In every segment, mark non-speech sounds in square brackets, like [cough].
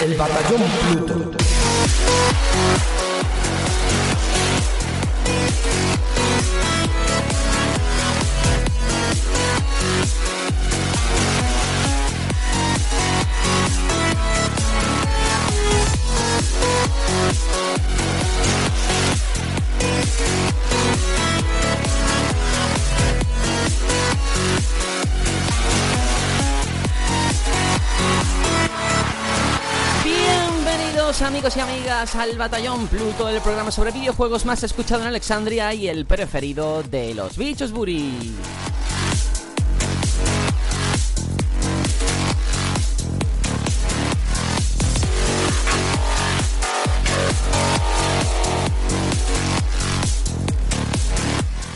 El Batallón Pluto. Amigos y amigas al Batallón Pluto, el programa sobre videojuegos más escuchado en Alexandria y el preferido de los bichos buri.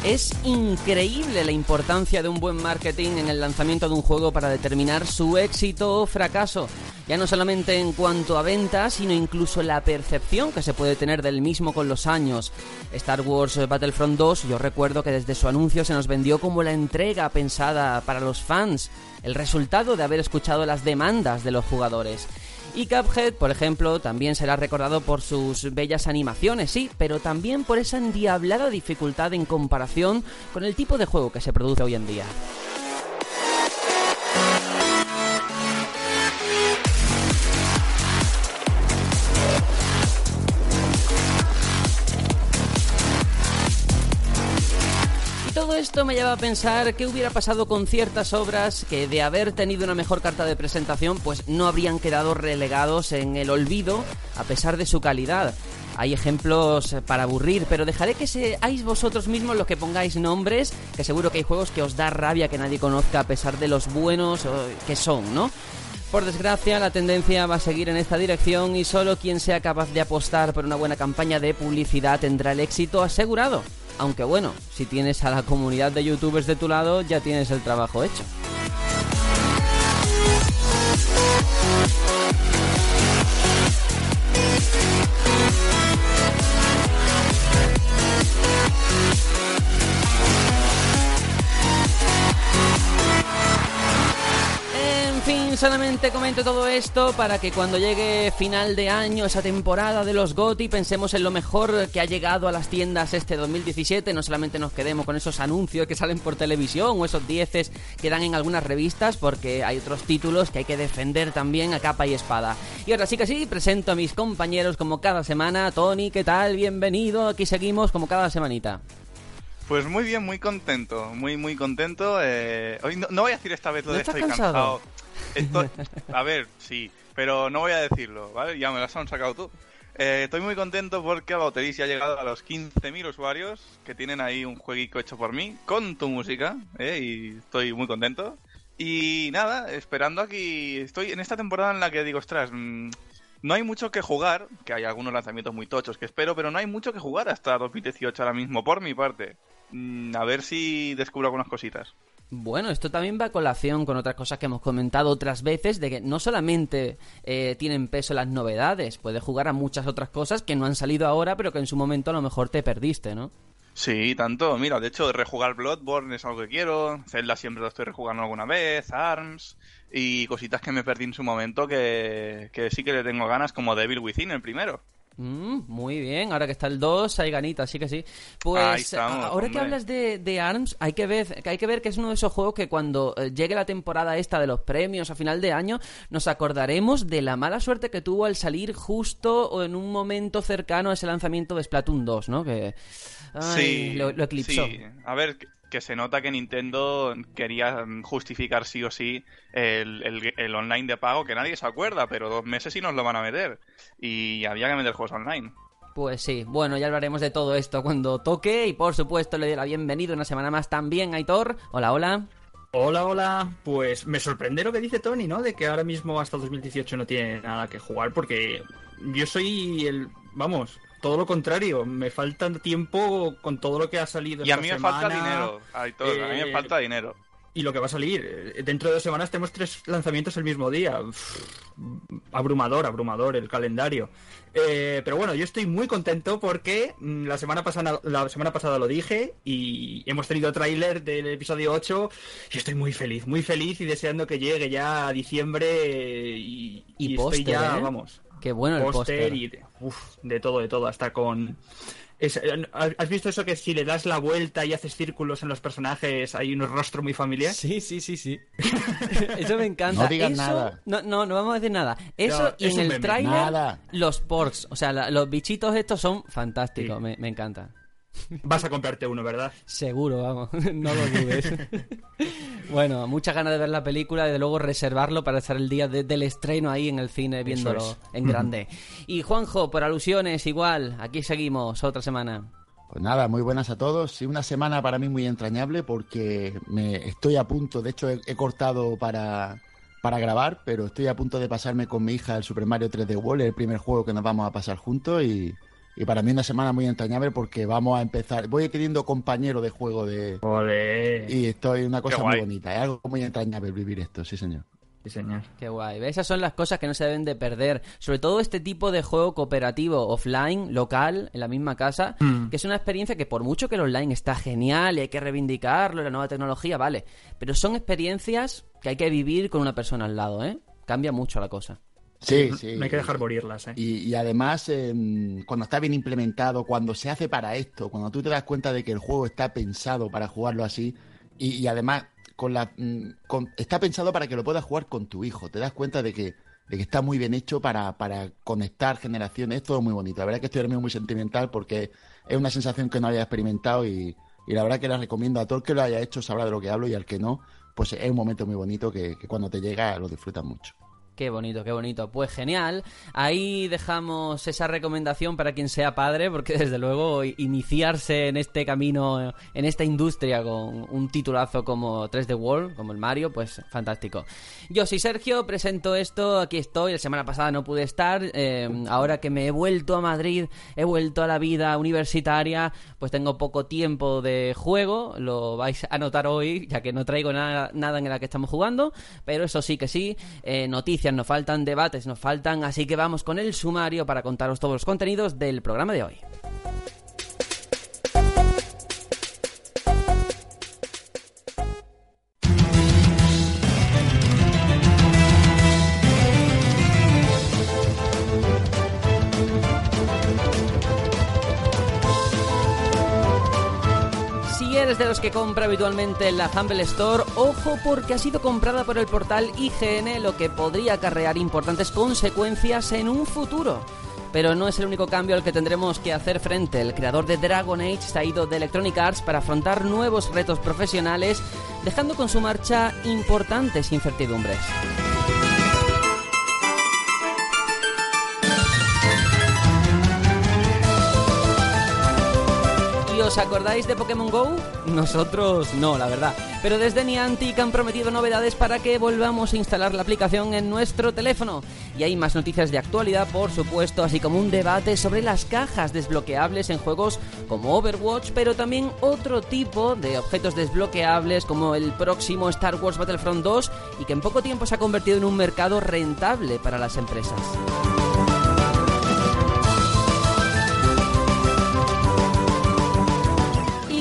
Es increíble la importancia de un buen marketing en el lanzamiento de un juego para determinar su éxito o fracaso, ya no solamente en cuanto a ventas, sino incluso la percepción que se puede tener del mismo con los años. Star Wars Battlefront 2, yo recuerdo que desde su anuncio se nos vendió como la entrega pensada para los fans, el resultado de haber escuchado las demandas de los jugadores. Y Cuphead, por ejemplo, también será recordado por sus bellas animaciones, sí, pero también por esa endiablada dificultad en comparación con el tipo de juego que se produce hoy en día. Esto me lleva a pensar qué hubiera pasado con ciertas obras que de haber tenido una mejor carta de presentación pues no habrían quedado relegados en el olvido a pesar de su calidad. Hay ejemplos para aburrir, pero dejaré que seáis vosotros mismos los que pongáis nombres, que seguro que hay juegos que os da rabia que nadie conozca a pesar de los buenos que son, ¿no? Por desgracia, la tendencia va a seguir en esta dirección y solo quien sea capaz de apostar por una buena campaña de publicidad tendrá el éxito asegurado. Aunque bueno, si tienes a la comunidad de youtubers de tu lado, ya tienes el trabajo hecho. Fin, solamente comento todo esto para que cuando llegue final de año, esa temporada de los GOTI, pensemos en lo mejor que ha llegado a las tiendas este 2017. No solamente nos quedemos con esos anuncios que salen por televisión o esos dieces que dan en algunas revistas, porque hay otros títulos que hay que defender también a capa y espada. Y ahora sí que sí, presento a mis compañeros como cada semana. Tony, ¿qué tal? Bienvenido. Aquí seguimos como cada semanita. Pues muy bien, muy contento, muy muy contento. Eh, hoy no, no, voy a decir esta vez lo ¿No de estoy cansado? cansado. [laughs] A ver, sí, pero no voy a decirlo, ¿vale? Ya me las han sacado tú. Eh, estoy muy contento porque Bauteris ya ha llegado a los 15.000 usuarios que tienen ahí un jueguico hecho por mí con tu música, ¿eh? Y estoy muy contento. Y nada, esperando aquí. Estoy en esta temporada en la que digo, ostras, mm, no hay mucho que jugar, que hay algunos lanzamientos muy tochos que espero, pero no hay mucho que jugar hasta 2018 ahora mismo, por mi parte. Mm, A ver si descubro algunas cositas. Bueno, esto también va a colación con otras cosas que hemos comentado otras veces, de que no solamente eh, tienen peso las novedades, puedes jugar a muchas otras cosas que no han salido ahora, pero que en su momento a lo mejor te perdiste, ¿no? Sí, tanto. Mira, de hecho, rejugar Bloodborne es algo que quiero. Zelda siempre lo estoy rejugando alguna vez. ARMS. Y cositas que me perdí en su momento que, que sí que le tengo ganas, como Devil Within, el primero. Mm, muy bien, ahora que está el 2 hay ganitas, sí que sí. Pues estamos, ahora que hablas de, de ARMS, hay que, ver, que hay que ver que es uno de esos juegos que cuando eh, llegue la temporada esta de los premios a final de año, nos acordaremos de la mala suerte que tuvo al salir justo o en un momento cercano a ese lanzamiento de Splatoon 2, ¿no? Que ay, sí, lo, lo eclipsó. sí. A ver, que- se nota que Nintendo quería mm, justificar sí o sí el, el- el online de pago, que nadie se acuerda, pero dos meses sí nos lo van a meter. Y había que meter juegos online. Pues sí, bueno, ya hablaremos de todo esto cuando toque y por supuesto le doy la bienvenida una semana más también, Aitor. Hola, hola. Hola, hola. Pues me sorprende lo que dice Tony, ¿no? De que ahora mismo hasta 2018 no tiene nada que jugar, porque yo soy el. Vamos, todo lo contrario. Me falta tiempo con todo lo que ha salido. Y a mí me falta dinero, Aitor, a mí me eh, falta dinero. y lo que va a salir. Eh, Dentro de dos semanas tenemos tres lanzamientos el mismo día. Uf, abrumador, abrumador el calendario. Eh, pero bueno, yo estoy muy contento porque mm, la semana pasada la semana pasada lo dije y hemos tenido tráiler del episodio 8 y estoy muy feliz, muy feliz y deseando que llegue ya a diciembre y, Y y póster, estoy ya, ¿eh? vamos, Qué bueno el póster y de, uf, de todo, de todo, hasta con... es- ¿Has visto eso que si le das la vuelta y haces círculos en los personajes hay un rostro muy familiar? Sí, sí, sí, sí. [laughs] Eso me encanta. No digas Eso- nada. No, no, no vamos a decir nada. Eso No, y es en el tráiler Nada. los porks, o sea, la- los bichitos estos son fantásticos, Sí. me, me encanta. Vas a comprarte uno, ¿verdad? Seguro, vamos, [laughs] no lo dudes. bueno, muchas ganas de ver la película y de luego reservarlo para estar el día de- del estreno ahí en el cine viéndolo es. en grande. Y Juanjo, por alusiones, igual, aquí seguimos otra semana. Pues nada, muy buenas a todos. Sí, una semana para mí muy entrañable porque me estoy a punto, de hecho he, he cortado para, para grabar, pero estoy a punto de pasarme con mi hija el Super Mario 3D World, el primer juego que nos vamos a pasar juntos y, y para mí una semana muy entrañable porque vamos a empezar, voy teniendo compañero de juego de... Ole. Y estoy una cosa muy bonita, es algo muy entrañable vivir esto, sí señor. Sí, señor. Qué guay. Esas son las cosas que no se deben de perder. Sobre todo este tipo de juego cooperativo, offline, local, en la misma casa, Mm. que es una experiencia que por mucho que el online está genial y hay que reivindicarlo, la nueva tecnología, vale. Pero son experiencias que hay que vivir con una persona al lado, ¿eh? Cambia mucho la cosa. Sí, sí. No hay que dejar morirlas, ¿eh? Y, y además, em, cuando está bien implementado, cuando se hace para esto, cuando tú te das cuenta de que el juego está pensado para jugarlo así, y, y además con la, mm, con- está pensado para que lo puedas jugar con tu hijo, te das cuenta de que, de que está muy bien hecho para, para conectar generaciones, es todo muy bonito. La verdad es que estoy ahora mismo muy sentimental porque es una sensación que no había experimentado y, y la verdad que la recomiendo a todo el que lo haya hecho sabrá de lo que hablo y al que no, pues es un momento muy bonito que, que cuando te llega lo disfrutas mucho. Qué bonito, qué bonito. Pues genial. Ahí dejamos esa recomendación para quien sea padre, porque [laughs] desde luego iniciarse en este camino, en esta industria con un titulazo como 3D World, como el Mario, pues fantástico. Yo soy Sergio, presento esto, aquí estoy. La semana pasada no pude estar. eh, ahora que me he vuelto a Madrid, he vuelto a la vida universitaria, pues tengo poco tiempo de juego. Lo vais a notar hoy, ya que no traigo nada, nada en la que estamos jugando. Pero eso sí que sí, eh, noticias nos faltan, debates nos faltan, así que vamos con el sumario para contaros todos los contenidos del programa de hoy. Eres de los que compra habitualmente en la Humble Store, ojo porque ha sido comprada por el portal IGN, lo que podría acarrear importantes consecuencias en un futuro. Pero no es el único cambio al que tendremos que hacer frente. El creador de Dragon Age se ha ido de Electronic Arts para afrontar nuevos retos profesionales, dejando con su marcha importantes incertidumbres. ¿Y os acordáis de Pokémon Go? Nosotros no, la verdad. Pero desde Niantic han prometido novedades para que volvamos a instalar la aplicación en nuestro teléfono. Y hay más noticias de actualidad, por supuesto, así como un debate sobre las cajas desbloqueables en juegos como Overwatch, pero también otro tipo de objetos desbloqueables como el próximo Star Wars Battlefront 2 y que en poco tiempo se ha convertido en un mercado rentable para las empresas.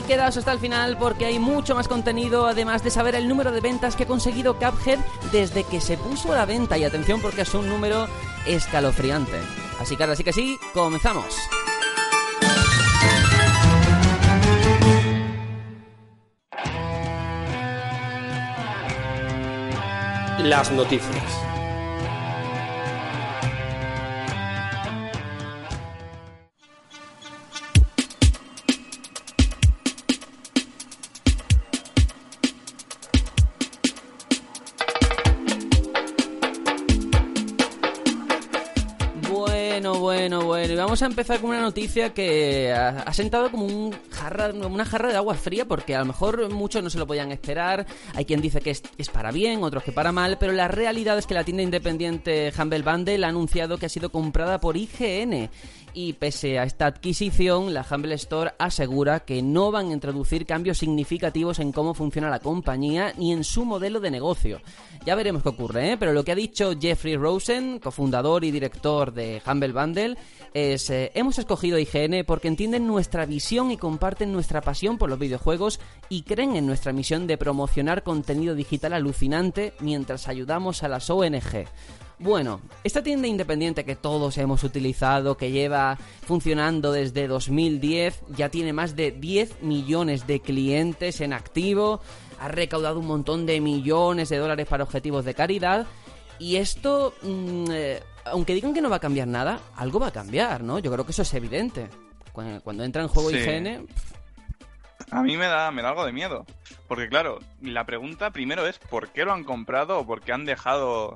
Quedaos hasta el final porque hay mucho más contenido, además de saber el número de ventas que ha conseguido Cuphead desde que se puso a la venta. Y atención porque es un número escalofriante. Así que ahora sí que sí, comenzamos. Las noticias. Vamos a empezar con una noticia que ha, sentado como un jarra, una jarra de agua fría porque a lo mejor muchos no se lo podían esperar. Hay quien dice que es, es para bien, otros que para mal, pero la realidad es que la tienda independiente Humble Bundle ha anunciado que ha sido comprada por IGN y pese a esta adquisición, la Humble Store asegura que no van a introducir cambios significativos en cómo funciona la compañía ni en su modelo de negocio. Ya veremos qué ocurre, ¿eh? pero lo que ha dicho Jeffrey Rosen, cofundador y director de Humble Bundle, es eh, hemos escogido IGN porque entienden nuestra visión y comparten nuestra pasión por los videojuegos y creen en nuestra misión de promocionar contenido digital alucinante mientras ayudamos a las ONG. Bueno, esta tienda independiente que todos hemos utilizado, que lleva funcionando desde 2010, ya tiene más de 10 millones de clientes en activo, ha recaudado un montón de millones de dólares para objetivos de caridad y esto, mm, eh, aunque digan que no va a cambiar nada, algo va a cambiar, ¿no? Yo creo que eso es evidente. Cuando, entra en juego Sí. IGN, A mí me da, me da algo de miedo. Porque claro, la pregunta primero es ¿por qué lo han comprado o por qué han dejado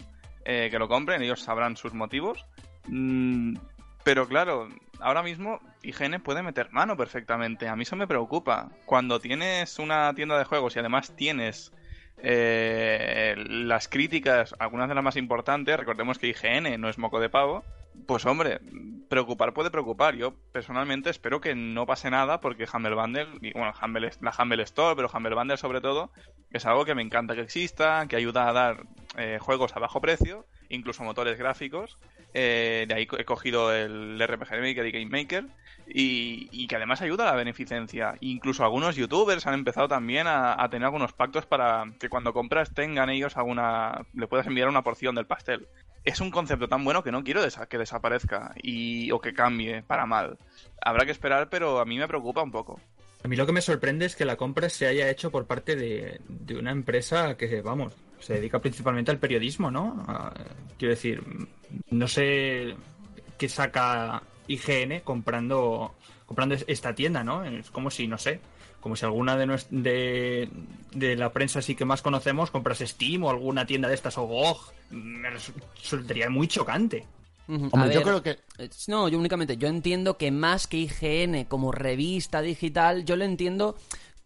eh, que lo compren? Ellos sabrán sus motivos. Mm, pero claro, ahora mismo IGN puede meter mano perfectamente. A mí eso me preocupa. Cuando tienes una tienda de juegos y además tienes eh, las críticas, algunas de las más importantes, recordemos que IGN no es moco de pavo, pues hombre, preocupar puede preocupar. Yo personalmente espero que no pase nada porque Humble Bundle, y bueno, Humble, la Humble Store, pero Humble Bundle sobre todo, es algo que me encanta que exista, que ayuda a dar eh, juegos a bajo precio, incluso motores gráficos. Eh, de ahí he cogido el RPG Maker y Game Maker. Y, y que además ayuda a la beneficencia. Incluso algunos youtubers han empezado también a, a tener algunos pactos para que cuando compras tengan ellos alguna. le puedas enviar una porción del pastel es un concepto tan bueno que no quiero que desaparezca y o que cambie para mal. Habrá que esperar, pero a mí me preocupa un poco. A mí lo que me sorprende es que la compra se haya hecho por parte de, de una empresa que, vamos, se dedica principalmente al periodismo, ¿no? Quiero decir, no sé qué saca IGN comprando comprando es- esta tienda, ¿no? Es como si, no sé, como si alguna de, de, de la prensa sí que más conocemos comprase Steam o alguna tienda de estas o GOG. Me resu- resultaría muy chocante. Hombre, yo creo que eh, No, yo únicamente, yo entiendo que más que IGN como revista digital, yo lo entiendo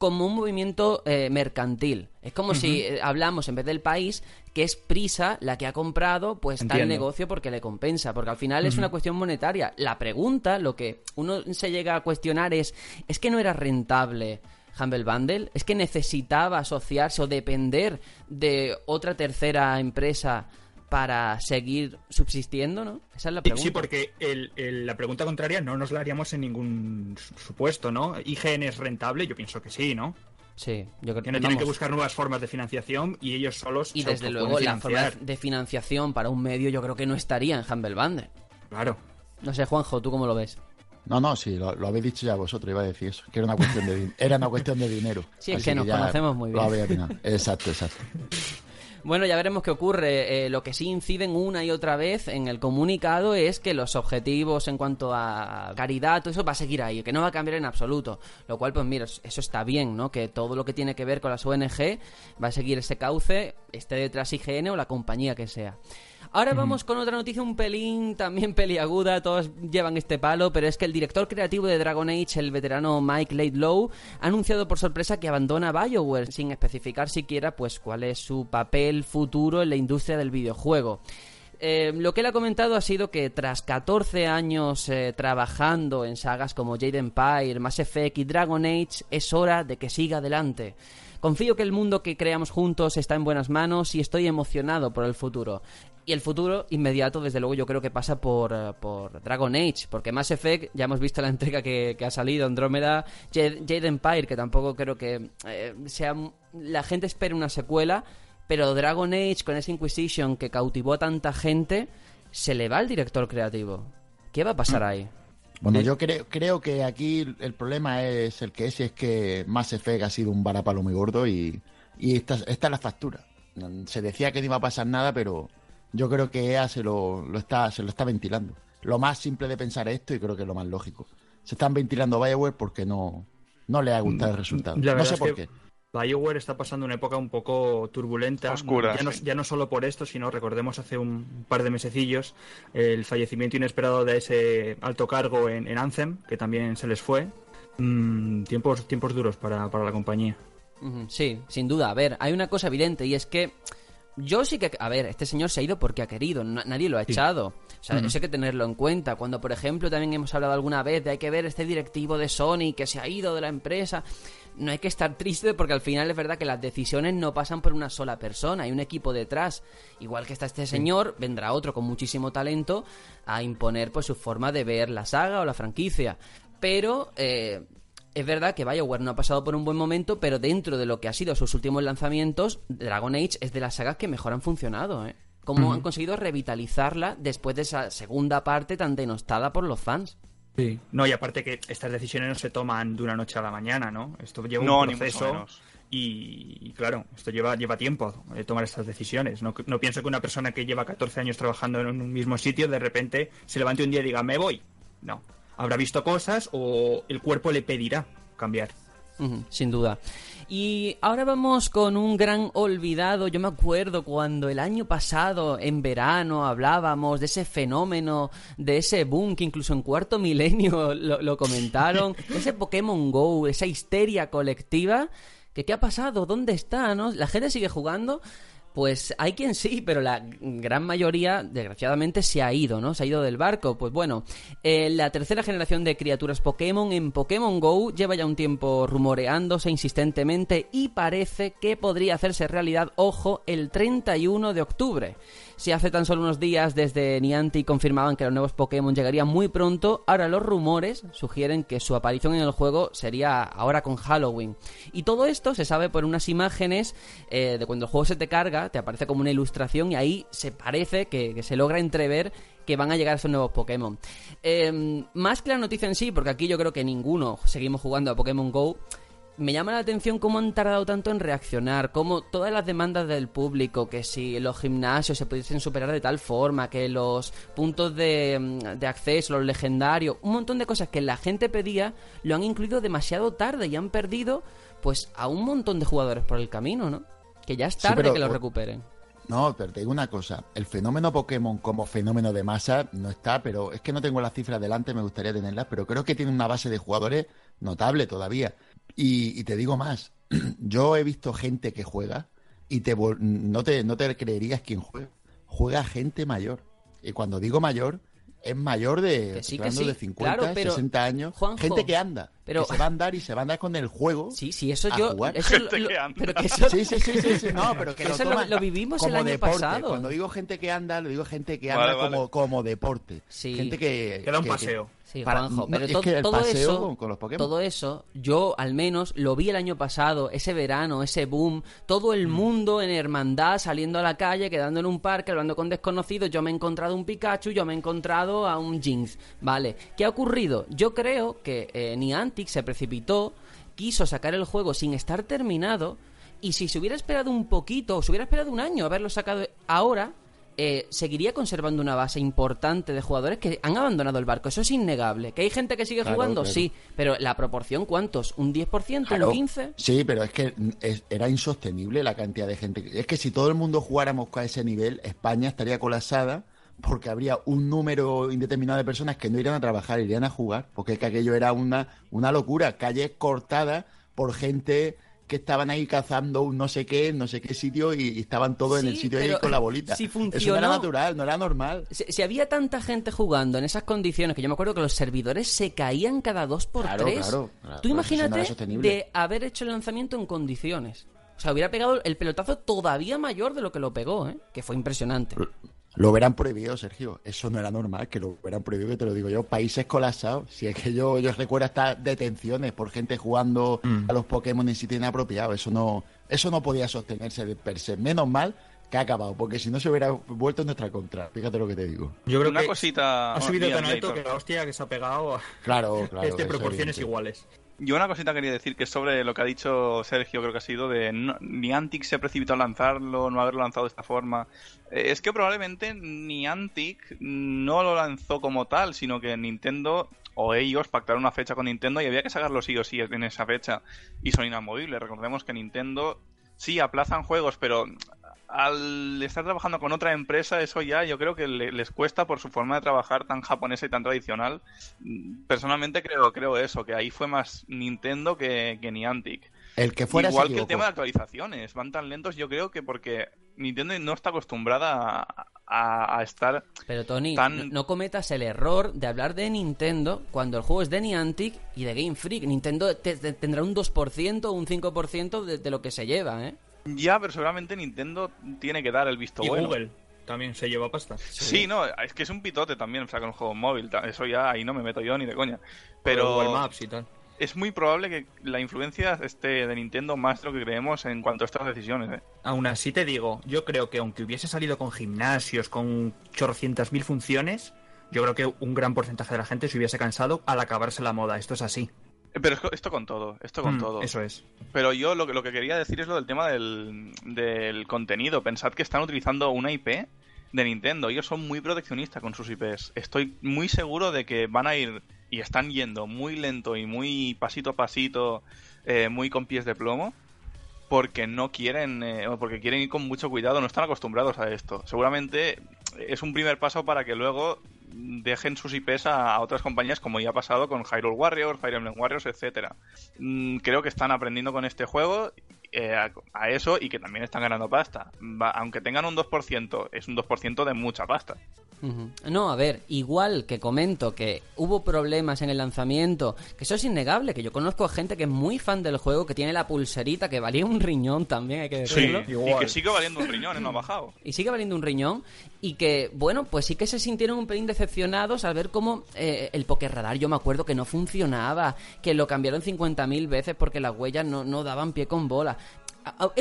como un movimiento eh, mercantil. Es como si eh, hablamos en vez del país que es Prisa la que ha comprado pues tal Entiendo. negocio porque le compensa, porque al final es una cuestión monetaria. La pregunta, lo que uno se llega a cuestionar es, ¿es que no era rentable? Humble Bundle, es que necesitaba asociarse o depender de otra tercera empresa para seguir subsistiendo, ¿no? Esa es la pregunta. Sí, porque el- el- la pregunta contraria no nos la haríamos en ningún su- supuesto, ¿no? ¿IGN es rentable? Yo pienso que sí, ¿no? Sí, yo creo Tienen, tienen que buscar nuevas formas de financiación y ellos solos Y se desde luego la forma financiar. de financiación para un medio yo creo que no estaría en Humble Bundle. Claro. No sé, Juanjo, ¿tú cómo lo ves? No, no, sí, lo, lo habéis dicho ya vosotros, iba a decir eso, que era una cuestión de, era una cuestión de dinero. Sí, es que nos conocemos muy lo bien. habéis atinado. Exacto, exacto. Bueno, ya veremos qué ocurre. Eh, lo que sí inciden una y otra vez en el comunicado es que los objetivos en cuanto a caridad, todo eso va a seguir ahí, que no va a cambiar en absoluto. Lo cual, pues mira, eso está bien, ¿no? Que todo lo que tiene que ver con las ONG va a seguir ese cauce, esté detrás IGN o la compañía que sea. Ahora vamos con otra noticia un pelín también peliaguda, todos llevan este palo, pero es que el director creativo de Dragon Age, el veterano Mike Laidlaw, ha anunciado por sorpresa que abandona BioWare sin especificar siquiera pues cuál es su papel futuro en la industria del videojuego. Eh, lo que él ha comentado ha sido que tras 14 años eh, trabajando en sagas como Jade Empire, Mass Effect y Dragon Age, es hora de que siga adelante. Confío que el mundo que creamos juntos está en buenas manos y estoy emocionado por el futuro. Y el futuro inmediato, desde luego, yo creo que pasa por, eh, por Dragon Age, porque Mass Effect, ya hemos visto la [laughs] entrega que, que ha salido, Andrómeda, Jade, Jade Empire, que tampoco creo que eh, sea... La gente espera una secuela, pero Dragon Age, con esa Inquisition que cautivó a tanta gente, se le va al director creativo. ¿Qué va a pasar ahí? Bueno, yo creo, creo que aquí el problema es el que es, y es que Mass Effect ha sido un varapalo muy gordo y, y esta, esta es la factura. Se decía que no iba a pasar nada, pero yo creo que EA se lo, lo está, se lo está ventilando. Lo más simple de pensar es esto y creo que es lo más lógico. Se están ventilando Bioware porque no, no le ha gustado el resultado. La no sé por que qué. BioWare está pasando una época un poco turbulenta. Oscura, Ya no, sí. ya no solo por esto, sino recordemos hace un par de mesecillos el fallecimiento inesperado de ese alto cargo en, en Anthem, que también se les fue. Mm, tiempos, tiempos duros para, para la compañía. Sí, sin duda. A ver, hay una cosa evidente y es que yo sí que... A ver, este señor se ha ido porque ha querido, na- nadie lo ha echado. O sea, eso hay que tenerlo en cuenta. Cuando, por ejemplo, también hemos hablado alguna vez de hay que ver este directivo de Sony que se ha ido de la empresa. No hay que estar triste porque al final es verdad que las decisiones no pasan por una sola persona, hay un equipo detrás. Igual que está este señor, vendrá otro con muchísimo talento a imponer pues su forma de ver la saga o la franquicia. Pero eh, es verdad que BioWare no ha pasado por un buen momento, pero dentro de lo que ha sido sus últimos lanzamientos, Dragon Age es de las sagas que mejor han funcionado, ¿eh? Cómo han conseguido revitalizarla después de esa segunda parte tan denostada por los fans. Sí. No, y aparte que estas decisiones no se toman de una noche a la mañana, ¿no? Esto lleva No, un ni mucho proceso menos. y, y claro, esto lleva, lleva tiempo eh, tomar estas decisiones. No, no pienso que una persona que lleva 14 años trabajando en un mismo sitio de repente se levante un día y diga, me voy. No. Habrá visto cosas o el cuerpo le pedirá cambiar. Sin duda. Y ahora vamos con un gran olvidado. Yo me acuerdo cuando el año pasado, en verano, hablábamos de ese fenómeno, de ese boom que incluso en cuarto milenio [laughs] lo, lo comentaron, [laughs] ese Pokémon Go, esa histeria colectiva. Que, ¿Qué ha pasado? ¿Dónde está? ¿no? ¿La gente sigue jugando? Pues hay quien sí, pero la gran mayoría, desgraciadamente, se ha ido, ¿no? Se ha ido del barco. Pues bueno, eh, la tercera generación de criaturas Pokémon en Pokémon Go lleva ya un tiempo rumoreándose insistentemente y parece que podría hacerse realidad, ojo, el 31 de octubre. Si hace tan solo unos días desde Niantic confirmaban que los nuevos Pokémon llegarían muy pronto, ahora los rumores sugieren que su aparición en el juego sería ahora con Halloween. Y todo esto se sabe por unas imágenes eh, de cuando el juego se te carga, te aparece como una ilustración y ahí se parece que, se logra entrever que van a llegar esos nuevos Pokémon. Eh, más que la noticia en sí, porque aquí yo creo que ninguno seguimos jugando a Pokémon Go, me llama la atención cómo han tardado tanto en reaccionar, cómo todas las demandas del público, que si los gimnasios se pudiesen superar de tal forma, que los puntos de, mm, de acceso, los legendarios, un montón de cosas que la gente pedía, lo han incluido demasiado tarde y han perdido pues a un montón de jugadores por el camino, ¿no? Que ya es Sí, tarde pero- que lo recuperen. No, pero te digo una cosa, el fenómeno Pokémon como fenómeno de masa no está, pero es que no tengo las cifras delante, me gustaría tenerlas, pero creo que tiene una base de jugadores notable todavía. Y, y te digo más, [clears throat] yo he visto gente que juega y te no te no te creerías quién juega. Juega gente mayor. Y cuando digo mayor, es mayor de, Que sí, que de 50, claro, pero, 60 años. Juanjo, gente que anda, pero- que se va a andar y se va a andar con el juego. Sí, sí, eso yo... Eso Gente lo- que anda. pero que eso... Sí, sí, sí, sí, sí, no, pero que Eso lo- vivimos como el año deporte. pasado. Cuando digo gente que anda, lo digo gente que anda vale. Como, como deporte. Sí. Gente que... Que da un que- paseo. Sí, Para- Juanjo, no, pero es que todo eso, con- con los Pokémon. todo eso, yo al menos lo vi el año pasado, ese verano, ese boom, todo Mm. el mundo en hermandad saliendo a la calle, quedando en un parque, hablando con desconocidos, yo me he encontrado un Pikachu, yo me he encontrado a un Jinx, ¿vale? ¿Qué ha ocurrido? Yo creo que eh, Niantic se precipitó, quiso sacar el juego sin estar terminado, y si se hubiera esperado un poquito, o se hubiera esperado un año haberlo sacado ahora, eh, seguiría conservando una base importante de jugadores que han abandonado el barco. Eso es innegable. ¿Que hay gente que sigue Claro, jugando? claro. Sí. Pero la proporción, ¿cuántos? ¿Un 10%? Claro. ¿Un 15%? Sí, pero es que es- era insostenible la cantidad de gente. Es que si todo el mundo jugáramos a ese nivel, España estaría colapsada porque habría un número indeterminado de personas que no irían a trabajar, irían a jugar, porque es que aquello era una, una locura. Calles cortadas por gente que estaban ahí cazando un no sé qué, en no sé qué sitio y, y estaban todos en el sitio ahí con la bolita. si Eso no era natural, no era normal. Si, si había tanta gente jugando en esas condiciones, que yo me acuerdo que los servidores se caían cada dos por Claro, tres. claro, claro, Tú no imagínate de haber hecho el lanzamiento en condiciones. O sea, hubiera pegado el pelotazo todavía mayor de lo que lo pegó, ¿eh? Que fue impresionante. Lo hubieran prohibido, Sergio. Eso no era normal, que lo hubieran prohibido, que te lo digo yo. Países colapsados. Si es que yo, yo recuerdo estas detenciones por gente jugando a los Pokémon en sitio inapropiado. Eso no, eso no podía sostenerse de per se. Menos mal que ha acabado, porque si no se hubiera vuelto en nuestra contra. Fíjate lo que te digo. Yo creo Una que cosita- ha subido tan alto que la hostia que se ha pegado Claro, [laughs] claro. es de proporciones iguales. Yo una cosita quería decir que sobre lo que ha dicho Sergio, creo que ha sido de no- Niantic se precipitó a lanzarlo, no haberlo lanzado de esta forma. Eh, es que probablemente Niantic no lo lanzó como tal, sino que Nintendo o ellos pactaron una fecha con Nintendo y había que sacarlo sí o sí en esa fecha. Y son inamovibles. Recordemos que Nintendo sí aplazan juegos, pero al estar trabajando con otra empresa, eso ya yo creo que le- les cuesta por su forma de trabajar tan japonesa y tan tradicional. Mm, Personalmente creo, creo eso, que ahí fue más Nintendo que, que Niantic. El que fuera Igual que el tema de actualizaciones, van tan lentos yo creo que porque Nintendo no está acostumbrada a, a- a estar... Pero Tony, Tan- no, no cometas el error de hablar de Nintendo cuando el juego es de Niantic y de Game Freak. Nintendo te- te- tendrá un 2% o un 5% de, de lo que se lleva, ¿eh? Ya, pero seguramente Nintendo tiene que dar el visto Y bueno. Google también se lleva pasta. Sí, no, es que es un pitote también, o sea, con un juego móvil, eso ya ahí no me meto yo ni de coña. Google Pero Maps y tal. es muy probable que la influencia esté de Nintendo más de lo que creemos en cuanto a estas decisiones. ¿eh? Aún así te digo, yo creo que aunque hubiese salido con gimnasios, con chorcientas mil funciones, yo creo que un gran porcentaje de la gente se hubiese cansado al acabarse la moda. Esto es así. Pero es- esto con todo, esto con Mm, todo. Eso es. Pero yo lo que, lo que quería decir es lo del tema del, del contenido. Pensad que están utilizando una IP de Nintendo. Ellos son muy proteccionistas con sus IPs. Estoy muy seguro de que van a ir y están yendo muy lento y muy pasito a pasito, eh, muy con pies de plomo, porque no quieren, eh, porque quieren ir con mucho cuidado, no están acostumbrados a esto. Seguramente es un primer paso para que luego dejen sus IPs a, otras compañías como ya ha pasado con Hyrule Warriors, Fire Emblem Warriors, etcétera. Mm, creo que están aprendiendo con este juego eh, a, a eso y que también están ganando pasta. Va- aunque tengan un 2%, es un 2% de mucha pasta. No, a ver, igual que comento que hubo problemas en el lanzamiento, que eso es innegable, que yo conozco a gente que es muy fan del juego, que tiene la pulserita, que valía un riñón también, hay que decirlo. y igual. que sigue valiendo un riñón, ¿eh? no ha bajado. [laughs] y sigue valiendo un riñón y que, bueno, pues sí que se sintieron un pelín decepcionados al ver cómo eh, el Pokerradar, yo me acuerdo que no funcionaba, que lo cambiaron 50.000 veces porque las huellas no, no daban pie con bola.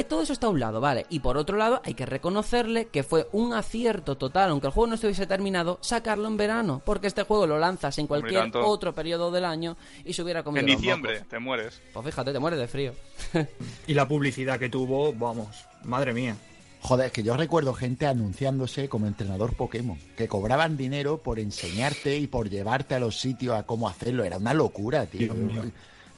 Todo eso está a un lado, ¿vale? Y por otro lado, hay que reconocerle que fue un acierto total, aunque el juego no estuviese terminado, sacarlo en verano, porque este juego lo lanzas en cualquier tanto. otro periodo del año y se hubiera comido En los diciembre mocos. te mueres. Pues fíjate, te mueres de frío. [laughs] Y la publicidad que tuvo, vamos, madre mía. Joder, es que yo recuerdo gente anunciándose como entrenador Pokémon, que cobraban dinero por enseñarte y por llevarte a los sitios a cómo hacerlo. Era una locura, tío.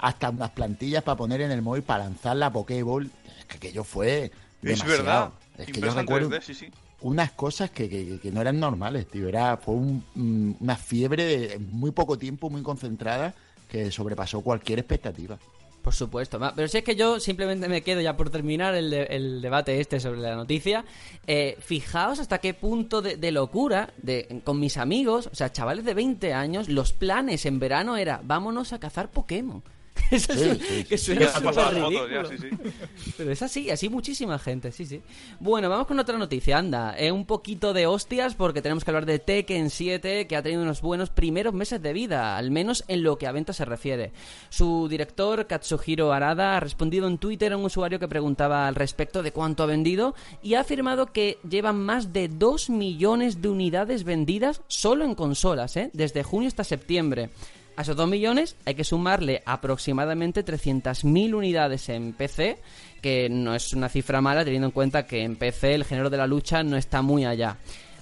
Hasta unas plantillas para poner en el móvil para lanzar la Pokéball. Es que aquello fue Es verdad. Es que yo recuerdo 3D, sí, sí. unas cosas que, que- que no eran normales, tío. Era, fue un- mm, una fiebre de muy poco tiempo, muy concentrada, que sobrepasó cualquier expectativa. Por supuesto, pero si es que yo simplemente me quedo ya por terminar el, de- el debate este sobre la noticia. eh, fijaos hasta qué punto de, de locura de, con mis amigos, o sea, chavales de 20 años, los planes en verano era vámonos a cazar Pokémon. [laughs] Eso Sí, es, sí, que sí. suena Ya has súper pasado las fotos, ridículo. ya, sí, sí. [laughs] Pero es así, así muchísima gente, sí, sí. Bueno, vamos con otra noticia, anda. Eh, un poquito de hostias porque tenemos que hablar de Tekken 7, que ha tenido unos buenos primeros meses de vida, al menos en lo que a venta se refiere. Su director, Katsuhiro Arada, ha respondido en Twitter a un usuario que preguntaba al respecto de cuánto ha vendido y ha afirmado que llevan más de 2 millones de unidades vendidas solo en consolas, ¿eh? desde junio hasta septiembre. A esos 2 millones hay que sumarle aproximadamente 300.000 unidades en PC, que no es una cifra mala teniendo en cuenta que en PC el género de la lucha no está muy allá.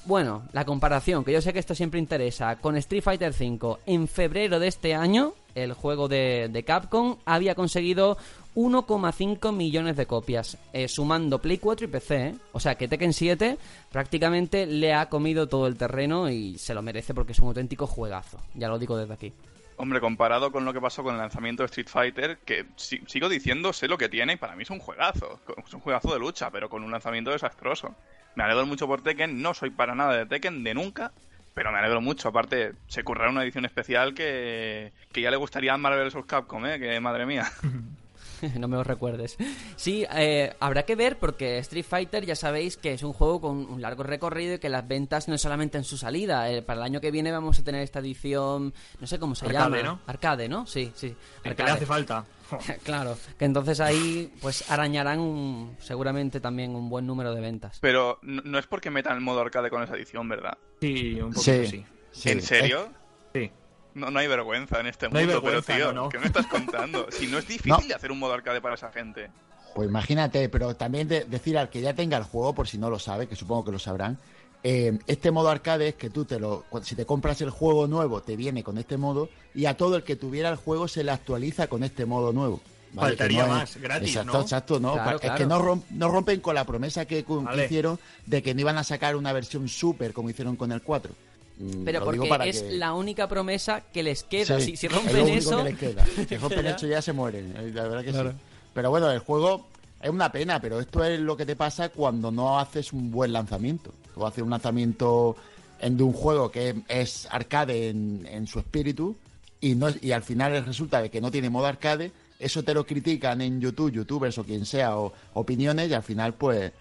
Bueno, la comparación, que yo sé que esto siempre interesa, con Street Fighter V en febrero de este año, el juego de, de Capcom había conseguido 1,5 millones de copias, eh, sumando Play 4 y PC. ¿eh? O sea que Tekken 7 prácticamente le ha comido todo el terreno y se lo merece porque es un auténtico juegazo. Ya lo digo desde aquí. Hombre, comparado con lo que pasó con el lanzamiento de Street Fighter, que si- sigo diciendo, sé lo que tiene y para mí es un juegazo. Es un juegazo de lucha, pero con un lanzamiento desastroso. Me alegro mucho por Tekken, no soy para nada de Tekken, de nunca, pero me alegro mucho. Aparte, se curraron una edición especial que, que ya le gustaría a Marvel vs. Capcom, ¿eh? Que madre mía. [laughs] [laughs] no me lo recuerdes. Sí, eh, habrá que ver porque Street Fighter ya sabéis que es un juego con un largo recorrido y que las ventas no es solamente en su salida. Eh, para el año que viene vamos a tener esta edición, no sé cómo se Arcade, llama. ¿no? Arcade, ¿no? Sí, sí. Que Arcade. le hace falta. [laughs] claro, que entonces ahí pues arañarán un- seguramente también un buen número de ventas. Pero no, es porque metan el modo arcade con esa edición, ¿verdad? Sí, un poquito sí. sí. ¿En serio? Sí. No, no hay vergüenza en este No hay mundo, vergüenza, pero tío, no, no. ¿qué me estás contando? Si no es [laughs] difícil No. de hacer un modo arcade para esa gente. Pues imagínate, pero también de- decir al que ya tenga el juego, por si no lo sabe, que supongo que lo sabrán, eh, este modo arcade es que tú te lo, si te compras el juego nuevo, te viene con este modo, y a todo el que tuviera el juego se le actualiza con este modo nuevo. ¿vale? Faltaría no es- más, gratis, exacto, ¿no? Exacto, no. Claro, Es claro. que no, rom- no rompen con la promesa que, cu- que Vale. hicieron de que no iban a sacar una versión super como hicieron con el 4. Mm, Pero porque para es que- la única promesa que les queda. Sí, si, si es lo rompen único eso. que les queda. Si [laughs] rompen eso ya se mueren. eh, La verdad que sí. Pero bueno, el juego es una pena, pero esto es lo que te pasa cuando no haces un buen lanzamiento. Tú haces un lanzamiento en, de un juego que es arcade en, en su espíritu y, no, y al final resulta de que no tiene modo arcade. Eso te lo critican en YouTube, youtubers o quien sea, o opiniones, y al final, pues,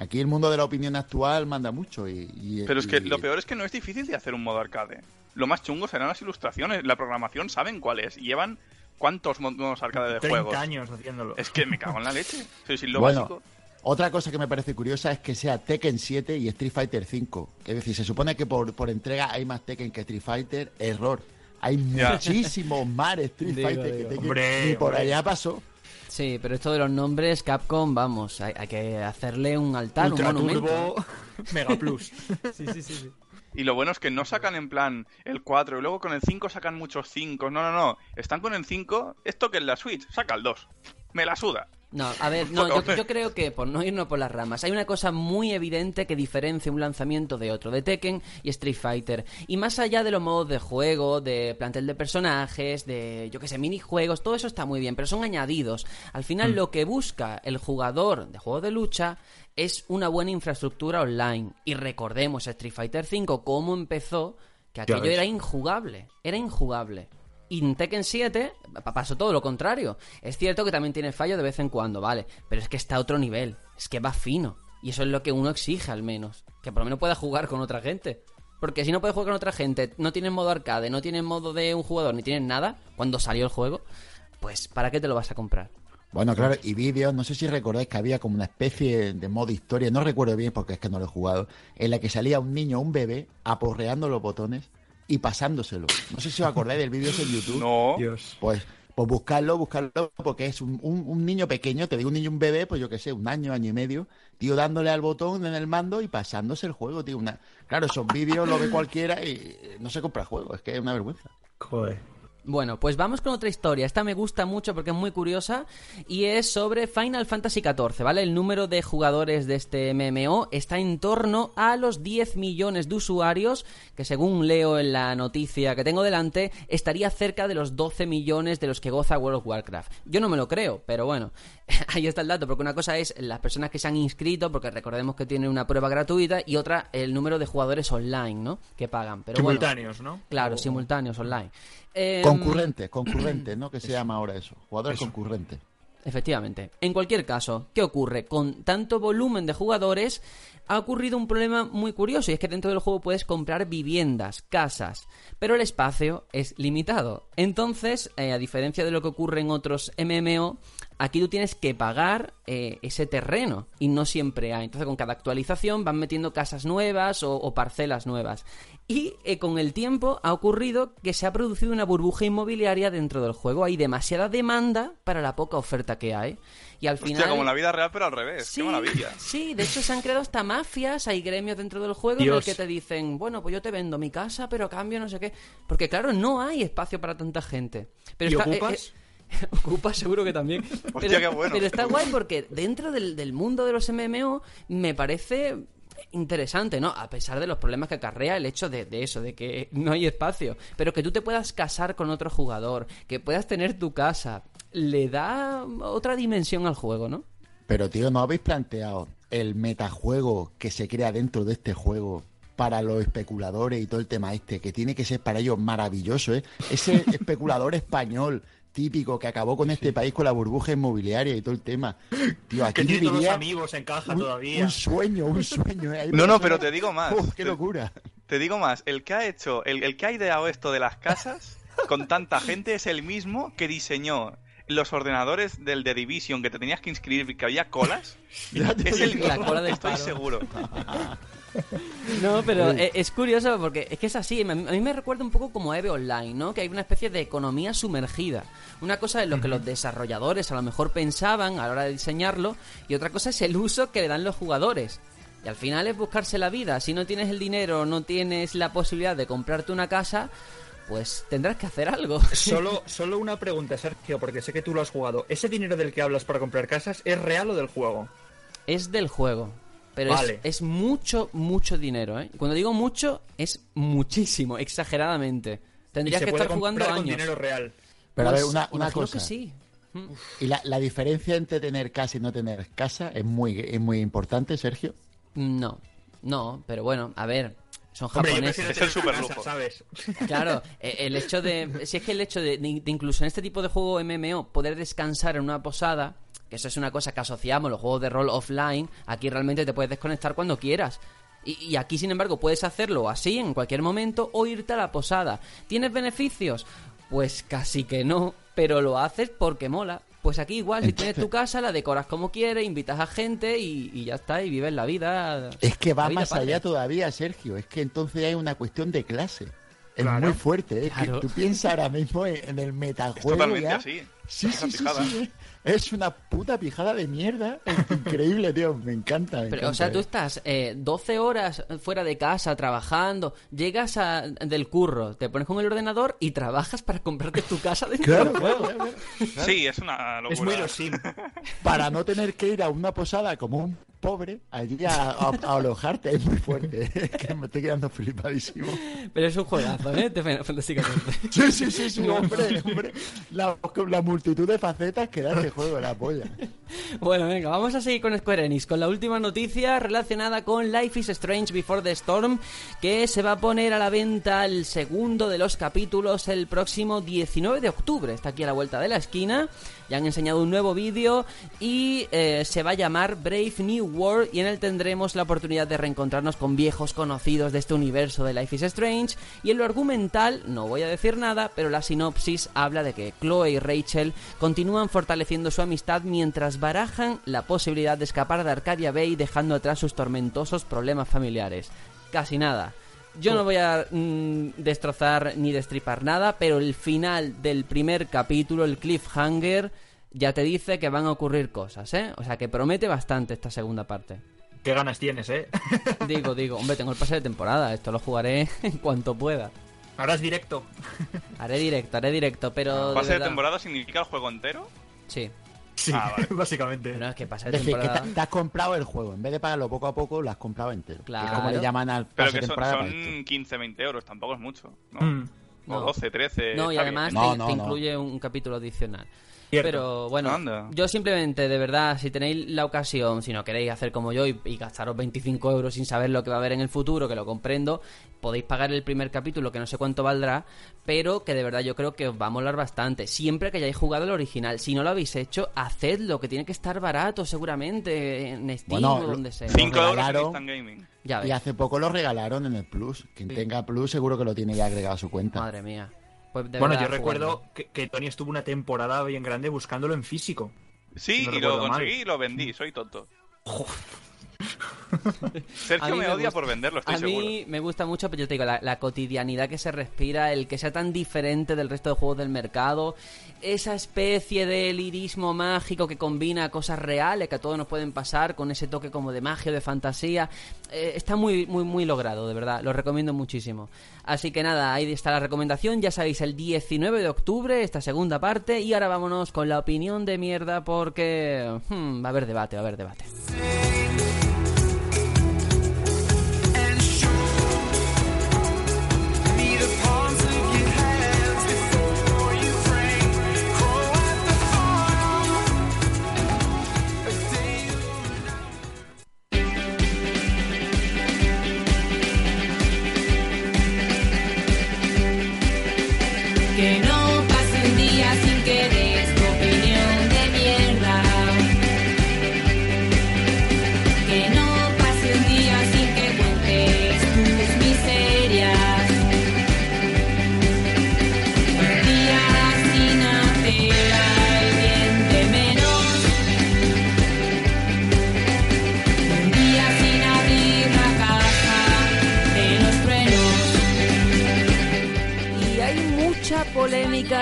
aquí el mundo de la opinión actual manda mucho. Y, y- Pero es que y- lo peor es que no es difícil de hacer un modo arcade. Lo más chungo serán las ilustraciones. La programación saben cuál es. Llevan cuántos mo- modos arcade de 30 juegos. años haciéndolo. Es que me cago en la leche. [laughs] Sí, sí, lo Bueno, básico. Otra cosa que me parece curiosa es que sea Tekken 7 y Street Fighter 5. Es decir, se supone que por, por entrega hay más Tekken que Street Fighter. Error. Hay muchísimos más [laughs] Street Digo, Fighter que. Tekken. Hombre, Ni por hombre. allá pasó. Sí, pero esto de los nombres, Capcom, vamos, hay, hay que hacerle un altar, Ultra un monumento. Turbo, [laughs] Mega Plus. Sí, sí, sí, sí. Y lo bueno es que no sacan en plan el 4 y luego con el 5 sacan muchos 5. No, no, no. Están con el 5. Esto que es la Switch. Saca el 2. Me la suda. No, a ver, no, yo, creo que, por no irnos por las ramas, hay una cosa muy evidente que diferencia un lanzamiento de otro, de Tekken y Street Fighter. Y más allá de los modos de juego, de plantel de personajes, de, yo que sé, minijuegos, todo eso está muy bien, pero son añadidos. Al final, lo que busca el jugador de juegos de lucha es una buena infraestructura online. Y recordemos Street Fighter V, cómo empezó, que aquello era injugable, era injugable. Y en Tekken 7 pa- pasó todo lo contrario. Es cierto que también tiene fallo de vez en cuando, vale, pero es que está a otro nivel, es que va fino. Y eso es lo que uno exige al menos, que por lo menos pueda jugar con otra gente. Porque si no puedes jugar con otra gente, no tienes modo arcade, no tienes modo de un jugador, ni tienes nada, cuando salió el juego, pues ¿para qué te lo vas a comprar? Bueno, claro, y vídeos, no sé si recordáis que había como una especie de modo historia, no recuerdo bien porque es que no lo he jugado, en la que salía un niño, un bebé, aporreando los botones y pasándoselo. No sé si os acordáis del vídeo ese en YouTube. No. Dios. Pues, pues buscarlo, buscarlo, porque es un, un- un niño pequeño, te digo un niño, un bebé, pues yo qué sé, un año, año y medio, tío, dándole al botón en el mando y pasándose el juego, tío. Una... Claro, esos vídeos lo ve cualquiera y no se compra el juego, es que es una vergüenza. Joder. Bueno, pues vamos con otra historia. Esta me gusta mucho porque es muy curiosa y es sobre Final Fantasy XIV, ¿vale? El número de jugadores de este MMO está en torno a los 10 millones de usuarios, que según leo en la noticia que tengo delante, estaría cerca de los 12 millones de los que goza World of Warcraft. Yo no me lo creo, pero bueno, [laughs] ahí está el dato, porque una cosa es las personas que se han inscrito, porque recordemos que tienen una prueba gratuita, y otra el número de jugadores online, ¿no? Que pagan. Pero bueno, Simultáneos, ¿no? Claro, O- simultáneos online. Eh, Concurrentes, concurrentes, [clears throat] ¿no? Que se llama ahora eso, jugadores concurrentes. Efectivamente. En cualquier caso, ¿qué ocurre? Con tanto volumen de jugadores ha ocurrido un problema muy curioso y es que dentro del juego puedes comprar viviendas, casas, pero el espacio es limitado. Entonces, eh, a diferencia de lo que ocurre en otros MMO, aquí tú tienes que pagar eh, ese terreno y no siempre hay. Entonces, con cada actualización van metiendo casas nuevas o, o parcelas nuevas. Y eh, con el tiempo ha ocurrido que se ha producido una burbuja inmobiliaria dentro del juego. Hay demasiada demanda para la poca oferta que hay. Y al final. Hostia, como en la vida real, pero al revés. Sí, Qué maravilla. sí, de hecho se han creado hasta mafias, hay gremios dentro del juego en el Dios. que te dicen, bueno, pues yo te vendo mi casa, pero a cambio no sé qué. Porque claro, no hay espacio para tanta gente. Pero ¿Y está- eh, ocupas? eh, [laughs] ocupas seguro que también. Hostia, qué bueno. Pero está guay porque dentro del, del mundo de los MMO me parece interesante, ¿no? A pesar de los problemas que acarrea el hecho de, de eso, de que no hay espacio. Pero que tú te puedas casar con otro jugador, que puedas tener tu casa, le da otra dimensión al juego, ¿no? Pero, tío, ¿no habéis planteado el metajuego que se crea dentro de este juego para los especuladores y todo el tema este, que tiene que ser para ellos maravilloso, ¿eh? Ese [laughs] especulador español típico que acabó con este país con la burbuja inmobiliaria y todo el tema. Tío, aquí Que tiene todos los viviría amigos en caja un, todavía. un sueño, un sueño. ¿eh? Hay No, no, pero te digo [laughs] más. ¡Oh, ¡Qué locura! Te digo más, el que ha hecho, el, el que ha ideado esto de las casas con tanta gente es el mismo que diseñó los ordenadores del The Division que te tenías que inscribir y que había colas. Es el digo. La mismo, cola del estoy paro. seguro. [laughs] [laughs] No, pero e- es curioso porque es que es así. A mí a mí me recuerda un poco como EVE Online, ¿no? Que hay una especie de economía sumergida. Una cosa es lo que los desarrolladores a lo mejor pensaban a la hora de diseñarlo y otra cosa es el uso que le dan los jugadores. Y al final es buscarse la vida. Si no tienes el dinero, no tienes la posibilidad de comprarte una casa, pues tendrás que hacer algo. [laughs] Solo, solo una pregunta, Sergio, porque sé que tú lo has jugado. ¿Ese dinero del que hablas para comprar casas es real o del juego? Es del juego. Pero es- Vale. es, mucho, mucho dinero, ¿eh? Cuando digo mucho, es muchísimo, [laughs] exageradamente. Tendrías que estar jugando con años. dinero real. Pero a ver, una, una cosa. que sí. ¿Y la, la diferencia entre tener casa y no tener casa es muy, es muy importante, Sergio? No, no, pero bueno, a ver, son Hombre, japoneses. Es el superlujo. casa, ¿sabes? [laughs] Claro, eh, el hecho de. Si es que el hecho de, de- de incluso en este tipo de juego MMO, poder descansar en una posada, que eso es una cosa que asociamos los juegos de rol offline, aquí realmente te puedes desconectar cuando quieras. Y, y aquí, sin embargo, puedes hacerlo así en cualquier momento o irte a la posada. ¿Tienes beneficios? Pues casi que no, pero lo haces porque mola. Pues aquí igual, si tienes tu casa, la decoras como quieres, invitas a gente y, y ya está, y vives la vida. Es que va más padre. allá todavía, Sergio. Es que entonces hay una cuestión de clase. Es Claro. muy fuerte. Es Claro. que tú piensas ahora mismo en, el Es metajuego. totalmente ya. así. Sí, sí, sí. Es una puta pijada de mierda. Es increíble, tío. Me encanta. me Pero, o sea, tú eh. estás eh, 12 horas fuera de casa trabajando, llegas a- del curro, te pones con el ordenador y trabajas para comprarte tu casa dentro Claro, claro. Sí, es una locura. Es muy. Para no tener que ir a una posada como un pobre allí a, a- a alojarte. Es muy fuerte. Es [laughs] que me estoy quedando flipadísimo. Pero es un juegazo, ¿eh? Fantasy [laughs] XIV. Sí, sí, sí, sí, hombre, hombre. La, la multitud de facetas que da este juego, la polla. Bueno, venga, vamos a seguir con Square Enix, con la última noticia relacionada con Life is Strange Before the Storm, que se va a poner a la venta el segundo de los capítulos el próximo 19 de octubre. Está aquí a la vuelta de la esquina. Ya han enseñado un nuevo vídeo y eh, se va a llamar Brave New World y en él tendremos la oportunidad de reencontrarnos con viejos conocidos de este universo de Life is Strange. Y en lo argumental, no voy a decir nada, pero la sinopsis habla de que Chloe y Rachel continúan fortaleciendo su amistad mientras barajan la posibilidad de escapar de Arcadia Bay dejando atrás sus tormentosos problemas familiares. Casi nada. Yo no voy a mm, destrozar ni destripar nada, pero el final del primer capítulo, el cliffhanger, ya te dice que van a ocurrir cosas, ¿eh? O sea que promete bastante esta segunda parte. Qué ganas tienes, ¿eh? [laughs] Digo, digo, hombre, tengo el pase de temporada, esto lo jugaré [laughs] en cuanto pueda. Ahora es directo. Haré directo, haré directo, pero... ¿Pase de verdad- temporada significa el juego entero? Sí, Sí, Ah, vale. [laughs] básicamente. pero es que decir, que te, te has comprado el juego. En vez de pagarlo poco a poco, lo has comprado entero. Claro. Es como le llaman al Pero que son, son esto. 15, 20 euros, tampoco es mucho. ¿no? Mm, O No. 12, 13. No, y además te, no, te no. incluye un capítulo adicional. Cierto. Pero bueno, Anda. yo simplemente, de verdad, si tenéis la ocasión, si no queréis hacer como yo y, y gastaros 25 euros sin saber lo que va a haber en el futuro, que lo comprendo, podéis pagar el primer capítulo, que no sé cuánto valdrá, pero que de verdad yo creo que os va a molar bastante. Siempre que hayáis jugado el original, si no lo habéis hecho, hacedlo, que tiene que estar barato seguramente en Steam Bueno, o donde sea. 5 euros en Gaming. Ya Y hace poco lo regalaron en el Plus. Quien Sí. tenga Plus seguro que lo tiene ya agregado a su cuenta. madre mía. Pues de Bueno, yo recuerdo que, que Tony estuvo una temporada bien grande buscándolo en físico. Sí, No y lo mal. conseguí y lo vendí, soy tonto. A [laughs] Sergio me, me odia gusta- por venderlo, estoy A seguro. mí me gusta mucho, pero yo te digo, la, la cotidianidad que se respira, el que sea tan diferente del resto de juegos del mercado, esa especie de lirismo mágico que combina cosas reales que a todos nos pueden pasar con ese toque como de magia o de fantasía, eh, está muy, muy, muy logrado, de verdad, lo recomiendo muchísimo. Así que nada, ahí está la recomendación, ya sabéis, el 19 de octubre, esta segunda parte, y ahora vámonos con la opinión de mierda porque hmm, va a haber debate, va a haber debate.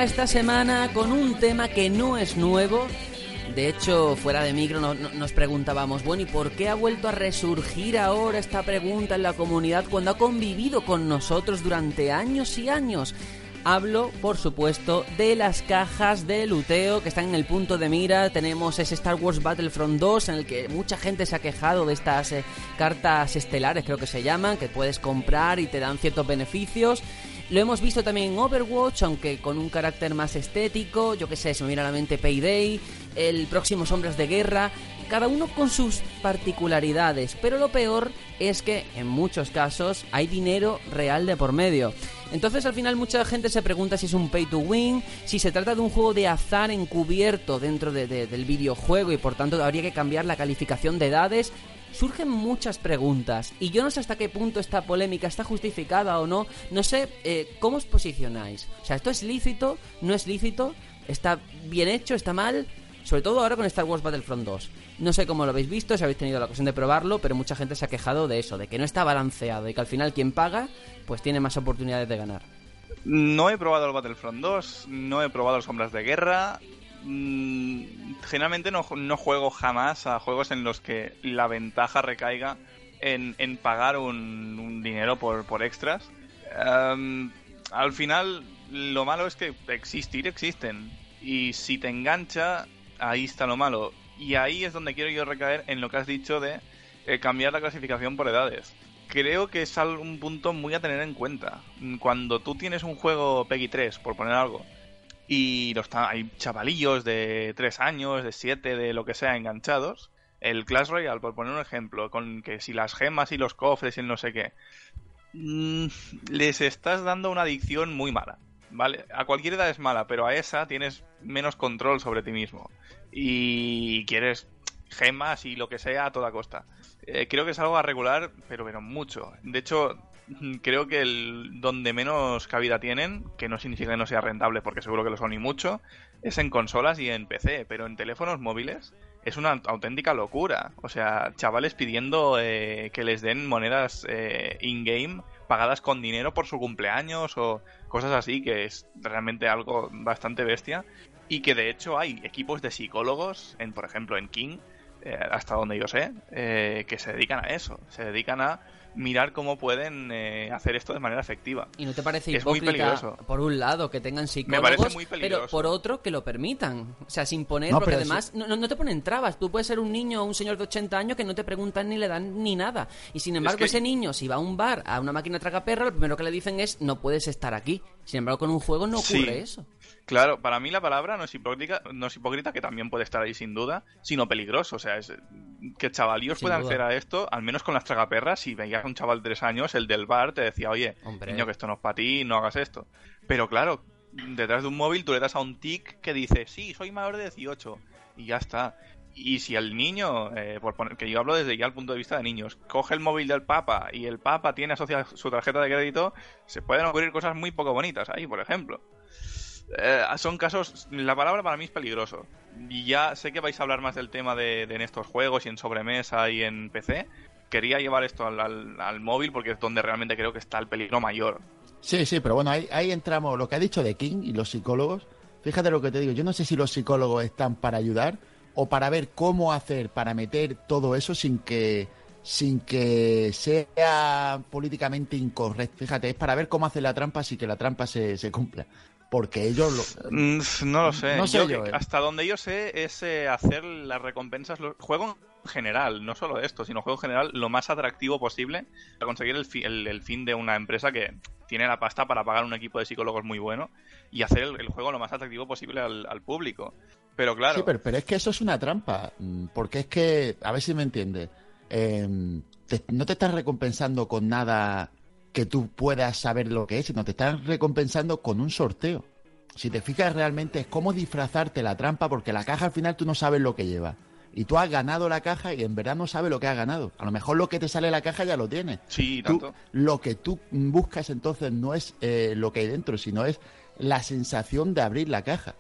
Esta semana con un tema que no es nuevo. De hecho, fuera de micro no- no- nos preguntábamos, bueno, ¿y por qué ha vuelto a resurgir ahora esta pregunta en la comunidad cuando ha convivido con nosotros durante años y años? Hablo, por supuesto, de las cajas de luteo que están en el punto de mira. Tenemos ese Star Wars Battlefront 2 en el que mucha gente se ha quejado de estas eh, cartas estelares, creo que se llaman, que puedes comprar y te dan ciertos beneficios. Lo hemos visto también en Overwatch, aunque con un carácter más estético. Yo que sé, se me viene a la mente Payday, el próximo Sombras de Guerra. Cada uno con sus particularidades, pero lo peor es que en muchos casos hay dinero real de por medio. Entonces al final mucha gente se pregunta si es un pay to win, si se trata de un juego de azar encubierto dentro de- de- del videojuego y por tanto habría que cambiar la calificación de edades. Surgen muchas preguntas y yo no sé hasta qué punto esta polémica está justificada o no. No sé eh, cómo os posicionáis. O sea, ¿esto es lícito? ¿No es lícito? ¿Está bien hecho? ¿Está mal? Sobre todo ahora con Star Wars Battlefront 2. No sé cómo lo habéis visto, si habéis tenido la ocasión de probarlo, pero mucha gente se ha quejado de eso, de que no está balanceado y que al final quien paga, pues tiene más oportunidades de ganar. No he probado el Battlefront 2, no he probado Sombras de Guerra. Mm, generalmente no, juego jamás a juegos en los que la ventaja recaiga en, pagar un, dinero por, extras. Em, al final, lo malo es que existir existen. Y si te engancha, ahí está lo malo. Y ahí es donde quiero yo recaer en lo que has dicho de eh, cambiar la clasificación por edades. Creo que es un punto muy a tener en cuenta. Cuando tú tienes un juego Peggy 3, por poner algo, y los hay chavalillos de 3 años, de 7, de lo que sea, enganchados, el Clash Royale, por poner un ejemplo, con que si las gemas y los cofres y el no sé qué, mm, les estás dando una adicción muy mala. ¿Vale? A cualquier edad es mala, pero a esa tienes menos control sobre ti mismo. Y quieres gemas y lo que sea a toda costa. Eh, creo que es algo a regular, pero, pero mucho. De hecho, [laughs] creo que el donde menos cabida tienen, que no significa que no sea rentable, porque seguro que lo son y mucho, es en consolas y en PC, pero en teléfonos móviles es una auténtica locura. O sea, chavales pidiendo eh, que les den monedas eh, in-game pagadas con dinero por su cumpleaños o cosas así, que es realmente algo bastante bestia. Y que de hecho hay equipos de psicólogos, en por ejemplo en King, eh, hasta donde yo sé, eh, que se dedican a eso. Se dedican a mirar cómo pueden eh, hacer esto de manera efectiva. ¿Y no te parece Es muy hipócrita, peligroso. por un lado, que tengan psicólogos, parece muy pero por otro, que lo permitan? O sea, sin poner, No, porque además no, no- no te ponen trabas. Tú puedes ser un niño o un señor de 80 años que no te preguntan ni le dan ni nada. Y sin embargo, que- ese niño, si va a un bar, a una máquina tragaperra, lo primero que le dicen es, no puedes estar aquí. Sin embargo, con un juego no Sí. ocurre eso. Claro, para mí la palabra no es hipócrita, no es hipócrita, que también puede estar ahí sin duda, sino peligroso. O sea, es que chavalíos Sin puedan duda. hacer a esto, al menos con las tragaperras, si veías a un chaval de tres años, el del bar te decía, oye, Hombre. niño, que esto no es para ti, no hagas esto. Pero claro, detrás de un móvil tú le das a un tic que dice, sí, soy mayor de 18, y ya está. Y si el niño, eh, por poner, que yo hablo desde ya el punto de vista de niños, coge el móvil del Papa y el Papa tiene asociada su tarjeta de crédito, se pueden ocurrir cosas muy poco bonitas ahí, por ejemplo. Eh, son casos, la palabra para mí es peligroso. Y ya sé que vais a hablar más del tema de, en estos juegos y en sobremesa y en PC. Quería llevar esto al, móvil porque es donde realmente creo que está el peligro mayor. Sí, sí, pero bueno, ahí, entramos. Lo que ha dicho de King y los psicólogos. Fíjate lo que te digo. Yo no sé si los psicólogos están para ayudar o para ver cómo hacer para meter todo eso sin que sin que sea políticamente incorrecto. Fíjate, es para ver cómo hacer la trampa sin que la trampa se, se cumpla. Porque ellos lo, Mm, no lo sé. No sé Yo eh. Hasta donde yo sé es eh, hacer las recompensas, lo- juego en general, no solo esto, sino juego en general lo más atractivo posible para conseguir el, fi- el- el fin de una empresa que tiene la pasta para pagar un equipo de psicólogos muy bueno y hacer el, el juego lo más atractivo posible al, al público. Pero claro, Sí, pero, pero es que eso es una trampa. mm, Porque es que, a ver si me entiendes, eh, te- no te estás recompensando con nada que tú puedas saber lo que es, sino te están recompensando con un sorteo. Si te fijas realmente es cómo disfrazarte la trampa, porque la caja al final tú no sabes lo que lleva. Y tú has ganado la caja y en verdad no sabes lo que has ganado. A lo mejor lo que te sale la caja ya lo tienes. sí, Tú- tanto. lo que tú buscas entonces no es eh, lo que hay dentro, sino es la sensación de abrir la caja.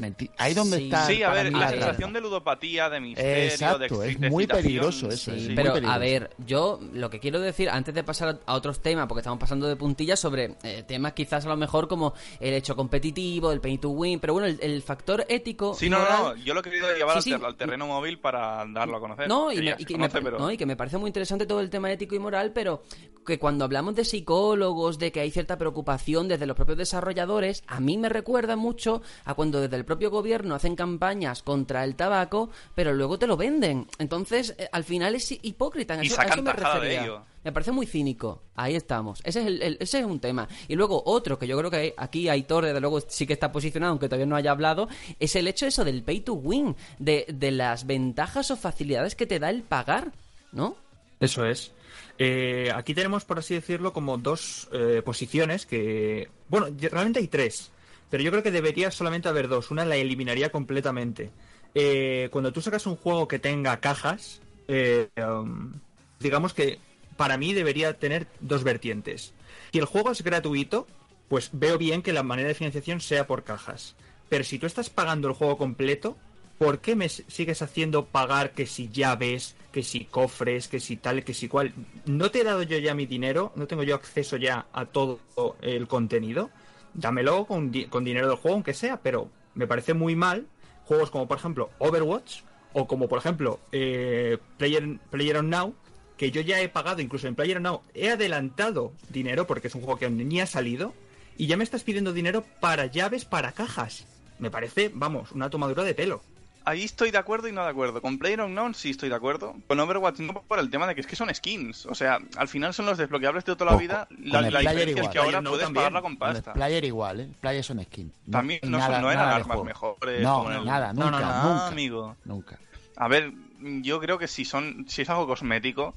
Menti- Ahí donde Sí. está. Sí, a ver, la sensación de ludopatía, de misterio, de, Exacto, ex- es de muy peligroso eso. Sí, es muy pero a ver, yo lo que quiero decir, antes de pasar a otros temas, porque estamos pasando de puntillas sobre eh, temas quizás a lo mejor como el hecho competitivo, el pay to win, pero bueno, el, el factor ético. Sí, no, no, moral- no, yo lo he querido llevar Sí, al, ter- al terreno móvil para darlo a conocer. No, y, que me, y que me, conoce, pero- no, y que me parece muy interesante todo el tema ético y moral, pero que cuando hablamos de psicólogos, de que hay cierta preocupación desde los propios desarrolladores, a mí me recuerda mucho a cuando desde el propio gobierno hacen campañas contra el tabaco, pero luego te lo venden. Entonces, eh, al final es hipócrita. a Y eso- a sacan eso me de refería. ello. Me parece muy cínico. Ahí estamos. Ese es, el, el- ese es un tema. Y luego otro que yo creo que aquí Aitor, desde luego, sí que está posicionado, aunque todavía no haya hablado, es el hecho eso del pay to win, de, de las ventajas o facilidades que te da el pagar, ¿no? Eso es. Eh, aquí tenemos, por así decirlo, como dos eh, posiciones que... Bueno, realmente hay tres, pero yo creo que debería solamente haber dos. Una la eliminaría completamente. Eh, cuando tú sacas un juego que tenga cajas, eh, um, digamos que para mí debería tener dos vertientes. Si el juego es gratuito, pues veo bien que la manera de financiación sea por cajas. Pero si tú estás pagando el juego completo, ¿por qué me sigues haciendo pagar que si llaves, que si cofres, que si tal, que si cual? ¿No te he dado yo ya mi dinero? ¿No tengo yo acceso ya a todo el contenido? Dámelo con, con dinero del juego, aunque sea, pero me parece muy mal juegos como por ejemplo Overwatch o como por ejemplo eh, Player, PlayerUnknown que yo ya he pagado incluso en PlayerUnknown he adelantado dinero porque es un juego que ni ha salido y ya me estás pidiendo dinero para llaves para cajas. Me parece vamos una tomadura de pelo Ahí estoy de acuerdo y no de acuerdo. Con PlayerUnknown sí estoy de acuerdo. Con Overwatch no por el tema de que es que son skins. O sea, al final son los desbloqueables de toda la vida. con La, la Player diferencia es igual. que ahora PlayerUnknown puedes también. pagarla con Con el pasta. Player igual, ¿eh? Player son skin. No, También no, nada- son- no eran nada armas mejores. No, el- nada, No, nunca, no, no. Ah, nunca. amigo. Nunca. A ver, yo creo que si son si es algo cosmético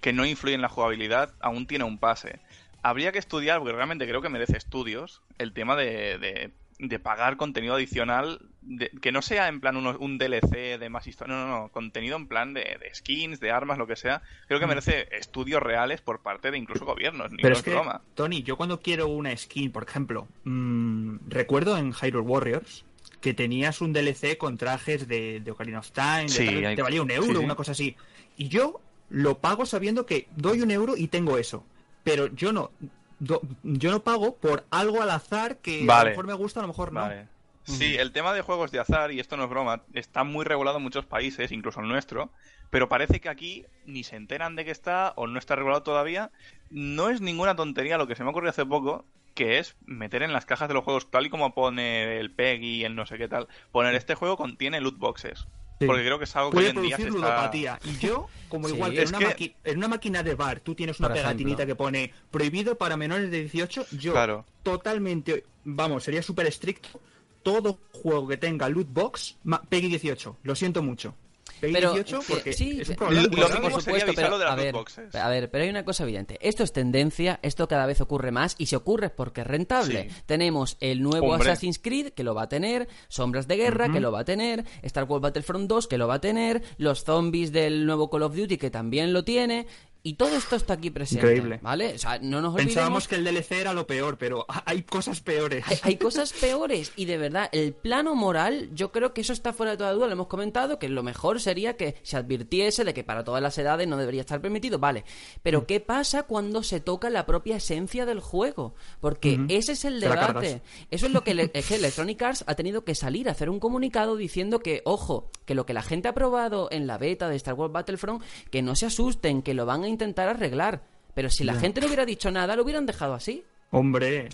que no influye en la jugabilidad, aún tiene un pase. Habría que estudiar, porque realmente creo que merece estudios, el tema de, de, de pagar contenido adicional, de- que no sea en plan uno- un DLC de más historia, no, no, no, contenido en plan de, de skins, de armas, lo que sea. Creo que merece estudios reales por parte de incluso gobiernos, Mm. pero es que broma. Tony yo cuando quiero una skin por ejemplo mm, recuerdo en Hyrule Warriors que tenías un DLC con trajes de, de Ocarina of Time, Sí, tal, hay- te valía un euro, sí, sí. una cosa así. Y yo lo pago sabiendo que doy un euro y tengo eso. Pero yo no, do- yo no pago por algo al azar que a Vale. lo mejor me gusta, a lo mejor no. Vale. Sí, el tema de juegos de azar, y esto no es broma, está muy regulado en muchos países, incluso el nuestro, pero parece que aquí ni se enteran de que está o no está regulado todavía. No es ninguna tontería lo que se me ocurrió hace poco, que es meter en las cajas de los juegos, tal y como pone el PEG y el no sé qué tal, poner este juego contiene loot boxes. Sí. Porque creo que es algo que Puede hoy en día se está... ludopatía. Y yo, como [laughs] Sí, igual que en una, que- maqui- en una máquina de bar tú tienes una Por pegatinita ejemplo. que pone prohibido para menores de 18, yo Claro. totalmente, vamos, sería súper estricto. Todo juego que tenga loot box, PEGI 18. Lo siento mucho. PEGI Pero, 18 eh, porque sí, es un pe- problema. Lo- lo mismo sería avisarlo de las a loot ver, boxes. a ver, pero hay una cosa evidente. Esto es tendencia, esto cada vez ocurre más y se ocurre porque es rentable. Sí. Tenemos el nuevo Hombre. Assassin's Creed que lo va a tener, Sombras de Guerra que lo va a tener, Star Wars Battlefront 2 que lo va a tener, los zombies del nuevo Call of Duty que también lo tiene. Y todo esto está aquí presente, Increíble. ¿vale? O sea, no nos Pensábamos olvidemos que el DLC era lo peor, pero [laughs] hay cosas peores. hay, hay [laughs] cosas peores y de verdad, el plano moral, yo creo que eso está fuera de toda duda, lo hemos comentado, que lo mejor sería que se advirtiese de que para todas las edades no debería estar permitido, vale, pero ¿qué pasa cuando se toca la propia esencia del juego? Porque ese es el debate. Eso es lo que, le- es que Electronic Arts ha tenido que salir a hacer un comunicado diciendo que, ojo, que lo que la gente ha probado en la beta de Star Wars Battlefront, que no se asusten, que lo van a intentar arreglar. Pero si la gente no hubiera dicho nada, lo hubieran dejado así. Hombre,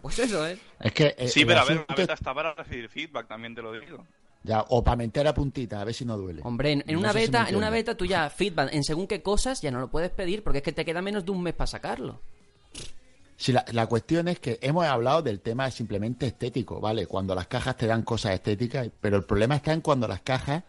Pues eso es. Es que. eh, Sí, pero a ver, asunto la beta está para recibir feedback, también te lo digo. Ya, o para meter a puntita, a ver si no duele. Hombre, en, en No una si beta, en una beta tú ya feedback en según qué cosas ya no lo puedes pedir porque es que te queda menos de un mes para sacarlo. Si la, la cuestión es que hemos hablado del tema simplemente estético, ¿vale? Cuando las cajas te dan cosas estéticas, pero el problema está en cuando las cajas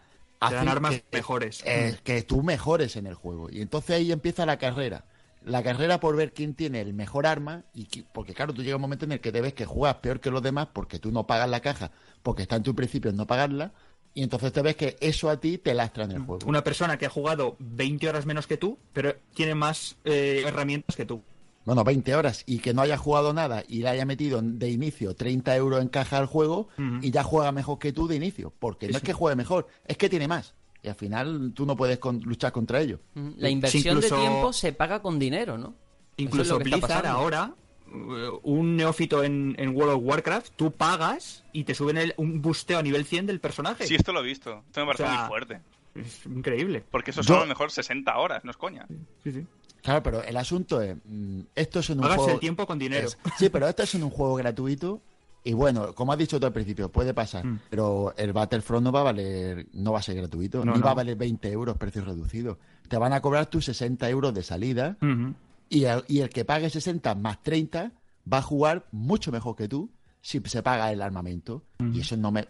dan armas que, mejores. eh, que tú mejores en el juego. Y entonces ahí empieza la carrera. La carrera por ver quién tiene el mejor arma, y porque claro, tú llega un momento en el que te ves que juegas peor que los demás porque tú no pagas la caja, porque está en tu principio en no pagarla, y entonces te ves que eso a ti te lastra en el juego. Una persona que ha jugado 20 horas menos que tú, pero tiene más eh, herramientas que tú. Bueno, 20 horas y que no haya jugado nada y le haya metido de inicio 30 euros en caja al juego y ya juega mejor que tú de inicio. Porque no es que juegue mejor, es que tiene más. Y al final tú no puedes con- luchar contra ello. Mm, La inversión incluso- de tiempo se paga con dinero, ¿no? Es Incluso lo que está Blizzard ahora, eh, un neófito en, en World of Warcraft, tú pagas y te suben el- un busteo a nivel 100 del personaje. Sí, esto lo he visto. Esto me parece O sea, muy fuerte. Es increíble. Porque eso Yo- son a lo mejor 60 horas, no es coña. Sí, sí. Claro, pero el asunto es, mm, esto es en un Pagas juego... el tiempo con dinero. Es- sí, pero esto es en un juego gratuito y bueno, como has dicho tú al principio, puede pasar, Mm. pero el Battlefront no va a valer, no va a ser gratuito, No, ni va a valer 20 euros precio reducido. Te van a cobrar tus 60 euros de salida y el, y el que pague 60 más 30 va a jugar mucho mejor que tú si se paga el armamento. Y eso no me...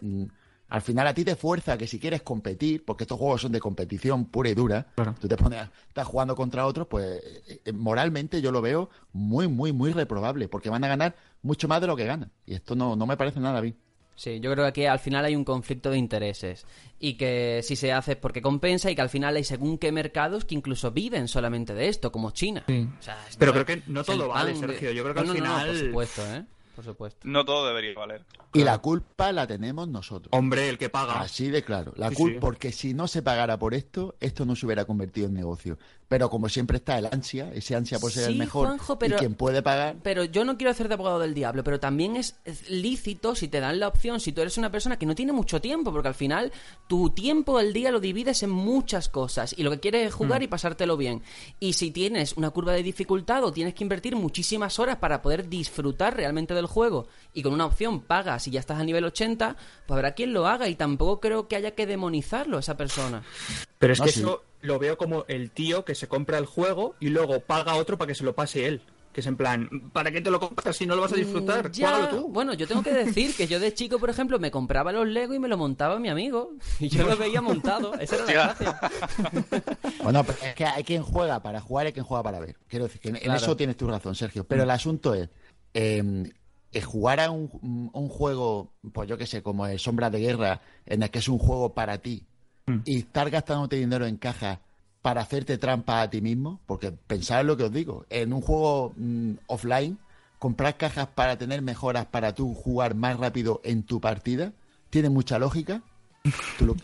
Al final a ti te fuerza que si quieres competir, porque estos juegos son de competición pura y dura, Claro. tú te pones, a- estás jugando contra otros, pues eh, eh, moralmente yo lo veo muy, muy, muy reprobable, porque van a ganar mucho más de lo que ganan. Y esto no, no me parece nada bien. Sí, yo creo que al final hay un conflicto de intereses y que si se hace es porque compensa y que al final hay según qué mercados que incluso viven solamente de esto, como China. Sí. O sea, esto Pero creo que no todo vale, Sergio. Yo creo que No, al no, no, final- por supuesto, ¿eh? Por supuesto. No todo debería valer. Y la culpa la tenemos nosotros. Hombre, el que paga. Así de claro. La Sí, cul- sí. Porque si no se pagara por esto, esto no se hubiera convertido en negocio. Pero como siempre está el ansia, ese ansia por ser Sí, el mejor, Juanjo, pero- y quien puede pagar, Pero yo no quiero hacer de abogado del diablo, pero también es lícito si te dan la opción, si tú eres una persona que no tiene mucho tiempo, porque al final tu tiempo al día lo divides en muchas cosas y lo que quieres es jugar y pasártelo bien. Y si tienes una curva de dificultad o tienes que invertir muchísimas horas para poder disfrutar realmente del juego y con una opción pagas y ya estás a nivel 80, pues habrá quien lo haga y tampoco creo que haya que demonizarlo a esa persona. Pero es No, que sí. eso lo veo como el tío que se compra el juego y luego paga a otro para que se lo pase él. Que es en plan, ¿para qué te lo compras si no lo vas a disfrutar? Mm, ya, Juégalo tú. Bueno, yo tengo que decir que yo de chico, por ejemplo, me compraba los Lego y me lo montaba mi amigo. [laughs] Y yo lo veía montado. Esa era la gracia. [laughs] Bueno, pero es que hay quien juega para jugar y hay quien juega para ver. Quiero decir que en, Claro. eso tienes tu razón, Sergio. Pero el asunto es, eh, eh, jugar a un, un juego, pues yo qué sé, como el Sombra de Guerra, en el que es un juego para ti, y estar gastándote dinero en caja para hacerte trampa a ti mismo, porque pensad en lo que os digo, en un juego mm, offline, comprar cajas para tener mejoras para tú jugar más rápido en tu partida, tiene mucha lógica. Tú lo-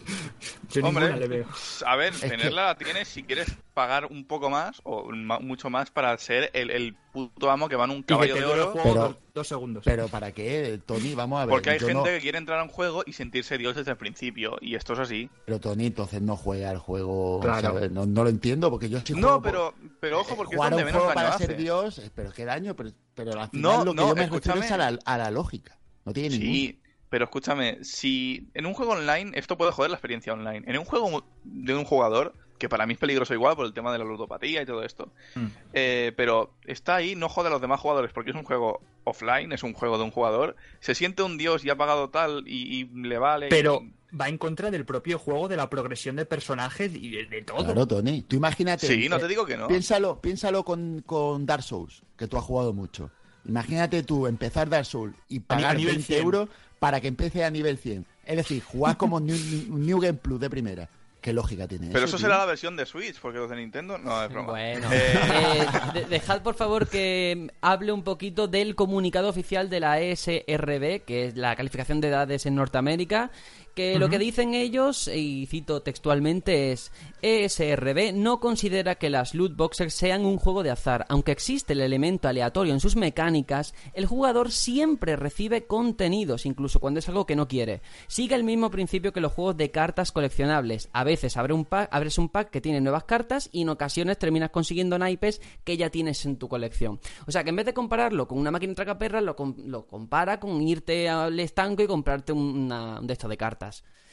Yo Hombre, ninguna le veo. a ver, tenerla la tienes si quieres pagar un poco más o ma- mucho más para ser el, el puto amo que va en un caballo de el oro. Pero- dos, dos segundos. Pero ¿para qué, Tony? Vamos a ver. Porque hay yo gente no- que quiere entrar a un juego y sentirse Dios desde el principio. Y esto es así. Pero Tony, entonces no juega al juego. Claro. ¿sabes? No, no lo entiendo, porque yo estoy No, pero, pero ojo, porque es jugar a donde un menos juego daño para hace. ser Dios, pero qué daño, pero, pero al final No, lo que no, yo me refiero es a escúchame. la, a la lógica. No tiene ningún. Pero escúchame, si en un juego online, esto puede joder la experiencia online. En un juego de un jugador, que para mí es peligroso igual por el tema de la ludopatía y todo esto, Mm. eh, pero está ahí, no jode a los demás jugadores porque es un juego offline, es un juego de un jugador, se siente un dios y ha pagado tal y, y le vale. Pero y- va en contra del propio juego, de la progresión de personajes y de, de todo. Claro, Tony. Tú imagínate. Sí, no te eh, digo que no. Piénsalo, piénsalo con, con Dark Souls, que tú has jugado mucho. Imagínate tú empezar Dark Souls y pagar nivel 20 100. euros para que empiece a nivel 100. Es decir, jugar como New, New Game Plus de primera. ¿Qué lógica tiene Pero eso será la versión de Switch, porque los de Nintendo no es broma. Bueno, Eh, eh, de- dejad por favor que hable un poquito del comunicado oficial de la ESRB, que es la calificación de edades en Norteamérica, que lo que dicen ellos, y cito textualmente, es ESRB no considera que las loot boxes sean un juego de azar. Aunque existe el elemento aleatorio en sus mecánicas, el jugador siempre recibe contenidos, incluso cuando es algo que no quiere. Sigue el mismo principio que los juegos de cartas coleccionables. A veces abre un pack, abres un pack que tiene nuevas cartas y en ocasiones terminas consiguiendo naipes que ya tienes en tu colección. O sea que en vez de compararlo con una máquina tragaperras, lo, com- lo compara con irte al estanco y comprarte una, un de estos de cartas.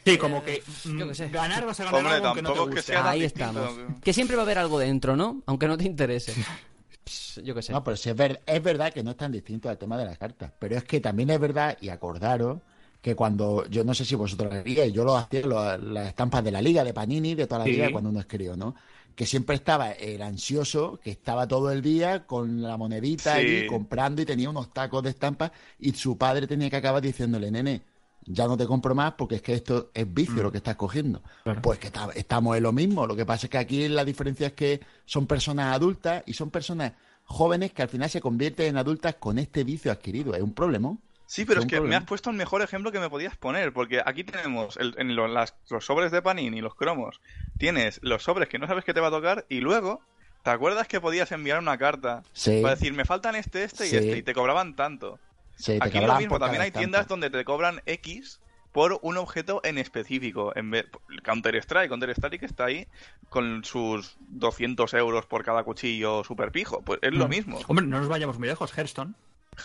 Sí, como que yo qué mm, sé. ganar vas a ganar Hombre, algo aunque no te tampoco es que guste. sea tan Ahí distinto. estamos. Que siempre va a haber algo dentro, ¿no? Aunque no te interese. [laughs] Pss, Yo qué sé. No, pero sí es, ver- es verdad que no es tan distinto al tema de las cartas. Pero es que también es verdad, y acordaros, que cuando, yo no sé si vosotros lo haríais, yo lo hacía lo- las estampas de la liga, de Panini, de toda la Sí. vida, cuando uno es crío, ¿no? Que siempre estaba el ansioso, que estaba todo el día con la monedita Sí. ahí comprando y tenía unos tacos de estampas, y su padre tenía que acabar diciéndole, nene, ya no te compro más porque es que esto es vicio lo que estás cogiendo. Claro. Pues que está- estamos en lo mismo. Lo que pasa es que aquí la diferencia es que son personas adultas y son personas jóvenes que al final se convierten en adultas con este vicio adquirido. Es un problema. Sí, pero Es que me has puesto el mejor ejemplo que me podías poner, porque aquí tenemos el- en lo- las- los sobres de Panini, los cromos, tienes los sobres que no sabes que te va a tocar y luego, ¿te acuerdas que podías enviar una carta Sí. para decir, me faltan este, este y Sí. este, y te cobraban tanto? Sí, te Aquí lo mismo, también hay tiendas donde te cobran X por un objeto en específico. En vez, Counter Strike, Counter Strike está ahí con sus 200 euros por cada cuchillo super pijo. Pues es lo Mm. mismo. Hombre, no nos vayamos muy lejos, Hearthstone.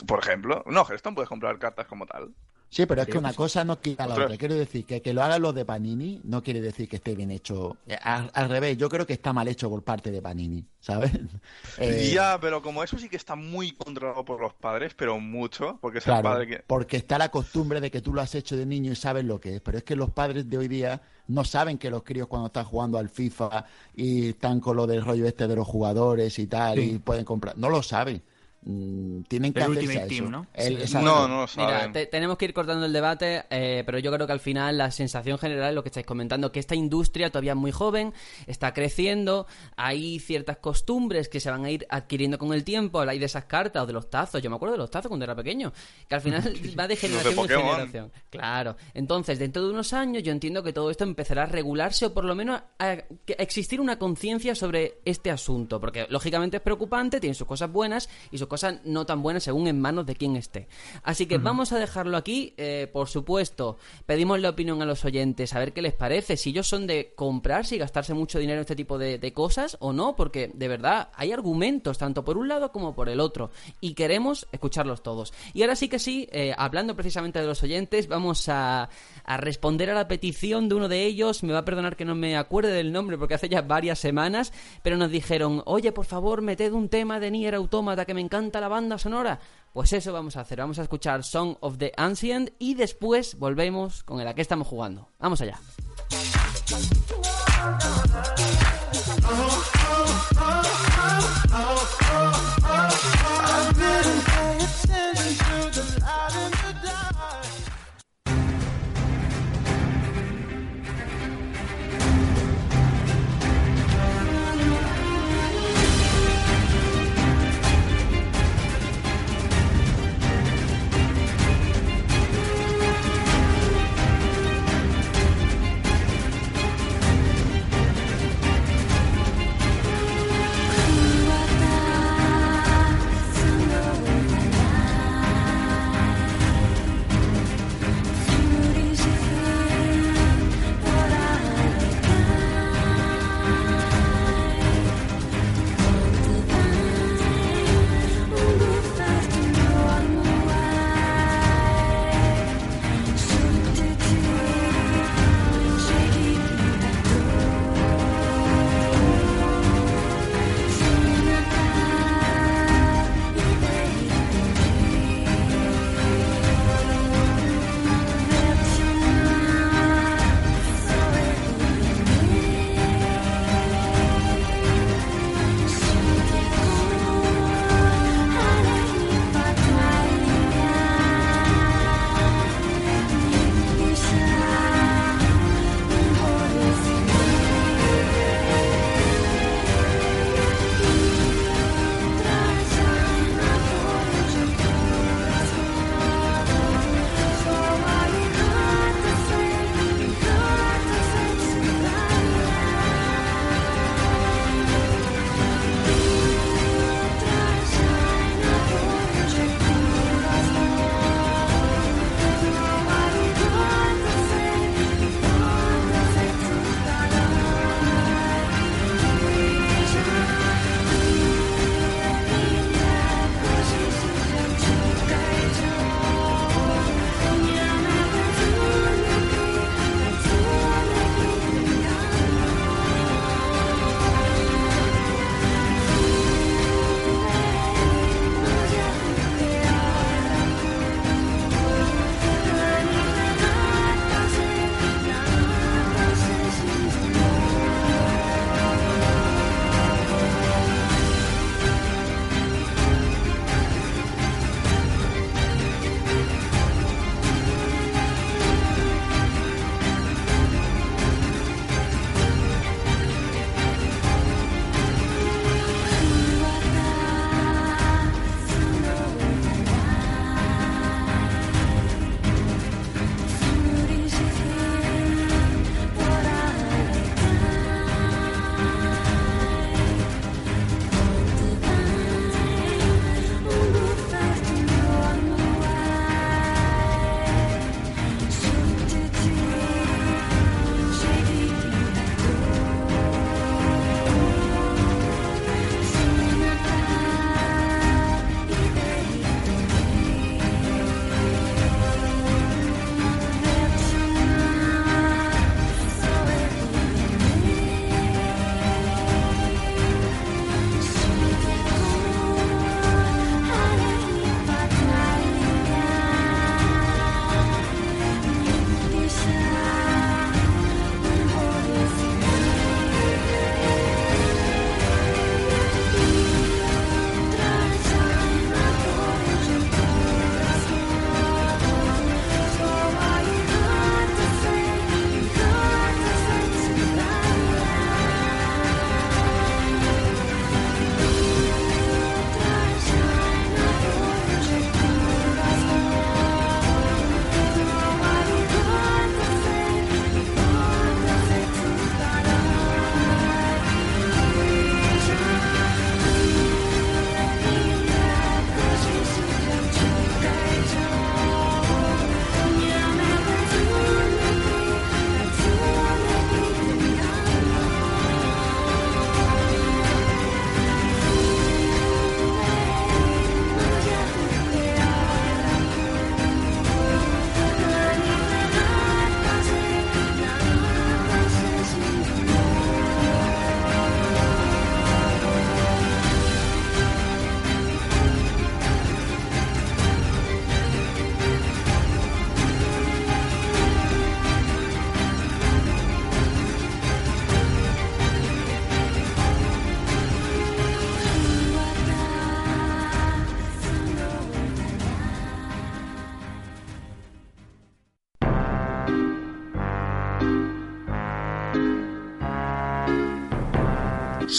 Por ejemplo, no, Hearthstone puedes comprar cartas como tal. Sí, pero es que una que sí. cosa no quita la otra. Quiero decir que que lo hagan los de Panini no quiere decir que esté bien hecho. Eh, Al, al revés, yo creo que está mal hecho por parte de Panini, ¿sabes? [laughs] Eh, Ya, pero como eso sí que está muy controlado por los padres, pero mucho, porque es el padre que... porque está la costumbre de que tú lo has hecho de niño y sabes lo que es. Pero es que los padres de hoy día no saben que los críos cuando están jugando al FIFA y están con lo del rollo este de los jugadores y tal Sí. y pueden comprar. No lo saben. Mm, tienen que El hacerse Ultimate a Team, eso. ¿no? El- Sí. exacto. No, no lo Mira, te- tenemos que ir cortando el debate, eh, pero yo creo que al final la sensación general es lo que estáis comentando, que esta industria todavía es muy joven, está creciendo, hay ciertas costumbres que se van a ir adquiriendo con el tiempo, hay de esas cartas o de los tazos, yo me acuerdo de los tazos cuando era pequeño, que al final [laughs] va de generación en generación. Claro, entonces dentro de unos años yo entiendo que todo esto empezará a regularse o por lo menos a, que- a existir una conciencia sobre este asunto, porque lógicamente es preocupante, tiene sus cosas buenas y sus cosas no tan buenas según en manos de quien esté. Así que vamos a dejarlo aquí, eh, por supuesto, pedimos la opinión a los oyentes, a ver qué les parece, si ellos son de comprarse y gastarse mucho dinero en este tipo de, de cosas o no, porque de verdad hay argumentos tanto por un lado como por el otro y queremos escucharlos todos. Y ahora sí que sí, eh, hablando precisamente de los oyentes, vamos a, a responder a la petición de uno de ellos. Me va a perdonar que no me acuerde del nombre porque hace ya varias semanas, pero nos dijeron, oye, por favor, meted un tema de Nier Automata que me encanta la banda sonora. Pues eso vamos a hacer, vamos a escuchar Song of the Ancient y después volvemos con el a qué estamos jugando. Vamos allá.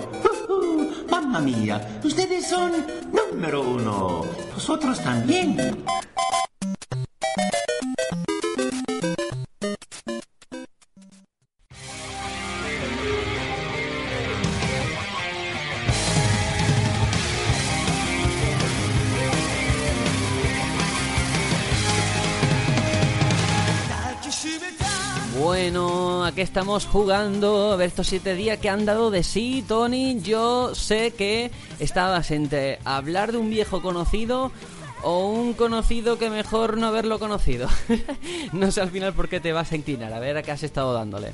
[laughs] Mamma mía, ustedes son número uno. Vosotros también. Estamos jugando. A ver, estos siete días que han dado de sí, Tony. Yo sé que estabas entre hablar de un viejo conocido o un conocido que mejor no haberlo conocido. [laughs] no sé al final por qué te vas a inclinar. A ver a qué has estado dándole.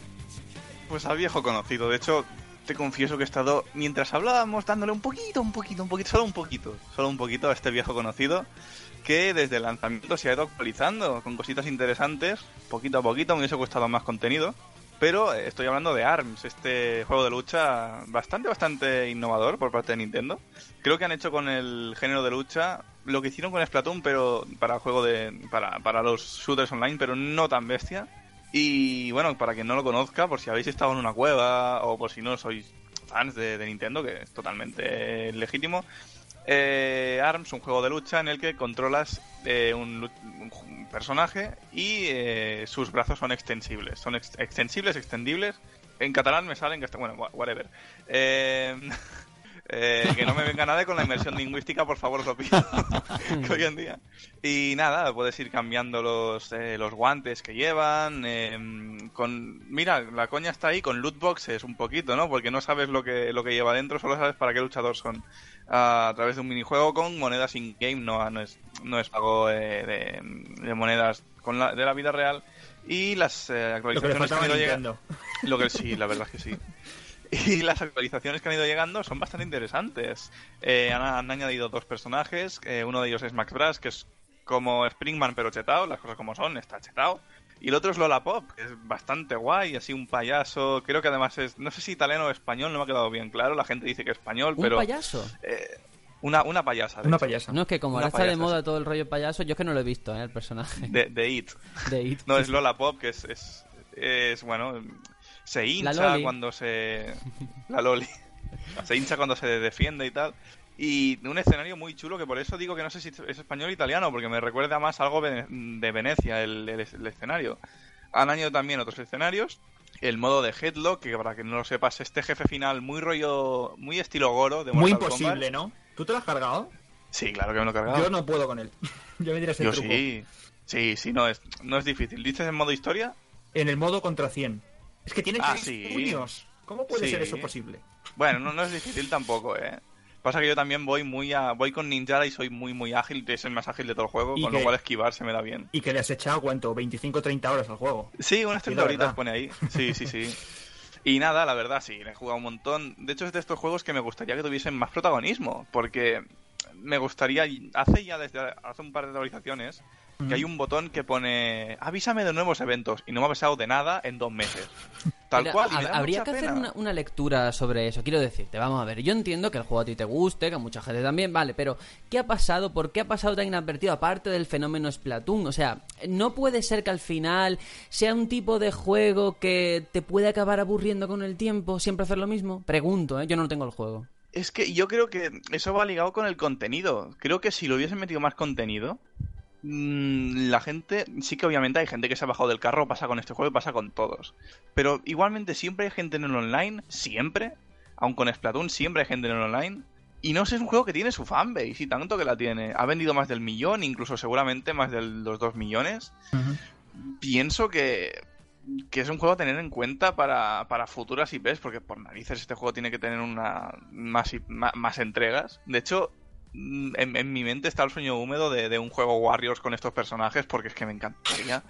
Pues al viejo conocido. De hecho, te confieso que he estado, mientras hablábamos, dándole un poquito, un poquito, un poquito, solo un poquito, solo un poquito a este viejo conocido que desde el lanzamiento se ha ido actualizando con cositas interesantes, poquito a poquito, me hubiese costado más contenido. Pero eh, estoy hablando de ARMS, este juego de lucha bastante, bastante innovador por parte de Nintendo. Creo que han hecho con el género de lucha lo que hicieron con Splatoon, pero para juego de. para, para los shooters online, pero no tan bestia. Y bueno, para quien no lo conozca, por si habéis estado en una cueva o por si no sois fans de, de Nintendo, que es totalmente legítimo, eh, ARMS, un juego de lucha en el que controlas eh, un, personaje y eh, sus brazos son extensibles. Son ex- extensibles, extendibles. En catalán me salen que está. Bueno, wha- whatever. [laughs] Eh, que no me venga nadie con la inmersión lingüística, por favor, lo pido. [laughs] que hoy en día. Y nada, puedes ir cambiando los, eh, los guantes que llevan. eh, con Mira, la coña está ahí con loot boxes un poquito, ¿no? Porque no sabes lo que, lo que lleva dentro, solo sabes para qué luchador son. A través de un minijuego con monedas in-game, no, no, es, no es pago eh, de, de monedas con la, de la vida real. Y las eh, Lo que le actualizaciones que faltaba han a ido llegando. Nintendo. Lo que sí, la verdad es que sí. [laughs] Y las actualizaciones que han ido llegando son bastante interesantes. Eh, han, han añadido dos personajes. eh, uno de ellos es Max Brass, que es como Springman pero chetao, las cosas como son, está chetao. Y el otro es Lola Pop, que es bastante guay, así un payaso. Creo que además es, no sé si italiano o español, no me ha quedado bien claro. La gente dice que español, ¿Un pero payaso? eh, una, una payasa. de Una hecho. payasa. No, es que como Una ahora está de payasa, moda todo el rollo payaso, yo es que no lo he visto, ¿eh? El personaje De, de It. de It. No, es Lola Pop, que es, es, es, bueno, se hincha cuando se... [laughs] La Loli. Se hincha cuando se defiende y tal. Y un escenario muy chulo que por eso digo que no sé si es español o italiano, porque me recuerda más algo de Venecia el, el- el escenario. Han añadido también otros escenarios. El modo de Headlock, que para que no lo sepas, este jefe final muy rollo, muy estilo Goro de Muy imposible, Kombat. ¿no? ¿Tú te lo has cargado? Sí, claro que me lo he cargado. Yo no puedo con él. [laughs] ya me dirás el Yo truco. sí. Sí, sí, no es, no es difícil. ¿Dices en modo historia? En el modo contra 100. Es que tiene Ah, seis sí. puños. ¿Cómo puede Sí. ser eso posible? Bueno, no, no es difícil tampoco, ¿eh? Pasa que yo también voy muy a, voy con Ninjara y soy muy muy ágil, es el más ágil de todo el juego, ¿Y con lo cual esquivar se me da bien. Y que le has echado, ¿cuánto? 25 30 horas al juego. Sí, unas Sí, 30 la horitas pone ahí. Sí, sí, sí. Y nada, la verdad, sí, le he jugado un montón. De hecho, es de estos juegos que me gustaría que tuviesen más protagonismo, porque me gustaría, hace ya desde hace un par de actualizaciones, que hay un botón que pone avísame de nuevos eventos y no me ha avisado de nada en dos meses. Tal Mira, cual. y me hab- da habría mucha que hacer una, una lectura sobre eso. Quiero decirte, vamos a ver. Yo entiendo que el juego a ti te guste, que a mucha gente también, vale, pero ¿qué ha pasado? ¿Por qué ha pasado tan inadvertido? Aparte del fenómeno Splatoon. O sea, no puede ser que al final sea un tipo de juego que te puede acabar aburriendo con el tiempo, siempre hacer lo mismo. Pregunto, ¿eh? Yo no tengo el juego. Es que yo creo que eso va ligado con el contenido. Creo que si lo hubiesen metido más contenido, la gente, sí que obviamente hay gente que se ha bajado del carro, pasa con este juego y pasa con todos. Pero igualmente siempre hay gente en el online, siempre, aun con Splatoon, siempre hay gente en el online. Y no sé, es un juego que tiene su fanbase, y tanto que la tiene. Ha vendido más del millón, incluso seguramente más de los dos millones. Pienso que, que es un juego a tener en cuenta para, para futuras IPs, porque por narices este juego tiene que tener una más, más, entregas. De hecho, mm, en, en mi mente está el sueño húmedo de, de un juego Warriors con estos personajes, porque es que me encantaría.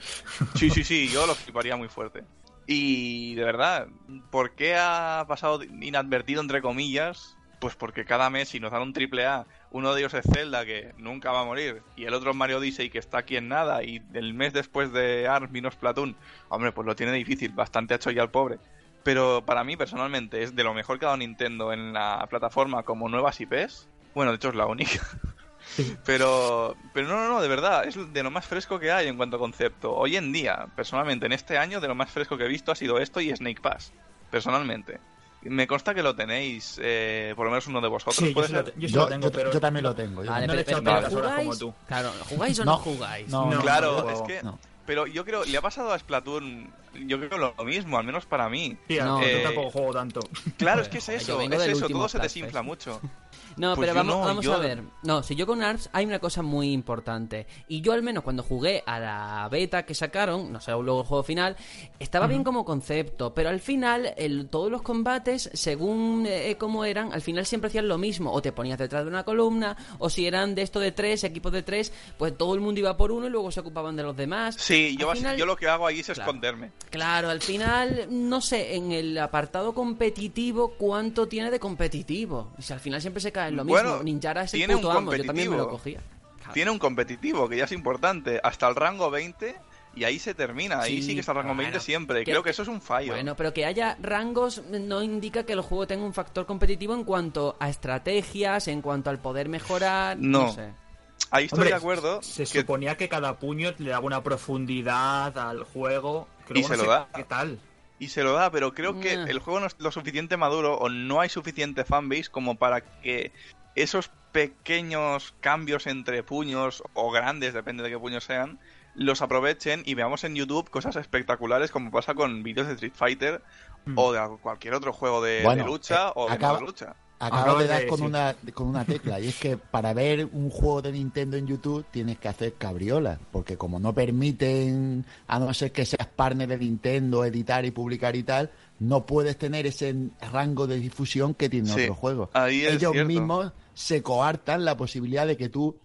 Sí, sí, sí, yo lo fliparía muy fuerte. Y de verdad, ¿por qué ha pasado inadvertido entre comillas? Pues porque cada mes si nos dan un triple A, uno de ellos es Zelda que nunca va a morir y el otro es Mario Odyssey que está aquí en nada y el mes después de ARMS vino Splatoon, hombre, pues lo tiene difícil, bastante ha hecho ya el pobre. Pero para mí personalmente es de lo mejor que ha dado Nintendo en la plataforma como nuevas IPs. Bueno, de hecho es la única. [laughs] Pero, pero no, no, no, de verdad, es de lo más fresco que hay en cuanto a concepto. Hoy en día, personalmente, en este año, de lo más fresco que he visto ha sido esto y Snake Pass. Personalmente. Me consta que lo tenéis, eh, por lo menos uno de vosotros. Sí, yo ¿Puede sí lo ser? yo Yo, lo tengo, yo- pero... yo también lo tengo. yo Vale, no le pero, pero- pero horas como tú. Claro, ¿jugáis o no, No. jugáis? No, No, Claro, no, es que. no. Pero yo creo, le ha pasado a Splatoon, yo creo lo mismo, al menos para mí. Tía, No. yo Eh, tampoco juego tanto. Claro, es [laughs] que es eso, es eso, todo se desinfla mucho. [laughs] No, Pues pero vamos, no, vamos yo- a ver. No, si yo con ARMS hay una cosa muy importante. Y yo al menos cuando jugué a la beta que sacaron, no sé, luego el juego final, estaba bien como concepto, pero al final el- todos los combates, según eh, cómo eran, al final siempre hacían lo mismo. O te ponías detrás de una columna, o si eran de esto de tres, equipos de tres, pues todo el mundo iba por uno y luego se ocupaban de los demás. Sí, yo, Al basi- final- yo lo que hago ahí es Claro. esconderme. Claro, al final, no sé, en el apartado competitivo, ¿cuánto tiene de competitivo? Y si al final siempre se cae en lo mismo. Bueno, Ninjara es el tiene un puto amo, yo también me lo competitivo. cogía. Claro. Tiene un competitivo, que ya es importante, hasta el rango 20 y ahí se termina. Ahí Sí, sí que está el rango bueno, 20 siempre. que- Creo que eso es un fallo. Bueno, pero que haya rangos no indica que el juego tenga un factor competitivo en cuanto a estrategias, en cuanto al poder mejorar. No, No. sé. ahí estoy Hombre, de acuerdo. Se que- suponía que cada puño le daba una profundidad al juego. Y se lo da. ¿Qué tal? Y se lo da, pero creo que el juego no es lo suficiente maduro o no hay suficiente fanbase como para que esos pequeños cambios entre puños o grandes, depende de qué puños sean, los aprovechen y veamos en YouTube cosas espectaculares como pasa con vídeos de Street Fighter Mm. o de cualquier otro juego de, Bueno, de lucha eh, o de acaba- no lucha. Acabas de dar con, una, con una tecla, y es que para ver un juego de Nintendo en YouTube tienes que hacer cabriolas, porque como no permiten, a no ser que seas partner de Nintendo, editar y publicar y tal, no puedes tener ese rango de difusión que tiene Sí, otro juego. ahí es Ellos cierto. mismos se coartan la posibilidad de que tú,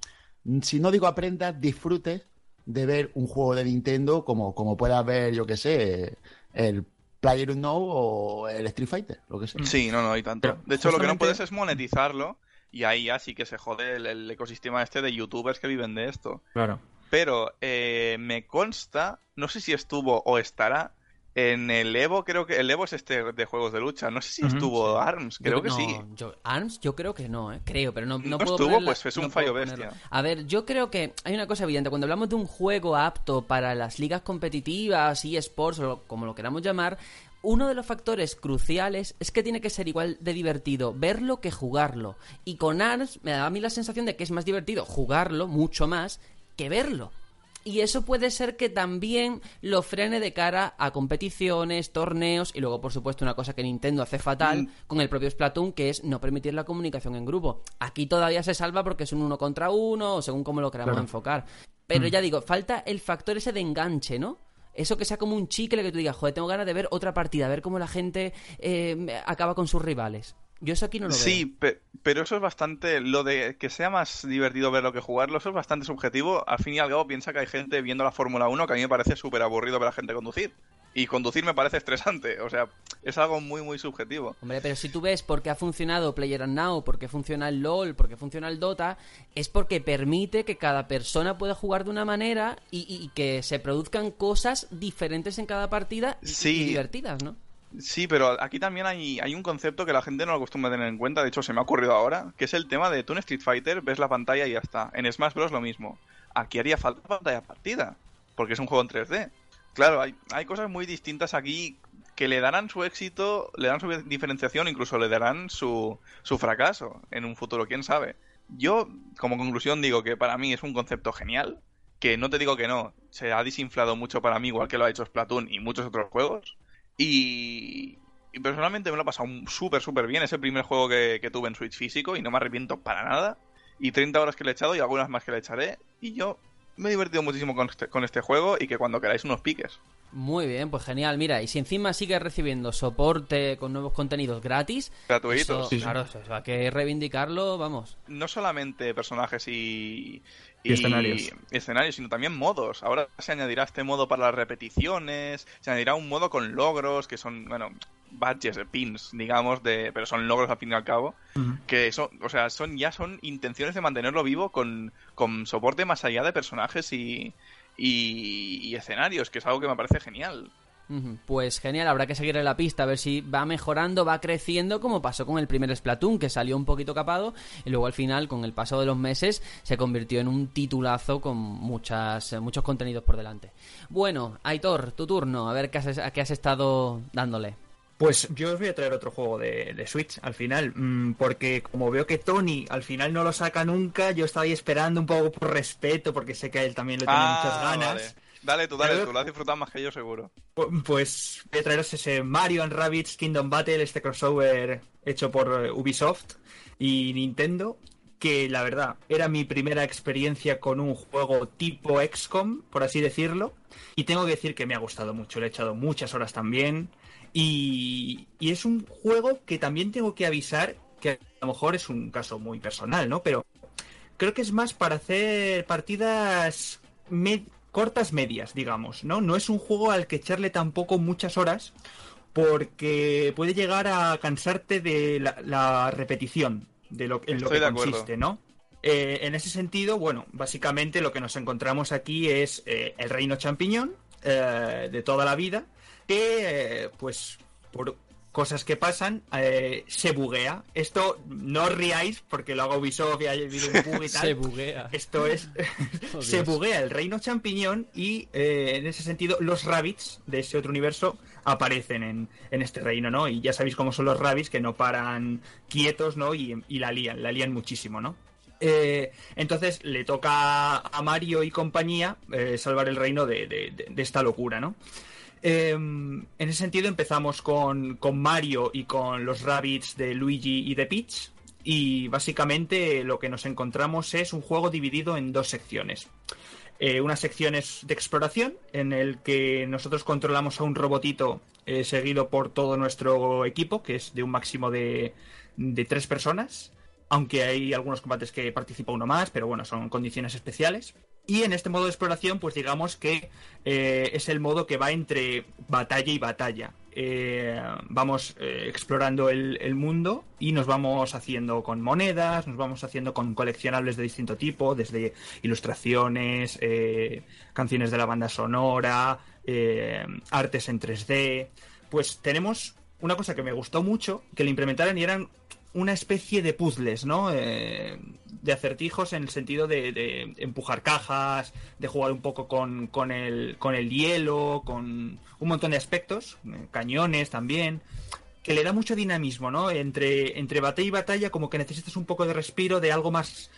si no digo aprendas, disfrutes de ver un juego de Nintendo como, como puedas ver, yo que sé, el Player o el Street Fighter, lo que sea. Sí, no, no, hay tanto. Pero de hecho, lo que no puedes es monetizarlo y ahí ya sí que se jode el, el ecosistema este de youtubers que viven de esto. Claro. Pero eh, me consta, no sé si estuvo o estará en el Evo, creo que el Evo es este de juegos de lucha. No sé si estuvo ARMS, creo Yo- que no, sí. yo- ARMS, yo creo que no, ¿eh? creo, pero no, no, ¿No puedo estuvo? ponerla- Pues es un fallo bestia. A ver, yo creo que hay una cosa evidente. Cuando hablamos de un juego apto para las ligas competitivas, eSports o como lo queramos llamar, uno de los factores cruciales es que tiene que ser igual de divertido verlo que jugarlo. Y con ARMS me da a mí la sensación de que es más divertido jugarlo, mucho más, que verlo. Y eso puede ser que también lo frene de cara a competiciones, torneos y luego, por supuesto, una cosa que Nintendo hace fatal Mm. con el propio Splatoon, que es no permitir la comunicación en grupo. Aquí todavía se salva porque es un uno contra uno o según como lo queramos Claro. enfocar. Pero ya digo, falta el factor ese de enganche, ¿no? Eso que sea como un chicle que tú digas, joder, tengo ganas de ver otra partida, a ver cómo la gente eh, acaba con sus rivales. Yo eso aquí no lo Sí, veo. pe- pero eso es bastante. Lo de que sea más divertido verlo que jugarlo, eso es bastante subjetivo. Al fin y al cabo, piensa que hay gente viendo la Fórmula 1 que a mí me parece súper aburrido ver a gente conducir. Y conducir me parece estresante. O sea, es algo muy, muy subjetivo. Hombre, pero si tú ves por qué ha funcionado PlayerUnknown, por qué funciona el LOL, por qué funciona el Dota, es porque permite que cada persona pueda jugar de una manera y, y- y que se produzcan cosas diferentes en cada partida y, y Sí. divertidas, ¿no? Sí, pero aquí también hay, hay un concepto que la gente no acostumbra a tener en cuenta, de hecho se me ha ocurrido ahora, que es el tema de tú en Street Fighter ves la pantalla y ya está. En Smash Bros. lo mismo. Aquí haría falta pantalla partida, porque es un juego en 3D. Claro, hay, hay cosas muy distintas aquí que le darán su éxito, le dan su diferenciación, incluso le darán su, su fracaso en un futuro, quién sabe. Yo, como conclusión, digo que para mí es un concepto genial, que no te digo que no, se ha desinflado mucho para mí, igual que lo ha hecho Splatoon y muchos otros juegos. Y, y personalmente me lo he pasado súper, súper bien. Es el primer juego que, que tuve en Switch físico y no me arrepiento para nada. Y 30 horas que le he echado y algunas más que le echaré. Y yo me he divertido muchísimo con este, con este juego y que cuando queráis unos piques. Muy bien, pues genial. Mira, y si encima sigues recibiendo soporte con nuevos contenidos gratis, Gratuitos. eso, Sí, sí. claro, eso, hay que reivindicarlo, vamos. no solamente personajes y, Y escenarios. y escenarios, sino también modos. Ahora se añadirá este modo para las repeticiones, se añadirá un modo con logros, que son, bueno, badges, eh, pins, digamos, de, pero son logros al fin y al cabo, que son, o sea, son ya son intenciones de mantenerlo vivo con, con soporte más allá de personajes y, y, y escenarios, que es algo que me parece genial. Pues genial, habrá que seguirle la pista a ver si va mejorando, va creciendo, como pasó con el primer Splatoon, que salió un poquito capado y luego al final, con el paso de los meses, se convirtió en un titulazo con muchas, muchos contenidos por delante. Bueno, Aitor, tu turno, a ver qué has, a qué has estado dándole. Pues yo os voy a traer otro juego de, de Switch al final, mm, porque como veo que Tony al final no lo saca nunca, yo estaba ahí esperando un poco por respeto, porque sé que a él también le tiene muchas ganas. Ah, vale. Dale tú, dale Pero- tú, lo has disfrutado más que yo seguro. Pu- Pues voy a traeros ese Mario and Rabbids Kingdom Battle, este crossover hecho por eh, Ubisoft y Nintendo, que la verdad era mi primera experiencia con un juego tipo XCOM, por así decirlo, y tengo que decir que me ha gustado mucho, le he echado muchas horas también, y, y es un juego que también tengo que avisar que a lo mejor es un caso muy personal, ¿no? Pero creo que es más para hacer partidas cortas medias, digamos, ¿no? No es un juego al que echarle tampoco muchas horas porque puede llegar a cansarte de la, la repetición de lo, en lo Estoy que acuerdo. consiste, ¿no? Eh, en ese sentido, bueno, básicamente lo que nos encontramos aquí es eh, el reino champiñón eh, de toda la vida, que eh, pues por cosas que pasan eh, se buguea. Esto no os riáis porque lo hago Ubisoft y ha habido un bug y [laughs] tal. Se buguea. Esto es. [laughs] [laughs] Oh, se buguea el reino champiñón y eh, en ese sentido los rabbits de ese otro universo aparecen en, en este reino, ¿no? Y ya sabéis cómo son los rabbits que no paran quietos, ¿no? Y, y la lían, la lían muchísimo, ¿no? Eh, entonces le toca a Mario y compañía salvar el reino de, de- de- de esta locura, ¿no? Eh, en ese sentido empezamos con, con Mario y con los rabbits de Luigi y de Peach. Y básicamente lo que nos encontramos es un juego dividido en dos secciones. Eh, una sección es de exploración, en el que nosotros controlamos a un robotito eh, seguido por todo nuestro equipo, que es de un máximo de, de tres personas. Aunque hay algunos combates que participa uno más, pero bueno, son condiciones especiales. Y en este modo de exploración, pues digamos que eh, es el modo que va entre batalla y batalla. Eh, vamos eh, explorando el, el mundo y nos vamos haciendo con monedas, nos vamos haciendo con coleccionables de distinto tipo, desde ilustraciones, canciones de la banda sonora, artes en 3D. Pues tenemos una cosa que me gustó mucho, que le implementaran y eran una especie de puzzles, ¿no? De acertijos en el sentido de, empujar cajas, de jugar un poco con, con, el, con el hielo, con un montón de aspectos, eh, cañones también, que le da mucho dinamismo, ¿no? Entre, entre batalla y batalla como que necesitas un poco de respiro, de algo más...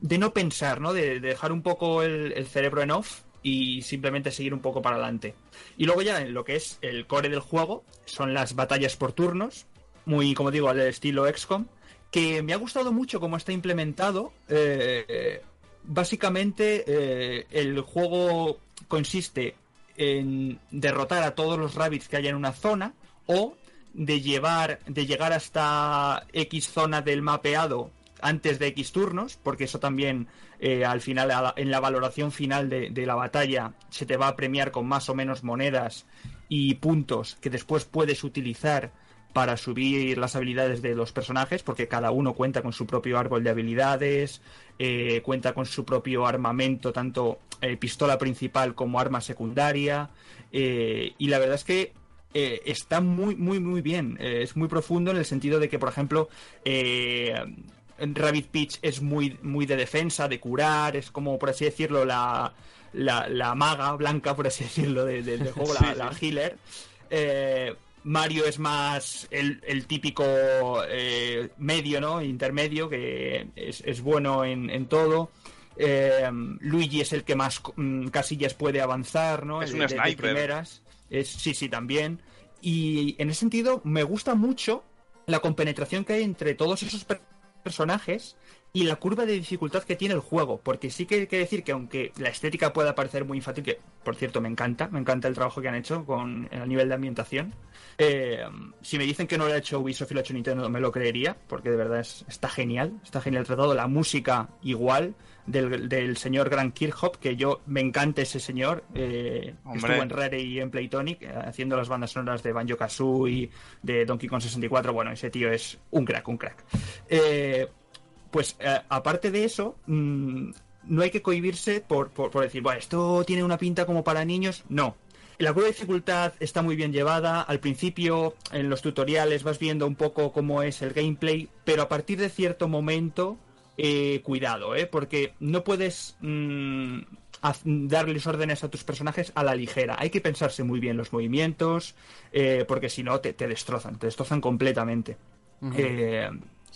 de no pensar, ¿no? De, de dejar un poco el, el cerebro en off y simplemente seguir un poco para adelante. Y luego ya en lo que es el core del juego son las batallas por turnos, muy, como digo, al estilo XCOM, que me ha gustado mucho cómo está implementado. Eh, básicamente, eh, el juego consiste en derrotar a todos los rabbits que haya en una zona o de llevar, de llegar hasta X zona del mapeado antes de X turnos, porque eso también eh, al final, en la valoración final de la batalla, se te va a premiar con más o menos monedas y puntos que después puedes utilizar para subir las habilidades de los personajes, porque cada uno cuenta con su propio árbol de habilidades, eh, cuenta con su propio armamento, tanto eh, pistola principal como arma secundaria, eh, y la verdad es que eh, está muy, muy, muy bien. Eh, es muy profundo en el sentido de que, por ejemplo, eh, Rabbit Peach es muy, muy de defensa, de curar, es como, por así decirlo, la, la, la maga blanca, por así [laughs] decirlo, de- de- del juego, la, Sí, la healer. Mario es más el, el típico eh, medio, ¿no? Intermedio, que es, es bueno en, en todo. Eh, Luigi es el que más mm, casillas puede avanzar, ¿no? Es un de- primeras. Es, sí, sí, también. Y en ese sentido, me gusta mucho la compenetración que hay entre todos esos per- personajes y la curva de dificultad que tiene el juego. Porque sí que hay que decir que aunque la estética pueda parecer muy infantil, que por cierto me encanta, me encanta el trabajo que han hecho con el nivel de ambientación. eh, si me dicen que no lo ha hecho Ubisoft y lo ha hecho Nintendo, me lo creería, porque de verdad es- está genial, está genial tratado. La música igual del, del señor Grant Kirchhoff, que yo me encanta ese señor, eh, estuvo en Rare y en Playtonic, eh, haciendo las bandas sonoras de Banjo Kazooie, de Donkey Kong 64. Bueno, ese tío es un crack, un crack. Eh, pues eh, aparte de eso, mm, no hay que cohibirse por, por, por decir, bueno, esto tiene una pinta como para niños. No. La curva de dificultad está muy bien llevada. Al principio, en los tutoriales, vas viendo un poco cómo es el gameplay, pero a partir de cierto momento, eh, cuidado, ¿eh? porque no puedes mm, darles órdenes a tus personajes a la ligera. Hay que pensarse muy bien los movimientos, eh, porque si no, te, te destrozan, te destrozan completamente.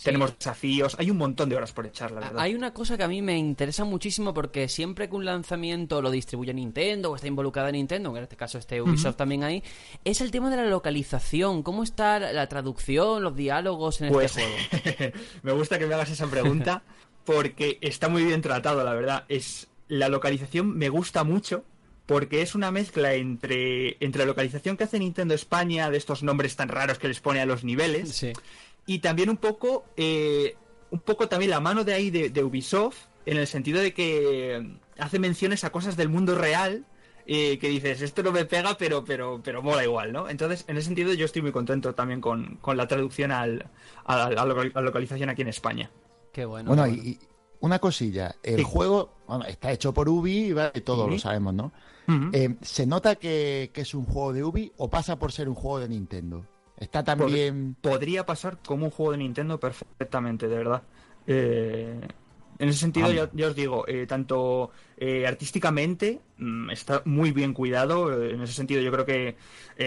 Tenemos desafíos, hay un montón de horas por echar, la verdad. Hay una cosa que a mí me interesa muchísimo porque siempre que un lanzamiento lo distribuye Nintendo o está involucrada Nintendo, en este caso esté Ubisoft también ahí, es el tema de la localización. ¿Cómo está la, la traducción, los diálogos en Pues este juego? [laughs] me gusta que me hagas esa pregunta [laughs] porque está muy bien tratado, la verdad. Es la localización me gusta mucho porque es una mezcla entre entre la localización que hace Nintendo España de estos nombres tan raros que les pone a los niveles Sí. Y también un poco eh, un poco también la mano de ahí de, de Ubisoft en el sentido de que hace menciones a cosas del mundo real eh, que dices esto no me pega pero pero pero mola igual no entonces en ese sentido yo estoy muy contento también con, con la traducción al, a, la, local- a la localización aquí en España Qué bueno. Bueno, qué y, y una cosilla. El Sí. juego bueno, está hecho por Ubi, ¿vale? todos Sí. lo sabemos, ¿no? Eh, ¿Se nota que, que es un juego de Ubi o pasa por ser un juego de Nintendo? Está también... podría pasar como un juego de Nintendo perfectamente, de verdad. Eh, en ese sentido, ya, ya os digo, eh, tanto eh, artísticamente mm, está muy bien cuidado. en ese sentido, yo creo que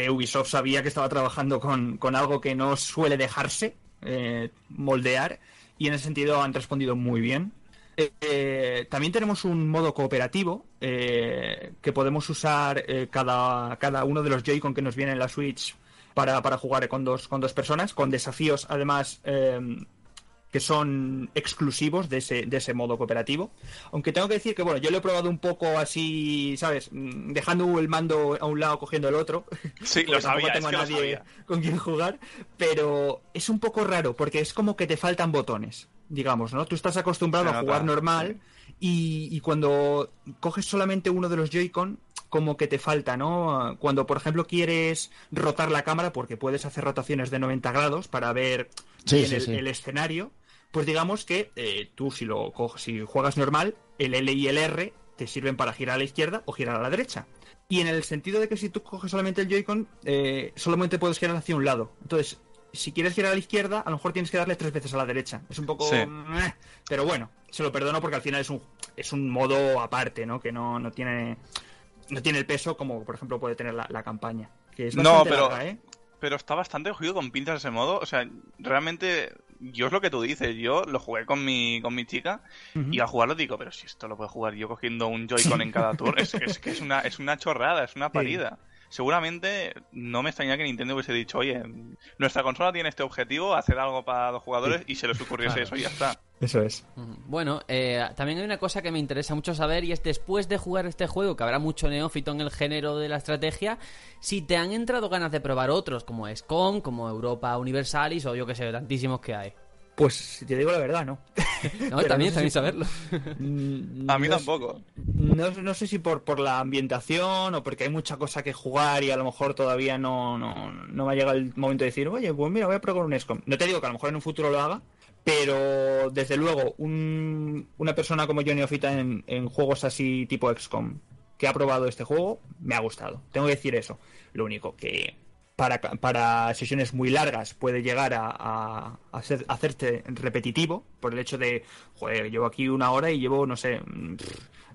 Ubisoft sabía que estaba trabajando con, con algo que no suele dejarse eh, moldear y en ese sentido han respondido muy bien. También tenemos un modo cooperativo que podemos usar cada, cada uno de los Joy-Con que nos viene en la Switch para, para jugar con dos, con dos personas, con desafíos además eh, que son exclusivos de ese, de ese modo cooperativo. Aunque tengo que decir que, bueno, yo lo he probado un poco así, ¿sabes? Mm, Dejando el mando a un lado, cogiendo el otro. [laughs] Sí, lo sabía, tengo es que a nadie sabía. con quien jugar, pero es un poco raro porque es como que te faltan botones, digamos, ¿no? Tú estás acostumbrado a jugar normal y, y cuando coges solamente uno de los Joy-Con, como que te falta, ¿no? Cuando, por ejemplo, quieres rotar la cámara, porque puedes hacer rotaciones de 90 grados para ver Sí, el, sí. el escenario, pues digamos que eh, tú si lo coges, si juegas normal, el L y el R te sirven para girar a la izquierda o girar a la derecha. Y en el sentido de que si tú coges solamente el Joy-Con, eh, solamente puedes girar hacia un lado. Entonces, si quieres girar a la izquierda, a lo mejor tienes que darle tres veces a la derecha. Es un poco... Pero bueno, se lo perdono porque al final es un, es un modo aparte, ¿no? Que no, no tiene... No tiene el peso como, por ejemplo, puede tener la, la campaña. Que es No, pero- larga, ¿eh? Pero está bastante cogido con pinzas ese modo. O sea, realmente, yo es lo que tú dices. Yo lo jugué con mi, con mi chica y al jugarlo digo, pero si esto lo puedo jugar yo cogiendo un Joy-Con en cada. Es, es que es [laughs] una, es una chorrada, es una parida. Seguramente no me extrañaría que Nintendo hubiese dicho, oye, nuestra consola tiene este objetivo, hacer algo para los jugadores y se les ocurriese eso y ya está. Eso es. Ujú. Bueno, eh, también hay una cosa que me interesa mucho saber y es después de jugar este juego, que habrá mucho neófito en el género de la estrategia, si te han entrado ganas de probar otros, como SCOM, como Europa Universalis o yo que sé, tantísimos que hay. Pues, si te digo la verdad, no. [laughs] No, Pero también, no sé también si- saberlo. [laughs] A mí no tampoco. No, no sé si por, por la ambientación o porque hay mucha cosa que jugar y a lo mejor todavía no, no, no me ha llegado el momento de decir, oye, pues mira, voy a probar un SCOM. No te digo que a lo mejor en un futuro lo haga, pero desde luego un- una persona como Johnny Ofita en, en juegos así tipo XCOM que ha probado este juego, me ha gustado. Tengo que decir eso. Lo único que para, para sesiones muy largas puede llegar a, a, a ser- a hacerte repetitivo por el hecho de, joder, llevo aquí una hora y llevo, no sé, mm,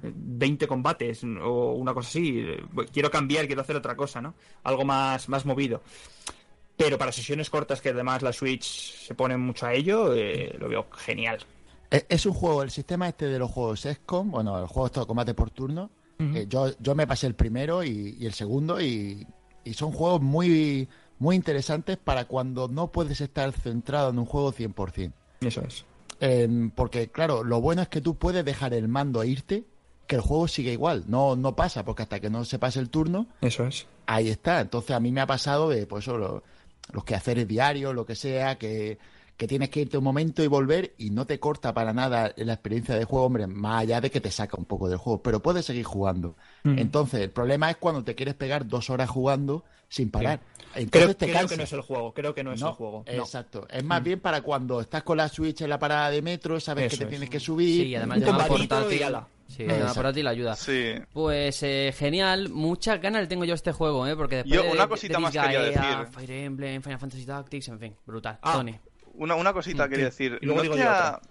20 combates o una cosa así. Quiero cambiar, quiero hacer otra cosa, ¿no? Algo más, más movido. Pero para sesiones cortas que además la Switch se pone mucho a ello, eh, lo veo genial. Es, un juego, el sistema este de los juegos XCOM, bueno, el juego de combate por turno. eh, yo, yo me pasé el primero y, y el segundo y, y son juegos muy, muy interesantes para cuando no puedes estar centrado en un juego 100%. Eso es. Eh, porque, claro, lo bueno es que tú puedes dejar el mando e irte, que el juego sigue igual. No, no pasa, porque hasta que no se pase el turno, Eso es. ahí está. Entonces a mí me ha pasado de, pues eso, lo- los quehaceres diarios, lo que sea, que, que tienes que irte un momento y volver y no te corta para nada la experiencia de juego, hombre, más allá de que te saca un poco del juego, pero puedes seguir jugando. Mm. Entonces, el problema es cuando te quieres pegar dos horas jugando sin parar. Creo, Entonces te creo que no es el juego. Creo que no es No, el juego. No. Mm. Exacto. Es más bien para cuando estás con la Switch en la parada de metro, sabes Eso que te es. tienes que subir. Sí, y además Un portátil. y ala. Sí, Exacto. portátil ayuda. Sí. Pues eh, genial, muchas ganas le tengo yo a este juego, ¿eh? Porque después Yo de- una de- cosita de más quería Disgaea, decir. Fire Emblem, Final Fantasy Tactics, en fin, brutal. Ah. Tony. Una, una cosita Mm, quería decir. Y luego ¿No digo ha-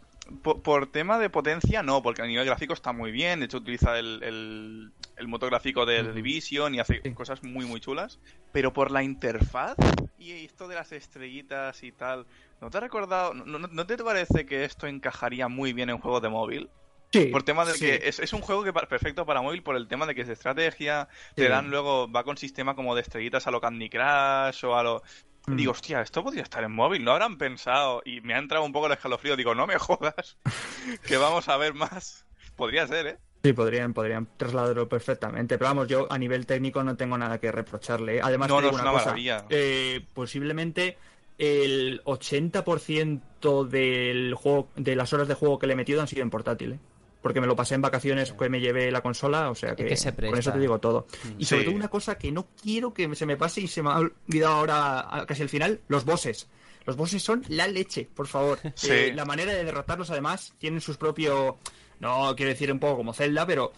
por, por tema de potencia, no, porque a nivel gráfico está muy bien. De hecho, utiliza el, el, el motor gráfico de The Division y hace cosas muy, muy chulas. Pero por la interfaz y esto de las estrellitas y tal, ¿no te ha recordado? ¿No, no- no te parece que esto encajaría muy bien en juegos de móvil? Sí, Por tema de sí. que es, es un juego que perfecto para móvil por el tema de que es de estrategia, te dan luego, va con sistema como de estrellitas a lo Candy Crush o a lo... Mm. Digo, hostia, esto podría estar en móvil, ¿no habrán pensado? Y me ha entrado un poco el escalofrío, digo, no me jodas, [laughs] que vamos a ver más. Podría ser, ¿eh? Sí, podrían, podrían trasladarlo perfectamente. Pero vamos, yo a nivel técnico no tengo nada que reprocharle. ¿eh? Además, No, te no, digo es una una cosa. eh, posiblemente el 80% del juego, de las horas de juego que le he metido han sido en portátil. ¿eh? Porque me lo pasé en vacaciones que me llevé la consola, o sea que, que se con eso te digo todo. Y sobre todo una cosa que no quiero que se me pase y se me ha olvidado ahora casi al final, los bosses. Los bosses son la leche, por favor. Sí. Eh, la manera de derrotarlos además tienen sus propios, no quiero decir un poco como Zelda, pero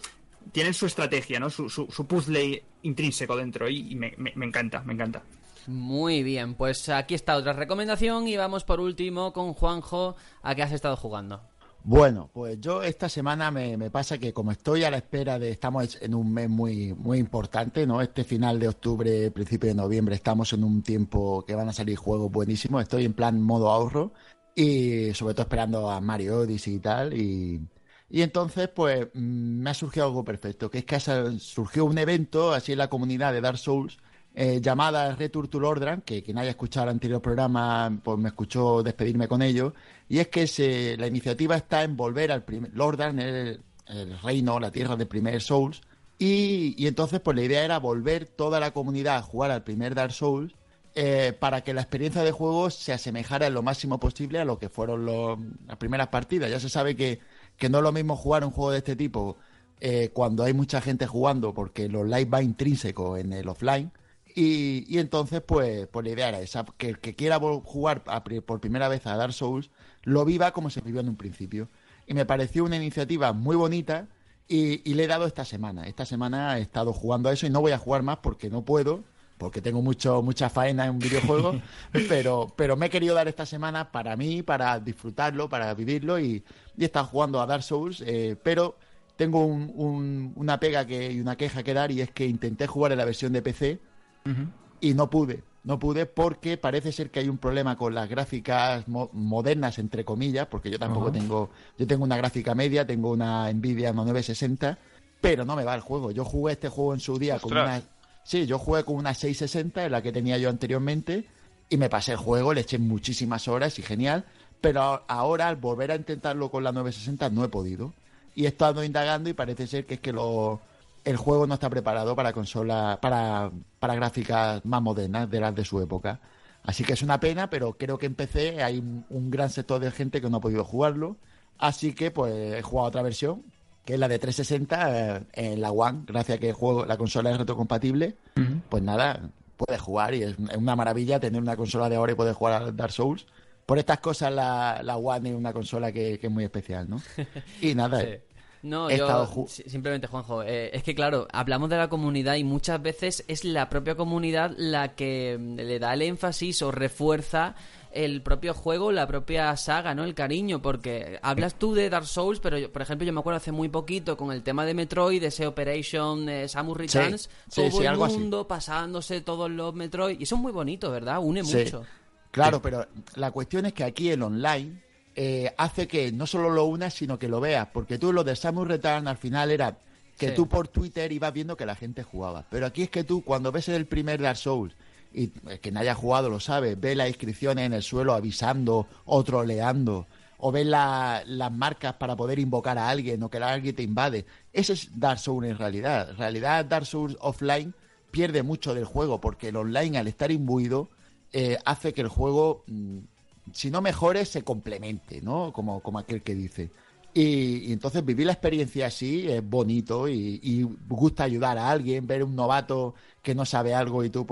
tienen su estrategia, ¿no? Su, su, su puzzle intrínseco dentro y, y me, me- me encanta, me encanta. Muy bien, pues aquí está otra recomendación y vamos por último con Juanjo, ¿a qué has estado jugando? Bueno, pues yo esta semana me, pasa que como estoy a la espera de, estamos en un mes muy, muy importante, ¿no? Este final de octubre, principio de noviembre, estamos en un tiempo que van a salir juegos buenísimos, estoy en plan modo ahorro y sobre todo esperando a Mario Odyssey y tal y, y entonces pues mm, me ha surgido algo perfecto, que es que surgió un evento así en la comunidad de Dark Souls eh, llamada Return to Lordran, que quien haya escuchado el anterior programa pues me escuchó despedirme con ello, y es que la iniciativa está en volver al primer Lordran, el, el reino, la tierra del primer Souls, y, entonces pues la idea era volver toda la comunidad a jugar al primer Dark Souls eh, para que la experiencia de juego se asemejara lo máximo posible a lo que fueron las primeras partidas. Ya se sabe que, que no es lo mismo jugar un juego de este tipo eh, cuando hay mucha gente jugando, porque los live va intrínseco en el offline. Y, y entonces, pues, pues la idea era esa, que el que quiera jugar a por primera vez a Dark Souls, lo viva como se vivió en un principio. Y me pareció una iniciativa muy bonita y, y le he dado esta semana. Esta semana he estado jugando a eso y no voy a jugar más porque no puedo, porque tengo mucho, mucha faena en un videojuego, [laughs] pero, pero me he querido dar esta semana para mí, para disfrutarlo, para vivirlo y, y he estado jugando a Dark Souls, eh, pero tengo un- un- una pega que, y una queja que dar y es que intenté jugar en la versión de PC y no pude. No pude porque parece ser que hay un problema con las gráficas mo- modernas, entre comillas, porque yo tampoco tengo. Yo tengo una gráfica media, tengo una Nvidia 960, pero no me va el juego. Yo jugué este juego en su día con una. Sí, yo jugué con una 660, en la que tenía yo anteriormente, y me pasé el juego, le eché muchísimas horas y genial, pero ahora al volver a intentarlo con la 960 no he podido. Y he estado indagando y parece ser que es que lo, el juego no está preparado para consola, para, para gráficas más modernas de las de su época. Así que es una pena, pero creo que en PC hay un, un gran sector de gente que no ha podido jugarlo. Así que pues he jugado otra versión, que es la de 360 eh, en la One, gracias a que el juego, la consola es retrocompatible. Pues nada, puedes jugar y es una maravilla tener una consola de ahora y poder jugar a Dark Souls. Por estas cosas la, la One es una consola que, que es muy especial, ¿no? [laughs] Y nada, Sí. No, He yo simplemente, Juanjo, eh, es que claro, hablamos de la comunidad y muchas veces es la propia comunidad la que mm, le da el énfasis o refuerza el propio juego, la propia saga, ¿no? El cariño, porque hablas tú de Dark Souls, pero yo, por ejemplo yo me acuerdo hace muy poquito con el tema de Metroid, ese Operation eh, Samus Returns, sí, todo sí, el algo así. mundo pasándose todos los Metroid, y eso es muy bonito, ¿verdad? Une Sí. mucho. Claro, pero la cuestión es que aquí el online eh, hace que no solo lo unas, sino que lo veas. Porque tú lo de Samus Return al final era que Sí. tú por Twitter ibas viendo que la gente jugaba. Pero aquí es que tú, cuando ves el primer Dark Souls, y el que no haya jugado lo sabe, ve las inscripciones en el suelo avisando o troleando, o ves la- las marcas para poder invocar a alguien o que alguien te invade. Ese es Dark Souls en realidad. En realidad, Dark Souls offline pierde mucho del juego porque el online, al estar imbuido, eh, hace que el juego, mm, si no mejore, se complemente, ¿no? Como, como aquel que dice. Y, entonces vivir la experiencia así es bonito y, y gusta ayudar a alguien, ver un novato que no sabe algo y tú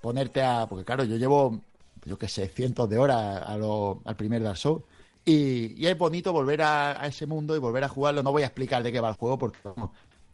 ponerte a... Porque claro, yo llevo, yo qué sé, cientos de horas al primer Dark. Y, es bonito volver a, ese mundo y volver a jugarlo. No voy a explicar de qué va el juego porque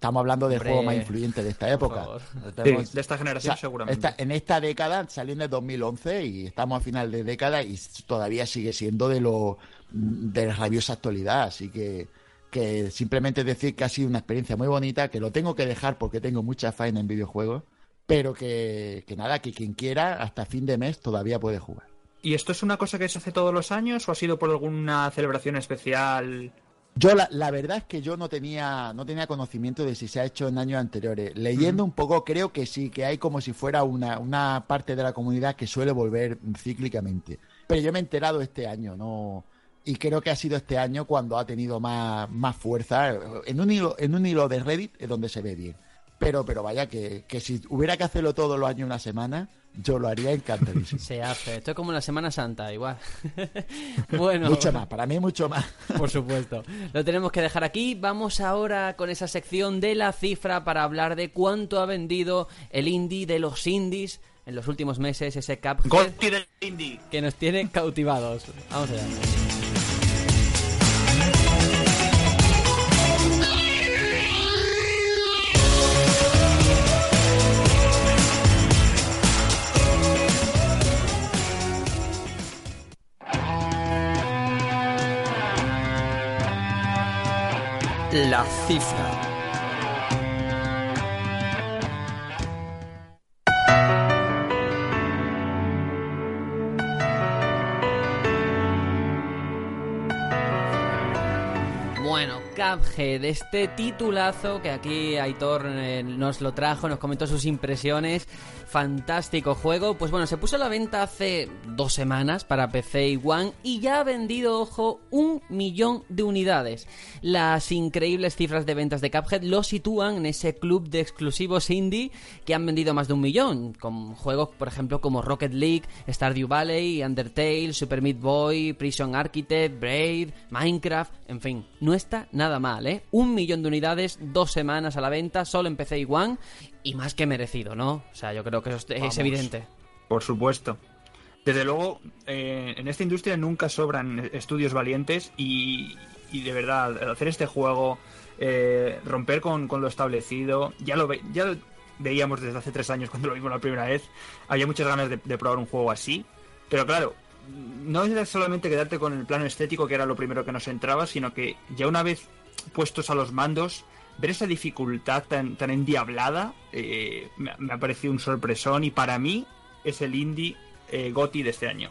estamos hablando del Hombre, juego más influyente de esta época. [laughs] de esta generación o sea, seguramente. esta- en esta década salió en el 2011 y estamos a final de década y todavía sigue siendo de lo de la rabiosa actualidad. Así que, que simplemente decir que ha sido una experiencia muy bonita, que lo tengo que dejar porque tengo mucha faena en videojuegos, pero que, que nada, que quien quiera hasta fin de mes todavía puede jugar. ¿Y esto es una cosa que se hace todos los años o ha sido por alguna celebración especial? Yo la, la verdad es que yo no tenía no tenía conocimiento de si se ha hecho en años anteriores. Leyendo un poco creo que sí, que hay como si fuera una, una parte de la comunidad que suele volver cíclicamente. Pero yo me he enterado este año, no y creo que ha sido este año cuando ha tenido más, más fuerza. En un hilo, en un hilo de Reddit es donde se ve bien. Pero, pero vaya, que, que si hubiera que hacerlo todos los años una semana, yo lo haría encantadísimo. Se hace. Esto es como la Semana Santa, igual. [laughs] bueno. mucho más, para mí mucho más. Por supuesto. Lo tenemos que dejar aquí. Vamos ahora con esa sección de la cifra para hablar de cuánto ha vendido el indie de los indies en los últimos meses, ese Indie. que nos tiene cautivados. Vamos allá. La cifra. Bueno, Cuphead, este titulazo que aquí Aitor eh, nos lo trajo, nos comentó sus impresiones. Fantástico juego. Pues bueno, se puso a la venta hace dos semanas para PC y One y ya ha vendido, ojo, un millón de unidades. Las increíbles cifras de ventas de Cuphead lo sitúan en ese club de exclusivos indie que han vendido más de un millón, con juegos, por ejemplo, como Rocket League, Stardew Valley, Undertale, Super Meat Boy, Prison Architect, Braid, Minecraft, en fin, no está nada mal, ¿eh? Un millón de unidades, dos semanas a la venta, solo en PC y One, y más que merecido, ¿no? O sea, yo creo que eso es, Vamos. evidente. Por supuesto. Desde luego, eh, en esta industria nunca sobran estudios valientes y, y de verdad, hacer este juego, eh, romper con, con lo establecido, ya lo, ve- ya lo veíamos desde hace tres años cuando lo vimos la primera vez, había muchas ganas de, de probar un juego así, pero claro, no era solamente quedarte con el plano estético, que era lo primero que nos entraba, sino que ya una vez puestos a los mandos, ver esa dificultad tan, tan endiablada eh, me, ha- me ha parecido un sorpresón y para mí es el indie eh, GOTY de este año.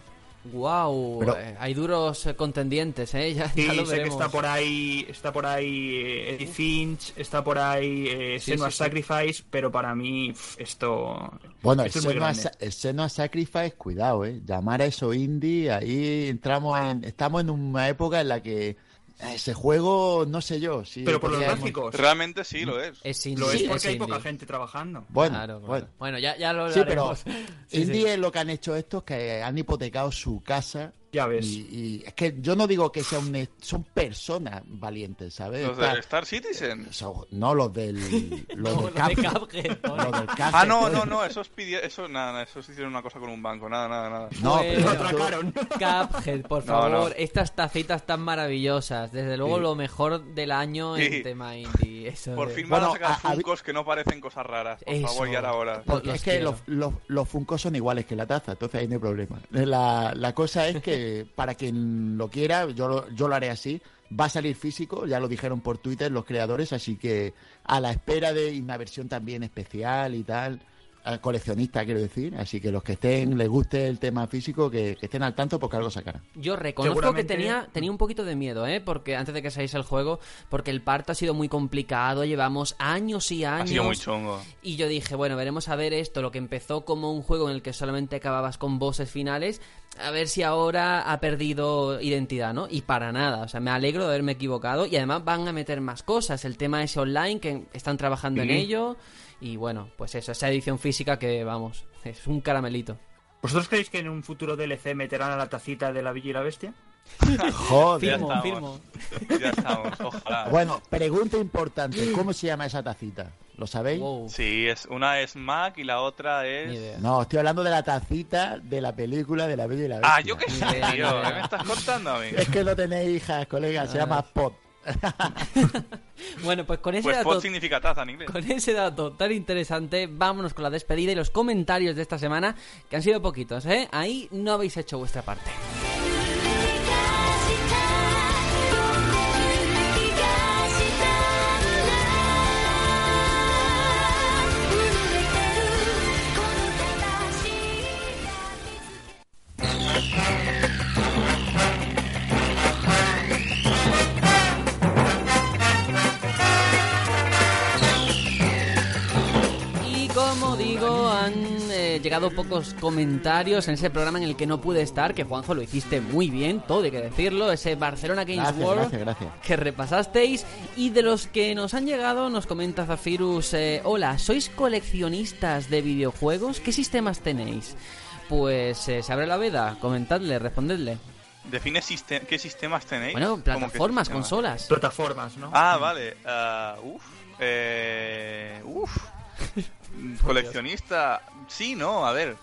Wow, Pero- hay duros eh, contendientes, ¿eh? [laughs] Ya, Sí, ya lo sé que está por ahí, está por ahí eh, Eddie Finch, está por ahí eh, Sí, sí. Sacrifice, pero para mí esto, Bueno, el esto es muy Senua, el Senua Sacrifice, cuidado, ¿eh? Llamar a eso indie, ahí entramos en, estamos en una época en la que ese juego, no sé yo, si Pero por los gráficos. Realmente sí lo es. Es indie, Lo es es porque hay indie. poca gente trabajando. Bueno, Claro, claro. bueno. Bueno, ya, ya lo Sí, pero hablaremos. [laughs] Sí, indie sí. es lo que han hecho estos que han hipotecado su casa. Ya ves. Y, y es que yo no digo que sea un, son personas valientes, ¿sabes? Los Está- de Star Citizen. son- no los del [laughs] los No, del lo de Cuphead. ¿no? Los del Cuphead, Ah, no, no, no, esos pidieron, eso, nada, nada, esos hicieron una cosa con un banco, nada, nada, nada. No, Bueno. pero Lo eso- atracaron. [laughs] Cuphead, por favor, no. estas tacitas tan maravillosas. Desde luego Sí. lo mejor del año en Sí. tema indie. Eso Por de- fin Bueno, van a sacar a- a- funcos que no parecen cosas raras. Por Eso. favor, ya era hora. Porque Los es que los, los, los Funkos son iguales que la taza, entonces ahí no hay problema. La, la cosa es que para quien lo quiera, yo yo lo haré así. Va a salir físico, ya lo dijeron por Twitter los creadores, así que a la espera de una versión también especial y tal. Coleccionista, quiero decir. Así que los que estén, les guste el tema físico, que, que estén al tanto porque algo sacarán. Yo reconozco Seguramente- que tenía, tenía un poquito de miedo, ¿eh? Porque antes de que saliese el juego, porque el parto ha sido muy complicado, llevamos años y años. Ha sido muy chungo. Y yo dije, bueno, veremos a ver esto, lo que empezó como un juego en el que solamente acababas con bosses finales, a ver si ahora ha perdido identidad, ¿no? Y para nada, o sea, me alegro de haberme equivocado y además van a meter más cosas, el tema ese online que están trabajando en ello y bueno, pues eso, esa edición física que vamos, [laughs] es un caramelito. ¿Vosotros creéis que en un futuro DLC meterán a la tacita de la Bella y la Bestia? [laughs] Joder. Firmo, estamos. firmo. Ya estamos, ojalá. [laughs] Bueno, pregunta importante, ¿cómo se llama esa tacita? ¿Lo sabéis? Wow, Sí, es, una es Mac y la otra es... No, estoy hablando de la tacita de la película de la Bella y la Bestia. Ah, yo qué sé, tío. idea. ¿Qué me estás contando a mí? Es que no tenéis hijas, colega, se Ah. llama Pop. [laughs] Bueno, pues con ese Pues dato significa taza en inglés. Con ese dato tan interesante, vámonos con la despedida y los comentarios de esta semana, que han sido poquitos, ¿eh? Ahí no habéis hecho vuestra parte. Llegado pocos comentarios en ese programa en el que no pude estar, que Juanjo lo hiciste muy bien, todo hay que decirlo, ese Barcelona Games Gracias, World gracias, gracias. que repasasteis. Y de los que nos han llegado, nos comenta Zafirus, eh, hola, ¿sois coleccionistas de videojuegos? ¿Qué sistemas tenéis? Pues eh, se abre la veda, comentadle, respondedle. Define siste- qué sistemas tenéis. Bueno, ¿Cómo que plataformas, sistemas? consolas. Plataformas, ¿no? Ah, vale. ah, uf. Eh, uf. [laughs] Coleccionista. Sí, no, a ver.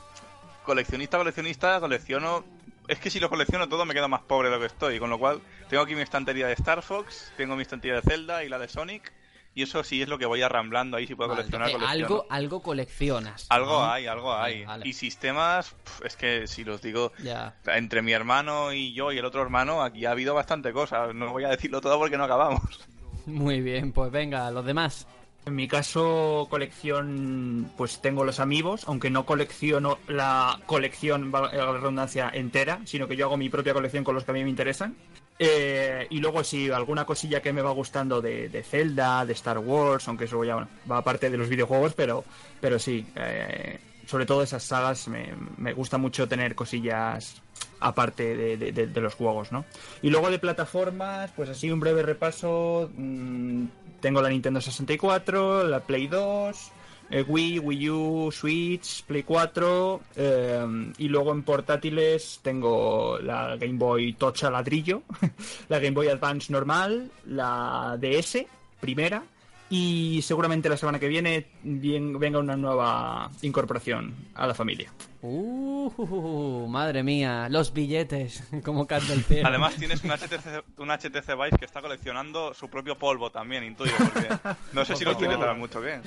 Coleccionista, coleccionista, colecciono. Es que si lo colecciono todo me quedo más pobre de lo que estoy. Con lo cual, tengo aquí mi estantería de Star Fox, tengo mi estantería de Zelda y la de Sonic. Y eso sí es lo que voy arramblando ahí. Si puedo Vale, coleccionar, colecciono. algo, algo coleccionas. Algo ¿no? hay, algo hay. Vale, vale. Y sistemas, es que si los digo, Ya. entre mi hermano y yo y el otro hermano, aquí ha habido bastante cosas. No voy a decirlo todo porque no acabamos. [laughs] Muy bien, pues venga, los demás. En mi caso, colección, pues tengo los amigos, aunque no colecciono la colección, la redundancia, entera, sino que yo hago mi propia colección con los que a mí me interesan. Eh, y luego si alguna cosilla que me va gustando de, de Zelda, de Star Wars, aunque eso ya bueno, va aparte de los videojuegos, pero, pero sí, eh, sobre todo esas sagas me, me gusta mucho tener cosillas aparte de, de- los juegos, ¿no? Y luego de plataformas, pues así un breve repaso. mm, tengo la Nintendo 64, la Play 2, eh, Wii, Wii U, Switch, Play 4. eh, y luego en portátiles tengo la Game Boy Tocha ladrillo, [laughs] la Game Boy Advance normal, la DS primera. Y seguramente la semana que viene bien- venga una nueva incorporación a la familia. Uh, madre mía, los billetes, [laughs] como canta el cielo. Además tienes un HTC, un HTC Vive que está coleccionando su propio polvo también, intuyo, porque no sé si lo utilizarás mucho, ¿qué?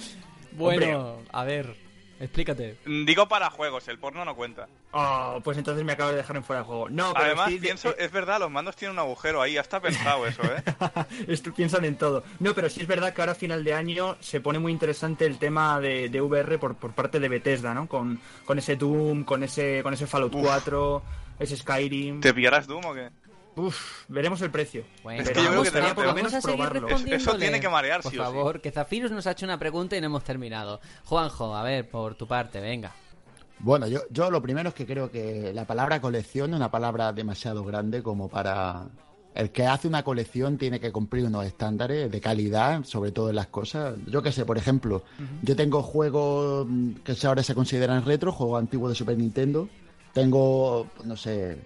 Bueno, a ver, explícate. Digo para juegos, el porno no cuenta. Oh, pues entonces me acabo de dejar en fuera de juego. No, pero Además, pienso, es verdad, los mandos tienen un agujero ahí, ya está pensado eso, ¿eh? [laughs] Esto piensan en todo. No, pero sí es verdad que ahora a final de año se pone muy interesante el tema de, de VR por, por parte de Bethesda, ¿no? Con, con ese Doom, con ese, con ese Fallout Uf. 4, ese Skyrim. ¿Te pillarás Doom o qué? Uf, veremos el precio. Bueno, Es que yo creo que por lo menos vamos a seguir probarlo. Eso tiene que marear, Por sí o sí. favor, que Zafirus nos ha hecho una pregunta y no hemos terminado. Juanjo, a ver, por tu parte, venga. Bueno, yo, yo lo primero es que creo que la palabra colección es una palabra demasiado grande como para... El que hace una colección tiene que cumplir unos estándares de calidad, sobre todo en las cosas. Yo qué sé, por ejemplo, yo tengo juegos que ahora se consideran retro, juegos antiguos de Super Nintendo. Tengo, no sé,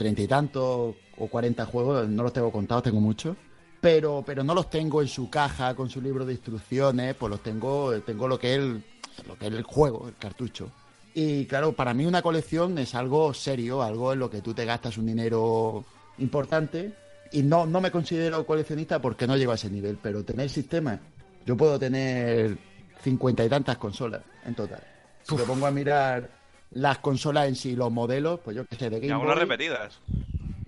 treinta y tantos o cuarenta juegos, no los tengo contados, tengo muchos. Pero, pero no los tengo en su caja con su libro de instrucciones, pues los tengo, tengo lo que es el, lo que es el juego, el cartucho. Y claro, para mí una colección es algo serio, algo en lo que tú te gastas un dinero importante. Y no, no me considero coleccionista porque no llego a ese nivel, pero tener sistemas, yo puedo tener cincuenta y tantas consolas en total. Si me pongo a mirar las consolas en sí, los modelos, pues yo qué sé, de Y Game algunas Boy, repetidas.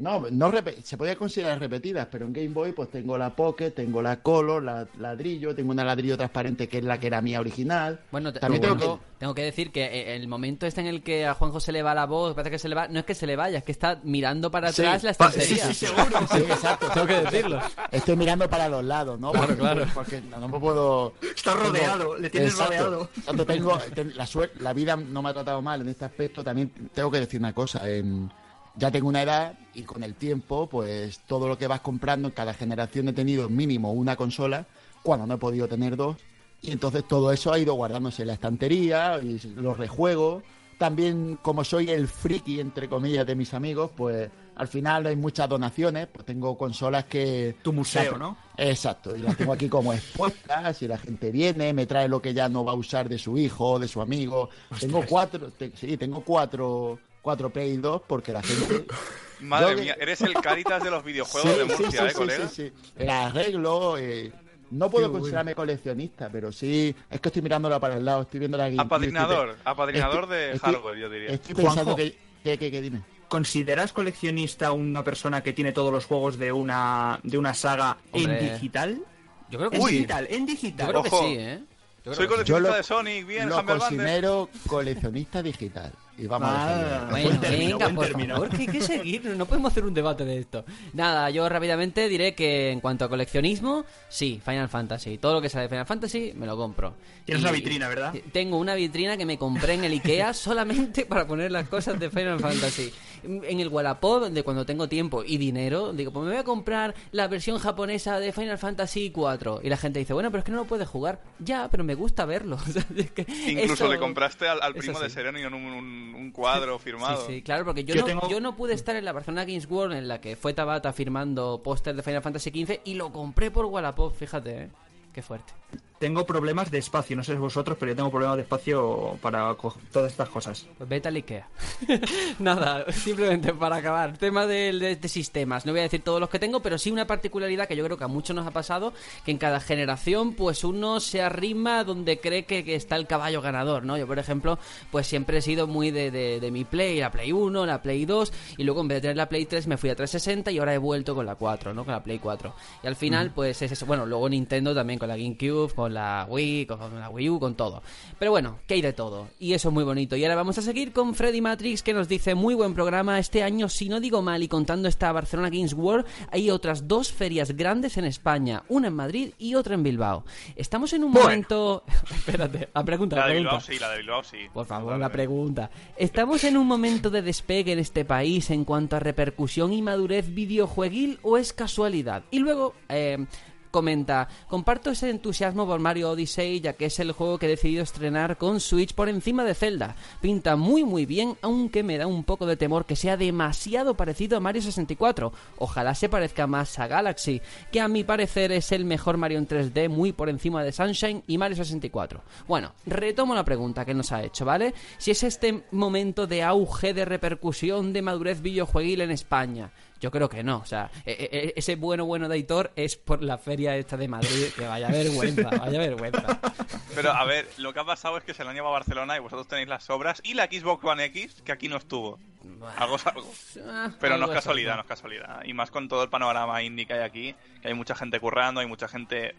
No, no repe- se podía considerar repetidas, pero en Game Boy pues tengo la Pocket, tengo la Color, la ladrillo, tengo una ladrillo transparente que es la que era mía original. Bueno, te- también tengo, tengo que... tengo que decir que eh, el momento este en el que a Juanjo se le va la voz, parece que se le va, no es que se le vaya, es que está mirando para Sí. atrás la estantería. sí, sí, seguro. Sí, exacto. Tengo que decirlo. Estoy mirando para los lados, ¿no? Claro, porque, claro. Porque no, no me puedo... Está tengo- rodeado, le tienes Exacto. rodeado. Exacto, tengo, ten- la, suer- la vida no me ha tratado mal en este aspecto. También tengo que decir una cosa. em, ya tengo una edad y con el tiempo, pues todo lo que vas comprando en cada generación he tenido mínimo una consola, cuando no he podido tener dos. Y entonces todo eso ha ido guardándose en la estantería y los rejuegos. También, como soy el friki, entre comillas, de mis amigos, pues al final hay muchas donaciones. Pues tengo consolas que. Tu museo, ¿no? Exacto, y las tengo aquí como [laughs] expuestas. Y la gente viene, me trae lo que ya no va a usar de su hijo, de su amigo. Tengo cuatro, te- sí, tengo cuatro, cuatro Play 2 porque la gente. [laughs] Madre Yo que- mía, eres el Caritas de los videojuegos de Murcia, ¿eh, colega? sí, sí. La arreglo. eh, no puedo Qué bueno. considerarme coleccionista, pero sí. Es que estoy mirándola para el lado, estoy viendo la Apadrinador, estoy- apadrinador estoy- de estoy- hardware, yo diría. Estoy pensando Juanjo. que, que, que- que dime. ¿Consideras coleccionista una persona que tiene todos los juegos de una, de una saga Hombre. en digital? Yo creo que En sí. digital, en Yo digital. creo que Ojo. sí, ¿eh? Yo creo Soy que sí. coleccionista lo- de Sonic, bien, Lo considero coleccionista digital. Y vamos a Ah, dejarlo. Bueno, Buen término, venga, buen por término. favor, que hay que seguir, no podemos hacer un debate de esto. Nada, yo rápidamente diré que en cuanto a coleccionismo, sí, Final Fantasy. Todo lo que sea de Final Fantasy, me lo compro. Tienes Y- una vitrina, ¿verdad? Tengo una vitrina que me compré en el Ikea [laughs] solamente para poner las cosas de Final Fantasy. En el Wallapop, de cuando tengo tiempo y dinero, digo, pues me voy a comprar la versión japonesa de Final Fantasy 4. Y la gente dice, bueno, pero es que no lo puedes jugar. Ya, pero me gusta verlo. [laughs] Es que Incluso eso- le compraste al, primo de. Sereno un, un, un cuadro firmado. Sí, sí, claro, porque yo, Yo no, tengo- yo no pude estar en la Barcelona Games World en la que fue Tabata firmando póster de Final Fantasy XV y lo compré por Wallapop, fíjate, ¿eh? Qué fuerte. Tengo problemas de espacio, no sé vosotros, pero yo tengo problemas de espacio para todas estas cosas. Pues vete al Ikea. [laughs] Nada, simplemente para acabar. Tema de, de- de sistemas. No voy a decir todos los que tengo, pero sí una particularidad que yo creo que a muchos nos ha pasado, que en cada generación, pues uno se arrima donde cree que, que está el caballo ganador, ¿no? Yo, por ejemplo, pues siempre he sido muy de, de- de mi Play, la Play 1, la Play 2, y luego en vez de tener la Play 3 me fui a 360 y ahora he vuelto con la 4, ¿no? Con la Play 4. Y al final, pues es eso. Bueno, luego Nintendo también con la GameCube, con la Wii, con la Wii U, con todo. Pero bueno, que hay de todo. Y eso es muy bonito. Y ahora vamos a seguir con Freddy Matrix, que nos dice, muy buen programa. Este año, si no digo mal, y contando esta Barcelona Games World, hay otras dos ferias grandes en España. Una en Madrid y otra en Bilbao. Estamos en un Bueno. momento... [laughs] Espérate, la pregunta, La la de pregunta. Bilbao sí, la de Bilbao sí. Por favor, la pregunta. ¿Estamos en un momento de despegue en este país en cuanto a repercusión y madurez videojueguil o es casualidad? Y luego eh, comenta, comparto ese entusiasmo por Mario Odyssey ya que es el juego que he decidido estrenar con Switch por encima de Zelda. Pinta muy muy bien, aunque me da un poco de temor que sea demasiado parecido a Mario 64. Ojalá se parezca más a Galaxy, que a mi parecer es el mejor Mario en 3D muy por encima de Sunshine y Mario 64. Bueno, retomo la pregunta que nos ha hecho, ¿vale? Si es este momento de auge de repercusión de madurez videojueguil en España. Yo creo que no, o sea, e- e- ese bueno bueno de Aitor es por la feria esta de Madrid, que vaya vergüenza, vaya vergüenza. Pero a ver, lo que ha pasado es que se lo han llevado a Barcelona y vosotros tenéis las obras y la Xbox One X, que aquí no estuvo. Algo es algo. Ah, Pero no es casualidad, no es casualidad. Y más con todo el panorama indie que hay aquí, que hay mucha gente currando, hay mucha gente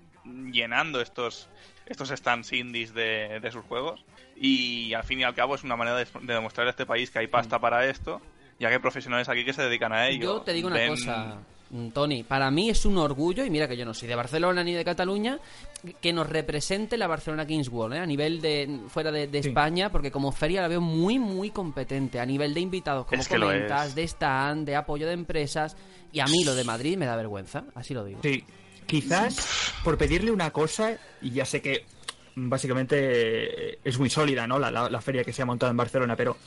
llenando estos estos stands indies de, de sus juegos. Y al fin y al cabo es una manera de, de demostrar a este país que hay pasta para esto, ya que hay profesionales aquí que se dedican a ello. Yo te digo una Ven- cosa, mm, Tony, para mí es un orgullo, y mira que yo no soy de Barcelona ni de Cataluña, que nos represente la Barcelona Games World, ¿eh? a nivel de fuera de, de Sí. España, porque como feria la veo muy, muy competente, a nivel de invitados, como Es que lo comentas, de stand, de apoyo de empresas, y a mí lo de Madrid me da vergüenza, así lo digo. Sí, quizás por pedirle una cosa, y ya sé que básicamente eh, es muy sólida, ¿no? La, la- la feria que se ha montado en Barcelona, pero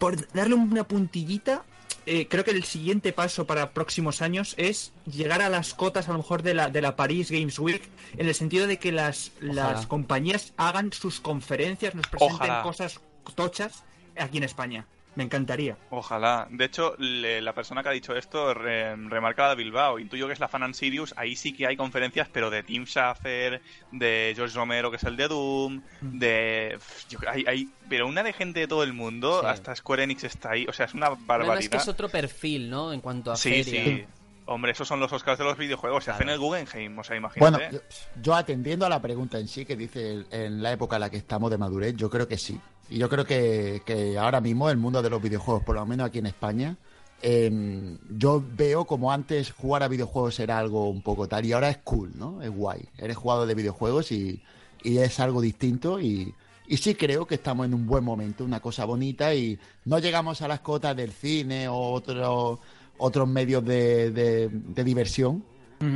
por darle una puntillita, eh, creo que el siguiente paso para próximos años es llegar a las cotas a lo mejor de la, de la Paris Games Week, en el sentido de que las, las compañías hagan sus conferencias, nos presenten Ojalá. cosas tochas aquí en España. Me encantaría. Ojalá. De hecho, le- la persona que ha dicho esto re- remarca la de Bilbao. Intuyo que es la Fan and Sirius. Ahí sí que hay conferencias, pero de Tim Schafer, de George Romero, que es el de Doom, de... yo- hay, hay- pero una de gente de todo el mundo, Sí. hasta Square Enix está ahí. O sea, es una Además barbaridad. que es otro perfil, ¿no? En cuanto a Sí, feria. sí. Hombre, esos son los Oscars de los videojuegos. Se Claro. hacen el Guggenheim, o sea, Bueno, imagínate. yo, yo atendiendo a la pregunta en sí que dice en la época en la que estamos de madurez, yo creo que sí. Y yo creo que, que ahora mismo el mundo de los videojuegos, por lo menos aquí en España, eh, yo veo como antes jugar a videojuegos era algo un poco tal y ahora es cool, ¿no? Es guay. Eres jugador de videojuegos y, y es algo distinto y, y sí creo que estamos en un buen momento, una cosa bonita y no llegamos a las cotas del cine o otros otros medios de, de- de diversión,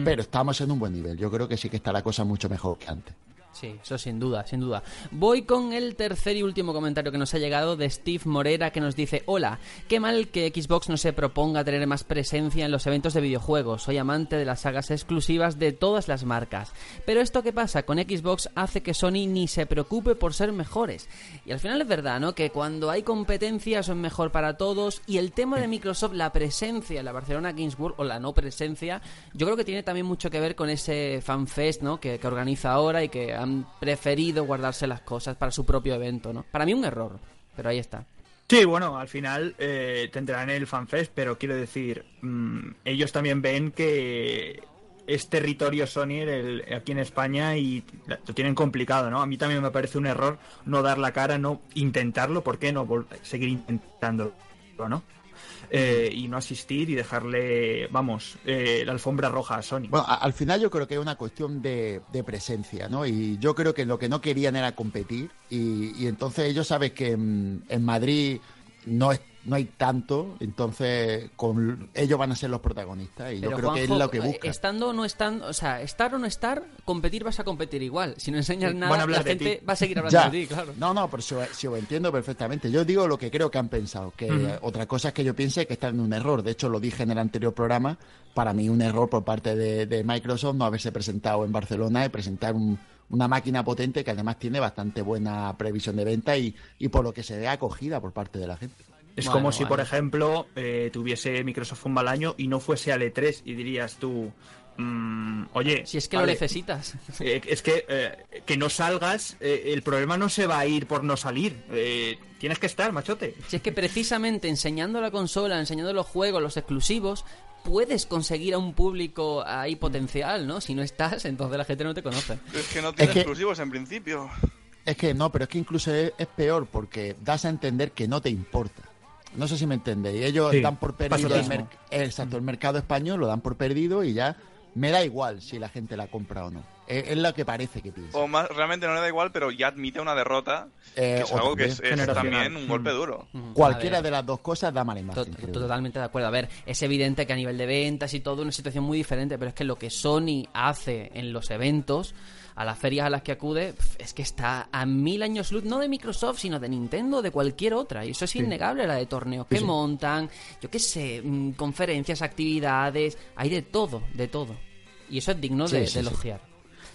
pero estamos en un buen nivel. Yo creo que sí que está la cosa mucho mejor que antes. Sí, eso sin duda, sin duda. Voy con el tercer y último comentario que nos ha llegado de Steve Morera que nos dice, hola, qué mal que Xbox no se proponga tener más presencia en los eventos de videojuegos. Soy amante de las sagas exclusivas de todas las marcas. Pero esto que pasa con Xbox hace que Sony ni se preocupe por ser mejores. Y al final es verdad, ¿no? Que cuando hay competencia son mejor para todos y el tema de Microsoft, la presencia en la Barcelona Games o la no presencia, yo creo que tiene también mucho que ver con ese fanfest, ¿no? Que, que organiza ahora y que han preferido guardarse las cosas para su propio evento, ¿no? Para mí un error, pero ahí está. Sí, bueno, al final eh, tendrán el FanFest, pero quiero decir, mm, ellos también ven que es territorio Sony aquí en España y lo tienen complicado, ¿no? A mí también me parece un error no dar la cara, no intentarlo, ¿por qué no seguir intentándolo, ¿no? Eh, y no asistir y dejarle, vamos, eh, la alfombra roja a Sony. Bueno, al final yo creo que es una cuestión de, presencia, ¿no? Y yo creo que lo que no querían era competir y, entonces ellos saben que mm, en Madrid no es no hay tanto, entonces con ellos van a ser los protagonistas y yo creo que es lo que buscan. estando o no estando, o sea, estar o no estar, competir vas a competir igual. Si no enseñas Sí, nada, la gente ti. va a seguir hablando Ya. de ti, claro. No, no, pero si, si os entiendo perfectamente. Yo digo lo que creo que han pensado, que Ujú. eh, otra cosa es que yo piense que están en un error. De hecho, lo dije en el anterior programa, para mí un error por parte de, de Microsoft no haberse presentado en Barcelona y presentar un- una máquina potente que además tiene bastante buena previsión de venta y, y por lo que se ve acogida por parte de la gente. Es Bueno, como si, por ejemplo, eh, tuviese Microsoft un mal año y no fuese al E3 y dirías tú, mm, oye, Si es que vale, lo necesitas. eh, es que eh, que no salgas, eh, el problema no se va a ir por no salir. Eh, tienes que estar, machote. Si es que precisamente enseñando la consola, enseñando los juegos, los exclusivos, puedes conseguir a un público ahí potencial, ¿no? Si no estás, entonces la gente no te conoce. Es que no tiene que- exclusivos en principio. Es que no, pero es que incluso es, es peor porque das a entender que no te importa. No sé si me entendéis. Ellos Sí, dan por perdido el, exacto, el mercado español, lo dan por perdido y ya me da igual si la gente la compra o no. Es, es lo que parece que piensa. O más, realmente no le da igual, pero ya admite una derrota, Eh, que es o algo que también. es, es también un golpe Mm. duro. Cualquiera A ver. de las dos cosas da mala imagen. Totalmente de acuerdo. A ver, es evidente que a nivel de ventas y todo, una situación muy diferente, pero es que lo que Sony hace en los eventos, a las ferias a las que acude, es que está a mil años luz, no de Microsoft, sino de Nintendo, de cualquier otra. Y eso es innegable, la de torneos que Sí, montan, yo qué sé, mm, conferencias, actividades, hay de todo, de todo. Y eso es digno de, de elogiar.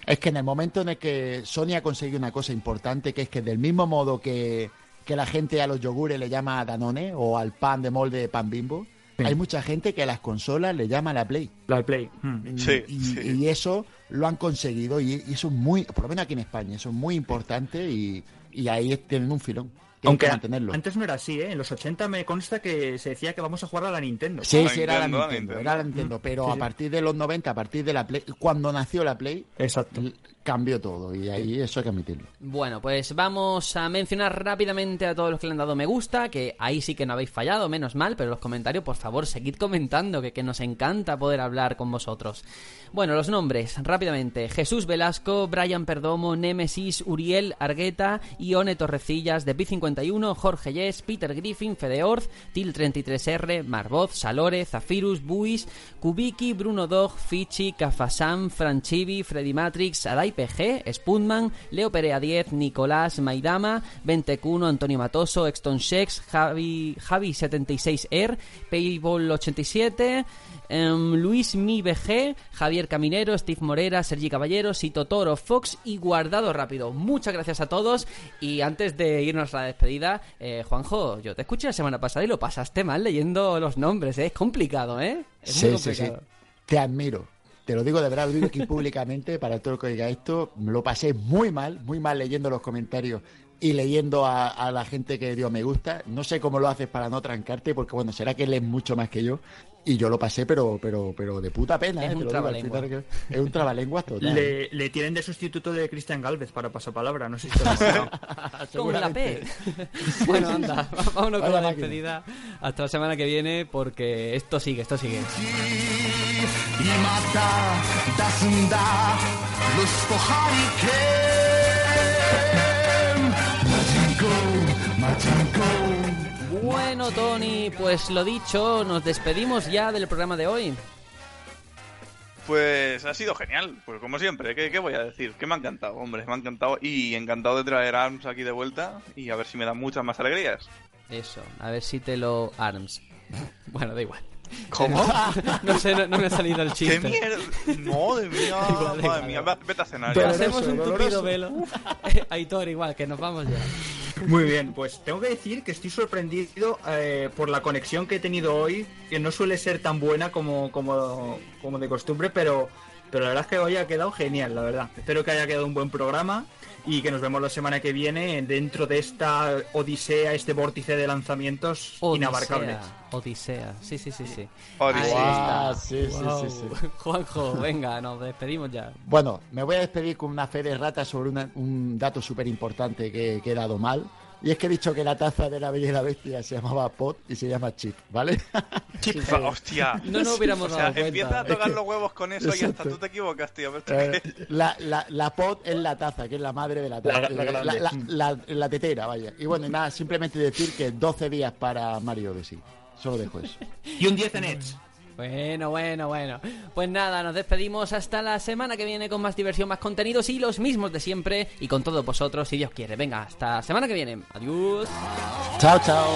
Es que en el momento en el que Sony ha conseguido una cosa importante, que es que del mismo modo que, que la gente a los yogures le llama Danone o al pan de molde pan bimbo, Sí. hay mucha gente que a las consolas le llama la Play. La Play. Mm. Y- Sí, y, sí. y eso lo han conseguido y, y eso es muy, por lo menos aquí en España, eso es muy importante y, y ahí tienen un filón. Tienen Aunque que mantenerlo. antes no era así, ¿eh? En los 80 me consta que se decía que vamos a jugar a la Nintendo. Sí, La sí, era la Nintendo, era la Nintendo, pero Sí, a sí. partir de los 90, a partir de la Play, cuando nació la Play, Exacto. Cambió todo y ahí eso hay que admitirlo. Bueno, pues vamos a mencionar rápidamente a todos los que le han dado me gusta, que ahí sí que no habéis fallado, menos mal, pero los comentarios, por favor, seguid comentando, que, que nos encanta poder hablar con vosotros. Bueno, los nombres, rápidamente. Jesús Velasco, Brian Perdomo, Nemesis, Uriel Argueta, Ione Torrecillas, de P51, Jorge Yes, Peter Griffin, Fedeorz, Til33R, Marvoz, Salore, Zafirus, Buis, Kubiki, Bruno Dog, Fichi, Cafasam, Franchivi, Freddy Matrix, Adai PG, Spunman, Leo Perea 10, Nicolás, Maidama, Ventecuno, Antonio Matoso, Exton Shex, Javi, Javi 76R, Payball 87, em, Luis Mi BG, Javier Caminero, Steve Morera, Sergi Caballero, Sito Toro, Fox y Guardado Rápido. Muchas gracias a todos y antes de irnos a la despedida. Eh, Juanjo, yo te escuché la semana pasada y lo pasaste mal leyendo los nombres, ¿eh? Es complicado, ¿eh? Es Sí, muy sí, sí. complicado. Te admiro. Te lo digo de verdad, lo digo aquí públicamente para todo el que diga esto. Lo pasé muy mal, muy mal leyendo los comentarios y leyendo a, a la gente que dio me gusta. No sé cómo lo haces para no trancarte, porque bueno, será que lees mucho más que yo. Y yo lo pasé, pero, pero, pero de puta pena, Es ¿eh? un Es un trabalenguas [laughs] total. Le, le tienen de sustituto de Cristian Galvez para pasapalabra, no sé si te lo. [laughs] Con la P. Bueno, anda, [laughs] vámonos con la máquina. despedida. Hasta la semana que viene, porque esto sigue, esto sigue. Bueno, Tony, pues lo dicho, nos despedimos ya del programa de hoy. Pues ha sido genial, pues como siempre, ¿qué, qué voy a decir? Que me ha encantado, hombre, me ha encantado y encantado de traer a ARMS aquí de vuelta y a ver si me dan muchas más alegrías. Eso, a ver si te lo arms. [laughs] Bueno, da igual. ¿Cómo? [laughs] No sé, no, no me ha salido el ¡Qué chiste. mierda! Madre [laughs] mía, igual, da madre igual, mía, da vete a cenar ya. Hacemos un tupido doloroso. velo. Aitor, igual, que nos vamos ya. Muy bien, pues tengo que decir que estoy sorprendido eh, por la conexión que he tenido hoy, que no suele ser tan buena como, como, como de costumbre, pero, pero la verdad es que hoy ha quedado genial, la verdad. Espero que haya quedado un buen programa y que nos vemos la semana que viene dentro de esta odisea, este vórtice de lanzamientos inabarcables. Odisea, sí, sí, sí, sí. Odisea. Ahí Guau, está. sí, sí. [laughs] Juanjo, venga, nos despedimos ya. Bueno, me voy a despedir con una fe de rata sobre una- un dato súper importante que, que he dado mal. Y es que he dicho que la taza de la Bella y la Bestia se llamaba Pot y se llama Chip, ¿vale? [laughs] Va, ¡Hostia! No nos hubiéramos O sea, dado cuenta. empieza a tocar los huevos con eso y hasta tú te equivocas, tío. Eh, la, la, la pot es la taza, que es la madre de la taza. La- la Eh, grande. la, la- la tetera, vaya. Y bueno, y nada, simplemente decir que 12 días para Mario Odyssey. Solo dejo eso. Y un 10 en Edge. Bueno, bueno, bueno. Pues nada, nos despedimos hasta la semana que viene con más diversión, más contenidos y los mismos de siempre. Y con todos vosotros, si Dios quiere. Venga, hasta la semana que viene. Adiós. Chao, chao.